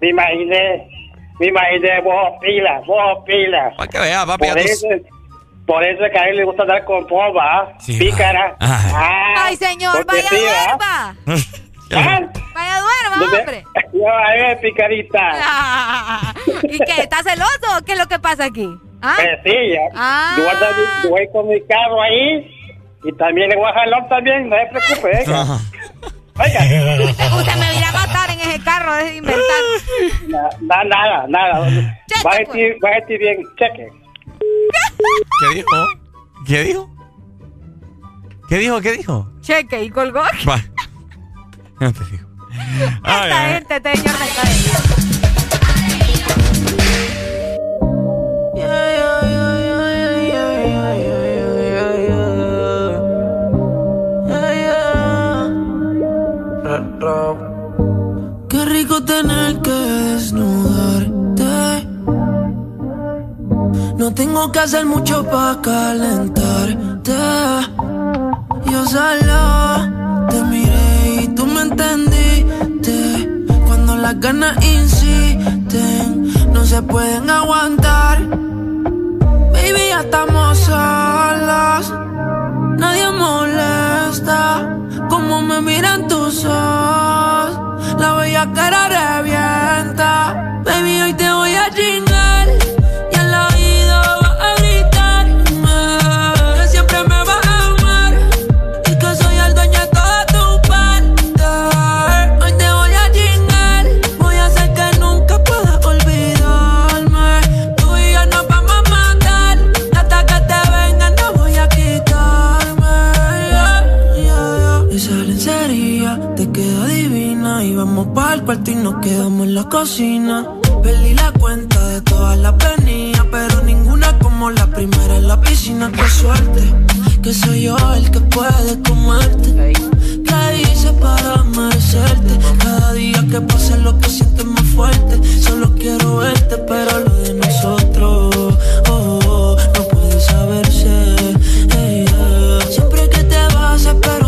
Me imaginé, me imaginé vos pila, vos pila. Para que vea, papi. Por eso, por eso es que a él le gusta andar con pomba, Sí, pícara. Ay. Ah, Ay, señor, porque vaya sí, duerma. ¿Ah? Vaya duerma, ¿Dónde? hombre. Yo, a ver, picarita. Ah, ¿Y qué? ¿Estás celoso o qué es lo que pasa aquí? ¿Ah? Eh, sí, ya. Ah. Yo voy, a andar- yo voy con mi carro ahí y también le voy a jalar también, no se preocupe. Oiga. Usted me irá a matar en ese carro, deje de inventar. Na- na- nada, nada. Cheque, Bájate, pues. bájate bien, cheque. ¿Qué dijo? ¿Qué dijo? ¿Qué dijo? ¿Qué dijo? Cheque y colgó. Va. No te digo. Esta ver. gente, este señor, me está Qué rico tener No tengo que hacer mucho para calentarte. Yo solo te miré y tú me entendiste. Cuando las ganas insisten, no se pueden aguantar. Baby, ya estamos solos. Nadie molesta. Como me miran tus ojos. La bella cara revienta. Baby, hoy te voy a la cocina. Perdí la cuenta de todas las venidas, pero ninguna como la primera en la piscina. Qué suerte, que soy yo el que puede comerte. ¿Qué hice para merecerte? Cada día que pasa lo que sientes más fuerte. Solo quiero verte, pero lo de nosotros oh, oh, no puede saberse. Siempre que te vas espero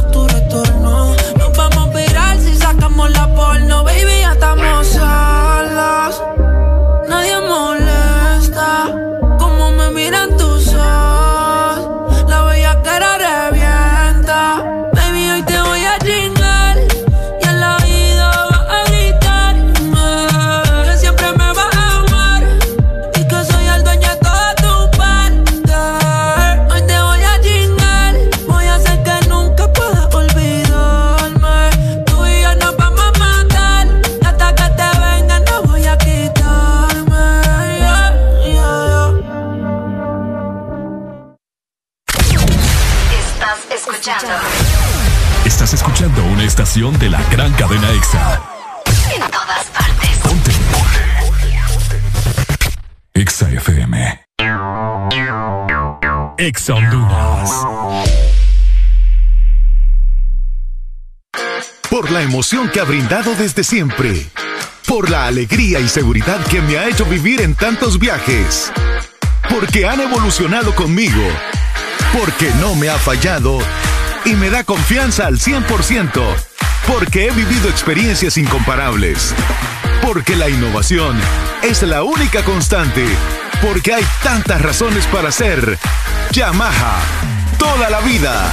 estación de la gran cadena EXA. en todas partes. Ponte. EXA FM. EXA Honduras. Por la emoción que ha brindado desde siempre. Por la alegría y seguridad que me ha hecho vivir en tantos viajes. Porque han evolucionado conmigo. Porque no me ha fallado y me da confianza al 100%. Porque he vivido experiencias incomparables. Porque la innovación es la única constante. Porque hay tantas razones para ser Yamaha toda la vida.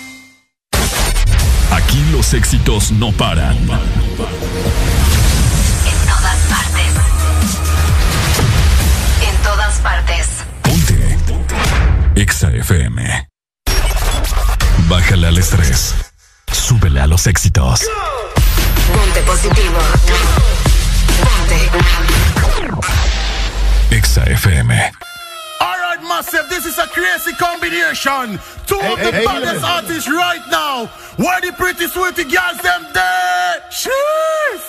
Aquí los éxitos no paran. En todas partes. En todas partes. EXA FM. Bájale al estrés. Súbele a los éxitos. Ponte positivo. Ponte. EXA FM. All right, massive. This is a crazy combination. Two of the hey, baddest hey. artists right now. Where the pretty sweetie girls them there? Cheers.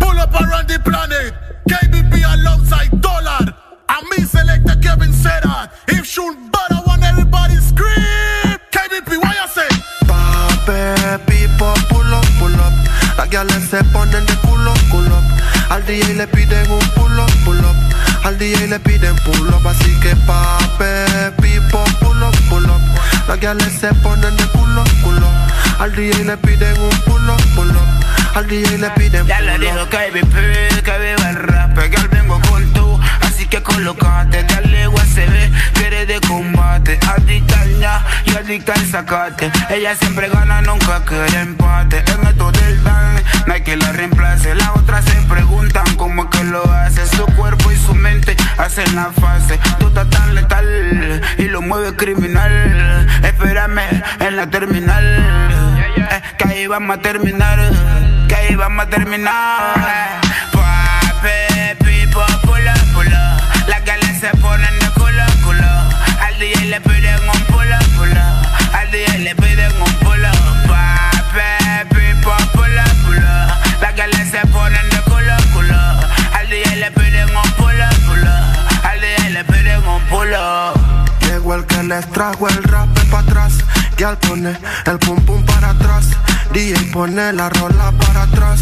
Pull up around the planet. KBP alongside Dollar. And me selector Kevin said that. If shoot better, I want everybody scream. KBP, why you say? Pape, pipo, pull up, pull up. Las gales se ponen de culo, culo. Al DJ le piden un pull up, pull up. Al DJ le piden pull up, así que pape, pipo, pull up, pull up. Las gales se ponen de culo, culo. Al DJ le piden un pull up, pull up. Al DJ le piden Ya le dijo KBP que viva el rap, que al vengo con que te colocaste. Dale USB, que eres de combate. Adicta al ña y adicta al sacate. Ella siempre gana, nunca quiere empate. En esto del dan, no hay que la reemplace. Las otras se preguntan cómo es que lo hace. Su cuerpo y su mente hacen la fase. Tú estás tan letal y lo mueve criminal. Espérame en la terminal. Eh, que ahí vamos a terminar. Que ahí vamos a terminar. Se ponen de culo, culo. Al DJ le piden un pula, pula. Al DJ le piden un pula. Papi, pipo, pula, pula. Las galas se ponen de culo, culo. Al DJ le piden un pula, pula. Al DJ le piden un pula. Llegó el que les trajo el rap para atrás. Y el pum pum para atrás. DJ pone la rola para atrás.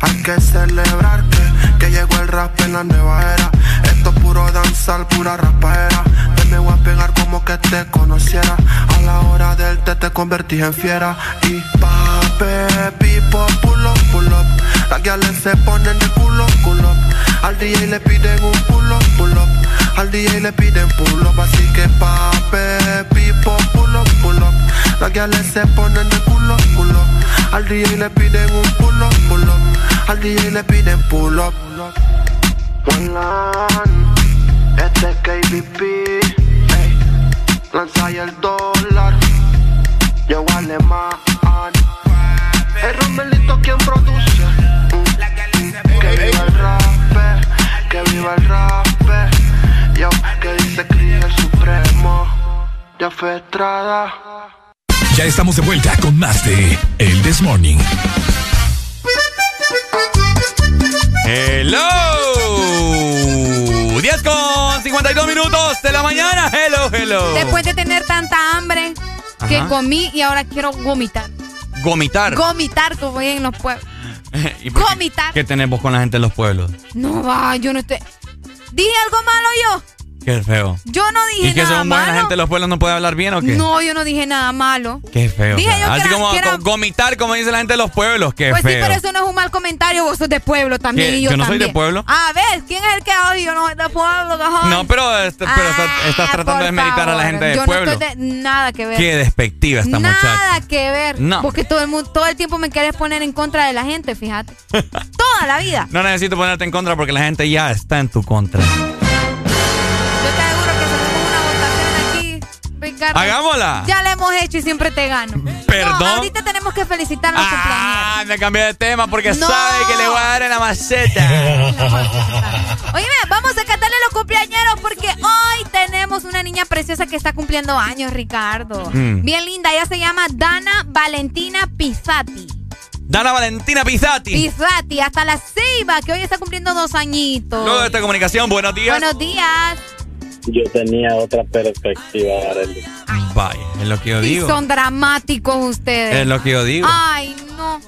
Hay que celebrar que, que llegó el rap en la nueva era. Esto es puro danzar, pura rapaera. Me voy a pegar como que te conociera. A la hora del té te convertí en fiera. Y pape, pipo, pull up, pull up. Las guiales se ponen de culo, culo. Al DJ le piden un pull up, pull up. Al DJ le piden pull up. Así que pape, pipo, pull up, pull up. Las guiales se ponen de culo, culo. Al DJ le piden un pull up, pull up. Al DJ le piden pull up. One este es KBP. Lanza y el dólar, yo alemán. El Romelito quien produce. Que viva el rap, que viva el rap. Yo, que dice que el supremo. Ya fue Estrada. Ya estamos de vuelta con más de El This Morning. Hello. 10 con 52 minutos de la mañana. Hello, hello. Después de tener tanta hambre que comí y ahora quiero vomitar. Gomitar. Vomitar como hay en los pueblos. ¿Y por qué- Gomitar. ¿Qué tenemos con la gente en los pueblos? No va, yo no estoy. ¿Dije algo malo yo? Qué feo. Yo no dije ¿Y que nada buena malo. gente en los pueblos no puede hablar bien o qué? No, yo no dije nada malo. Qué feo. Dije yo que Así era- como que era- gomitar, como dice la gente de los pueblos. Qué pues sí, feo. pero eso no es un mal comentario. Vos sos de pueblo también ¿Qué? y yo, Yo no soy de también. pueblo. A ver, ¿quién es el que odio? Yo no soy de pueblo, cajón. No, pero, este- pero estás, estás Ah, tratando de meditar a la gente de yo pueblo. No estoy de nada que ver. Qué despectiva esta nada muchacha. que ver. No. Porque todo el mundo, todo el tiempo me querés poner en contra de la gente, fíjate. Toda la vida. No necesito ponerte en contra porque la gente ya está en tu contra. Yo te aseguro que si hacemos una votación aquí, Ricardo. Hagámosla. Ya la hemos hecho y siempre te gano. Perdón. No, ahorita tenemos que felicitar a los cumpleaños. Ah, me cambié de tema porque No. sabe que le voy a dar en la maceta. Oye, vamos a cantarle a los cumpleañeros porque hoy tenemos una niña preciosa que está cumpliendo años, Ricardo. Mm. Bien linda, ella se llama Dana Valentina Pizzati. Dana Valentina Pizzati. Pizzati, hasta la Ceiba, que hoy está cumpliendo dos añitos. Luego de esta comunicación, buenos días. Buenos días. Yo tenía otra perspectiva, Arely. Vaya, es lo que yo Y digo. son dramáticos ustedes. Es lo que yo digo. Ay, no.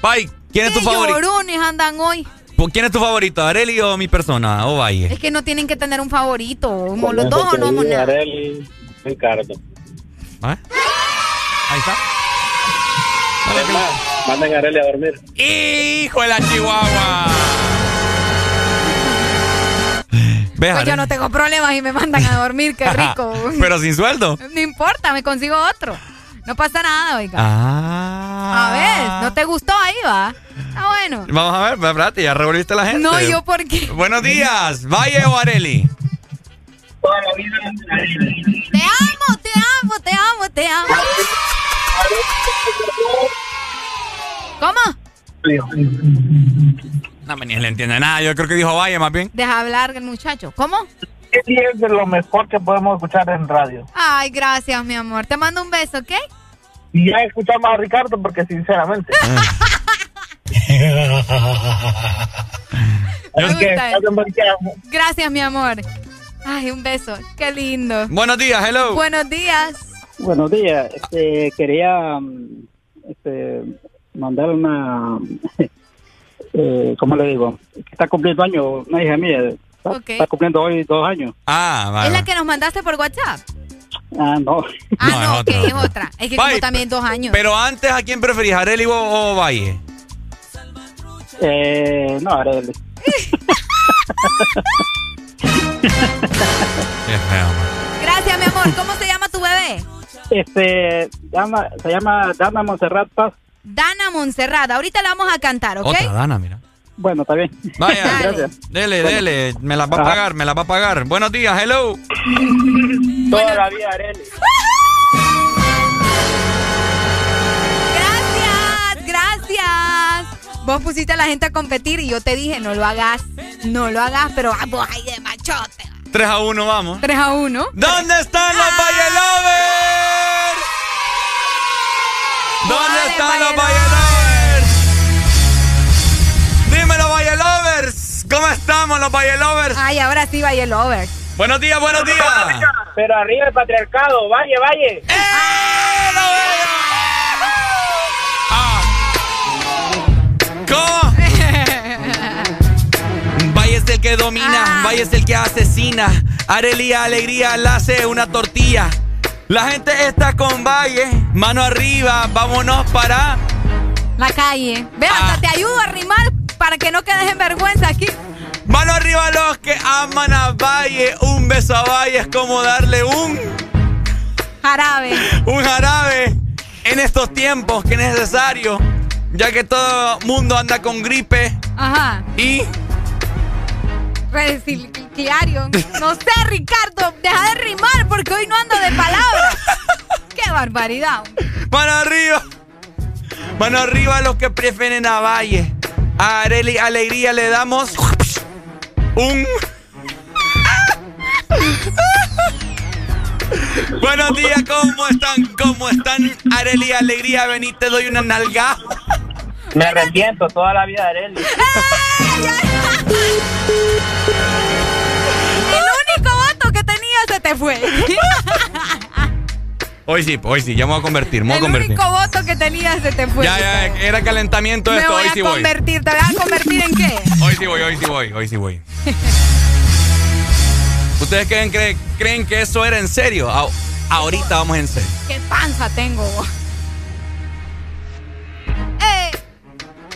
Pai, ¿quién es tu favorito? llorones andan hoy. ¿Quién es tu favorito? ¿Areli o mi persona? ¿O Valle? Es que no tienen que tener un favorito. Como los dos o no, digo, nada. Arely, Ricardo. ¿Ah? Ahí está. Manden a Arely a dormir. ¡Hijo de la chihuahua! ¿Ves, Pues yo no tengo problemas y me mandan a dormir, qué rico. Pero sin sueldo. No importa, me consigo otro. No pasa nada, oiga. Ah. A ver, ¿no te gustó ahí, va? Está bueno. Vamos a ver, espérate, ya revolviste a la gente. No, yo por qué. Buenos días, Valle o Areli. Te amo, te amo, te amo, te amo. ¿Cómo? No, ni le entiende nada. Yo creo que dijo Valle más bien. Deja hablar el muchacho. ¿Cómo? Es de lo mejor que podemos escuchar en radio. Ay, gracias, mi amor. Te mando un beso, ¿ok? Y ya escuchamos a Ricardo porque sinceramente. Que. Gracias, mi amor. Ay, un beso. Qué lindo. Buenos días, hello. Buenos días. Buenos días. Este, quería mm, este, mandar una. Eh, ¿Cómo le digo? Que está cumpliendo años, una hija mía. Está, Ok. está cumpliendo hoy dos años. Ah, ¿Es la que nos mandaste por WhatsApp? Ah, no. Ah, No, no, es ok, otra. es otra. Es que como Bye. también dos años. Pero antes, ¿a quién preferís, Areli o, o Valle? Eh, no, Arely. Gracias, mi amor. ¿Cómo se llama tu bebé? Este, llama, se llama Dana Montserrat Paz. Dana Montserrat. Ahorita la vamos a cantar, ¿ok? Otra Dana, mira. Bueno, está bien. Vaya, Gracias. dele, Bueno. dele. Me la va a pagar, me la va a pagar. Buenos días, hello. Toda la vida, Arely. Gracias, gracias. Vos pusiste a la gente a competir y yo te dije, no lo hagas, no lo hagas, pero ah, vos ahí de machote. 3 a 1, vamos. 3 a 1. ¿Dónde están los Valle Lovers? ¿Dónde están los Valle? Dímelo, Valle Lovers. ¿Cómo estamos, los Valle Lovers? Ay, ahora sí, Valle Lovers. Buenos días, buenos días. Pero arriba el patriarcado, valle, valle. ¿Cómo? Valle es el que domina, Valle es el que asesina. Arelia Alegría la hace una tortilla. La gente está con Valle, mano arriba, vámonos para. La calle. Ve, hasta te ayudo a rimar para que no quedes en vergüenza aquí. Mano arriba los que aman a Valle. Un beso a Valle es como darle un, Jarabe. un jarabe en estos tiempos que es necesario. Ya que todo mundo anda con gripe Ajá. y Reciclario. No sé, Ricardo, deja de rimar porque hoy no ando de palabras. Qué barbaridad. Mano arriba. Mano arriba a los que prefieren a Valle. A Areli Alegría le damos un. Buenos días, ¿cómo están? ¿Cómo están? Areli Alegría, vení, te doy una nalga. Me arrepiento toda la vida, Arely. El único voto que tenía se te fue. Hoy sí, hoy sí, ya me voy a convertir, me voy a El convertir. único voto que tenía se te fue. Ya, ya, era calentamiento Me esto, voy hoy a sí voy. convertir. ¿Te vas a convertir en qué? Hoy sí voy, hoy sí voy, hoy sí voy. ¿Ustedes creen, creen, creen que eso era en serio? A- ahorita vamos en serio. ¿Qué panza tengo? vos? ¡Eh!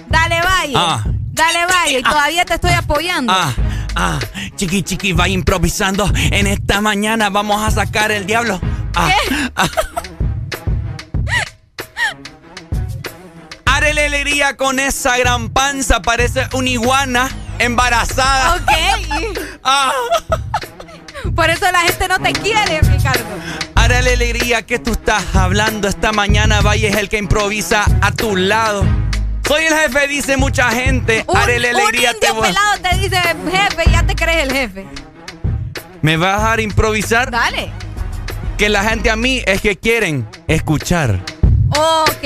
Dale, Valle. Ah. Dale, Valle. Y todavía te estoy apoyando. Ah, ah, chiqui chiqui va improvisando. En esta mañana vamos a sacar el diablo. Ah, ah. Arele alegría con esa gran panza, parece una iguana embarazada. Ok. Ah. Por eso la gente no te quiere, Ricardo. Arele alegría que tú estás hablando esta mañana. Valle es el que improvisa a tu lado. Soy el jefe, dice mucha gente. Un, Arele un alegría te indio voy- pelado te dice jefe ya te crees el jefe. ¿Me vas a dejar improvisar? Dale. Que la gente a mí es que quieren escuchar. Ok.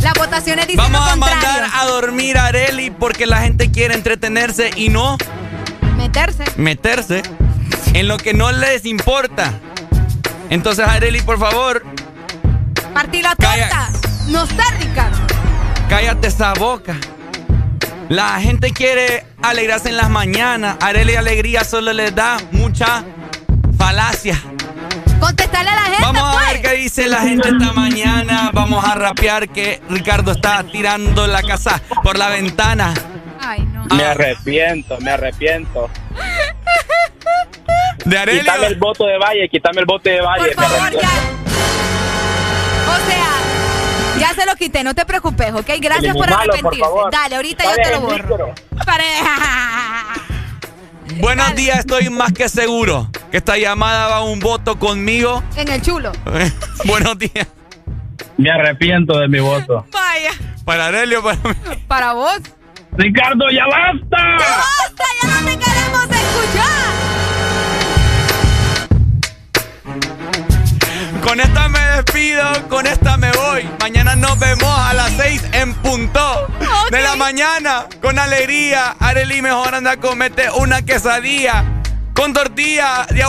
Las votaciones dicen Vamos lo a mandar a dormir a Areli porque la gente quiere entretenerse y no Meterse. meterse en lo que no les importa. Entonces, Areli, por favor, Partir la torta. No sé, Ricardo. Cállate esa boca. La gente quiere alegrarse en las mañanas. Areli Alegría solo les da mucha falacia. Contestarle a la gente, Vamos a pues. ver qué dice la gente esta mañana. Vamos a rapear que Ricardo está tirando la casa por la ventana. Ay, no. Me arrepiento, me arrepiento. De. Quítame el voto de Valle, quítame el voto de Valle. Por me favor, arrepiento. ya. O sea, ya se lo quité, no te preocupes, ¿ok? Gracias por arrepentirse. Dale, ahorita yo ¿Cuál te lo borro. Pareja. Buenos días, estoy más que seguro que esta llamada va a un voto conmigo. En el chulo. Buenos días. Me arrepiento de mi voto. Vaya. Para Arelio, para mí. Para vos. Ricardo, ya basta. ¡Basta! ¡Ya no te queremos escuchar! Con esta me despido, con esta me voy. Mañana nos vemos a las 6 en punto de la mañana. Con alegría, Areli mejor anda a comete una quesadilla con tortilla de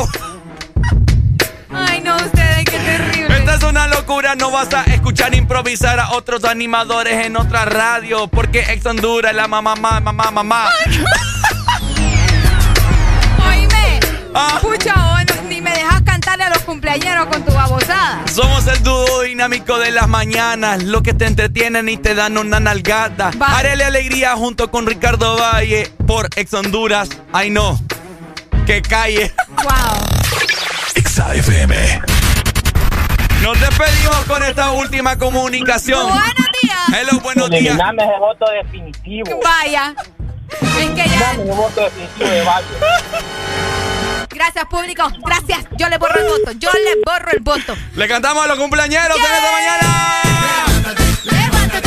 Ay, no, ustedes, qué terrible. Esta es una locura, no vas a escuchar improvisar a otros animadores en otra radio, porque ex Honduras es la mamá, mamá, mamá, mamá. Oíme. Ah. Pucha, vos los cumpleaños con tu babosada. Somos el dúo dinámico de las mañanas, lo que te entretienen y te dan una nalgada. Harele alegría junto con Ricardo Valle por Ex Honduras. Ay no. que calle. Wow. XAFM. Nos despedimos con esta última comunicación. Buenos días. Hello, buenos días. Eliminame ese voto definitivo. Vaya. Es que ya. Eliminame ese voto definitivo de Valle. Gracias, público. Gracias. Yo le borro el voto. Yo le borro el voto. Le cantamos a los cumpleañeros yeah. de mañana. Levántate, levántate.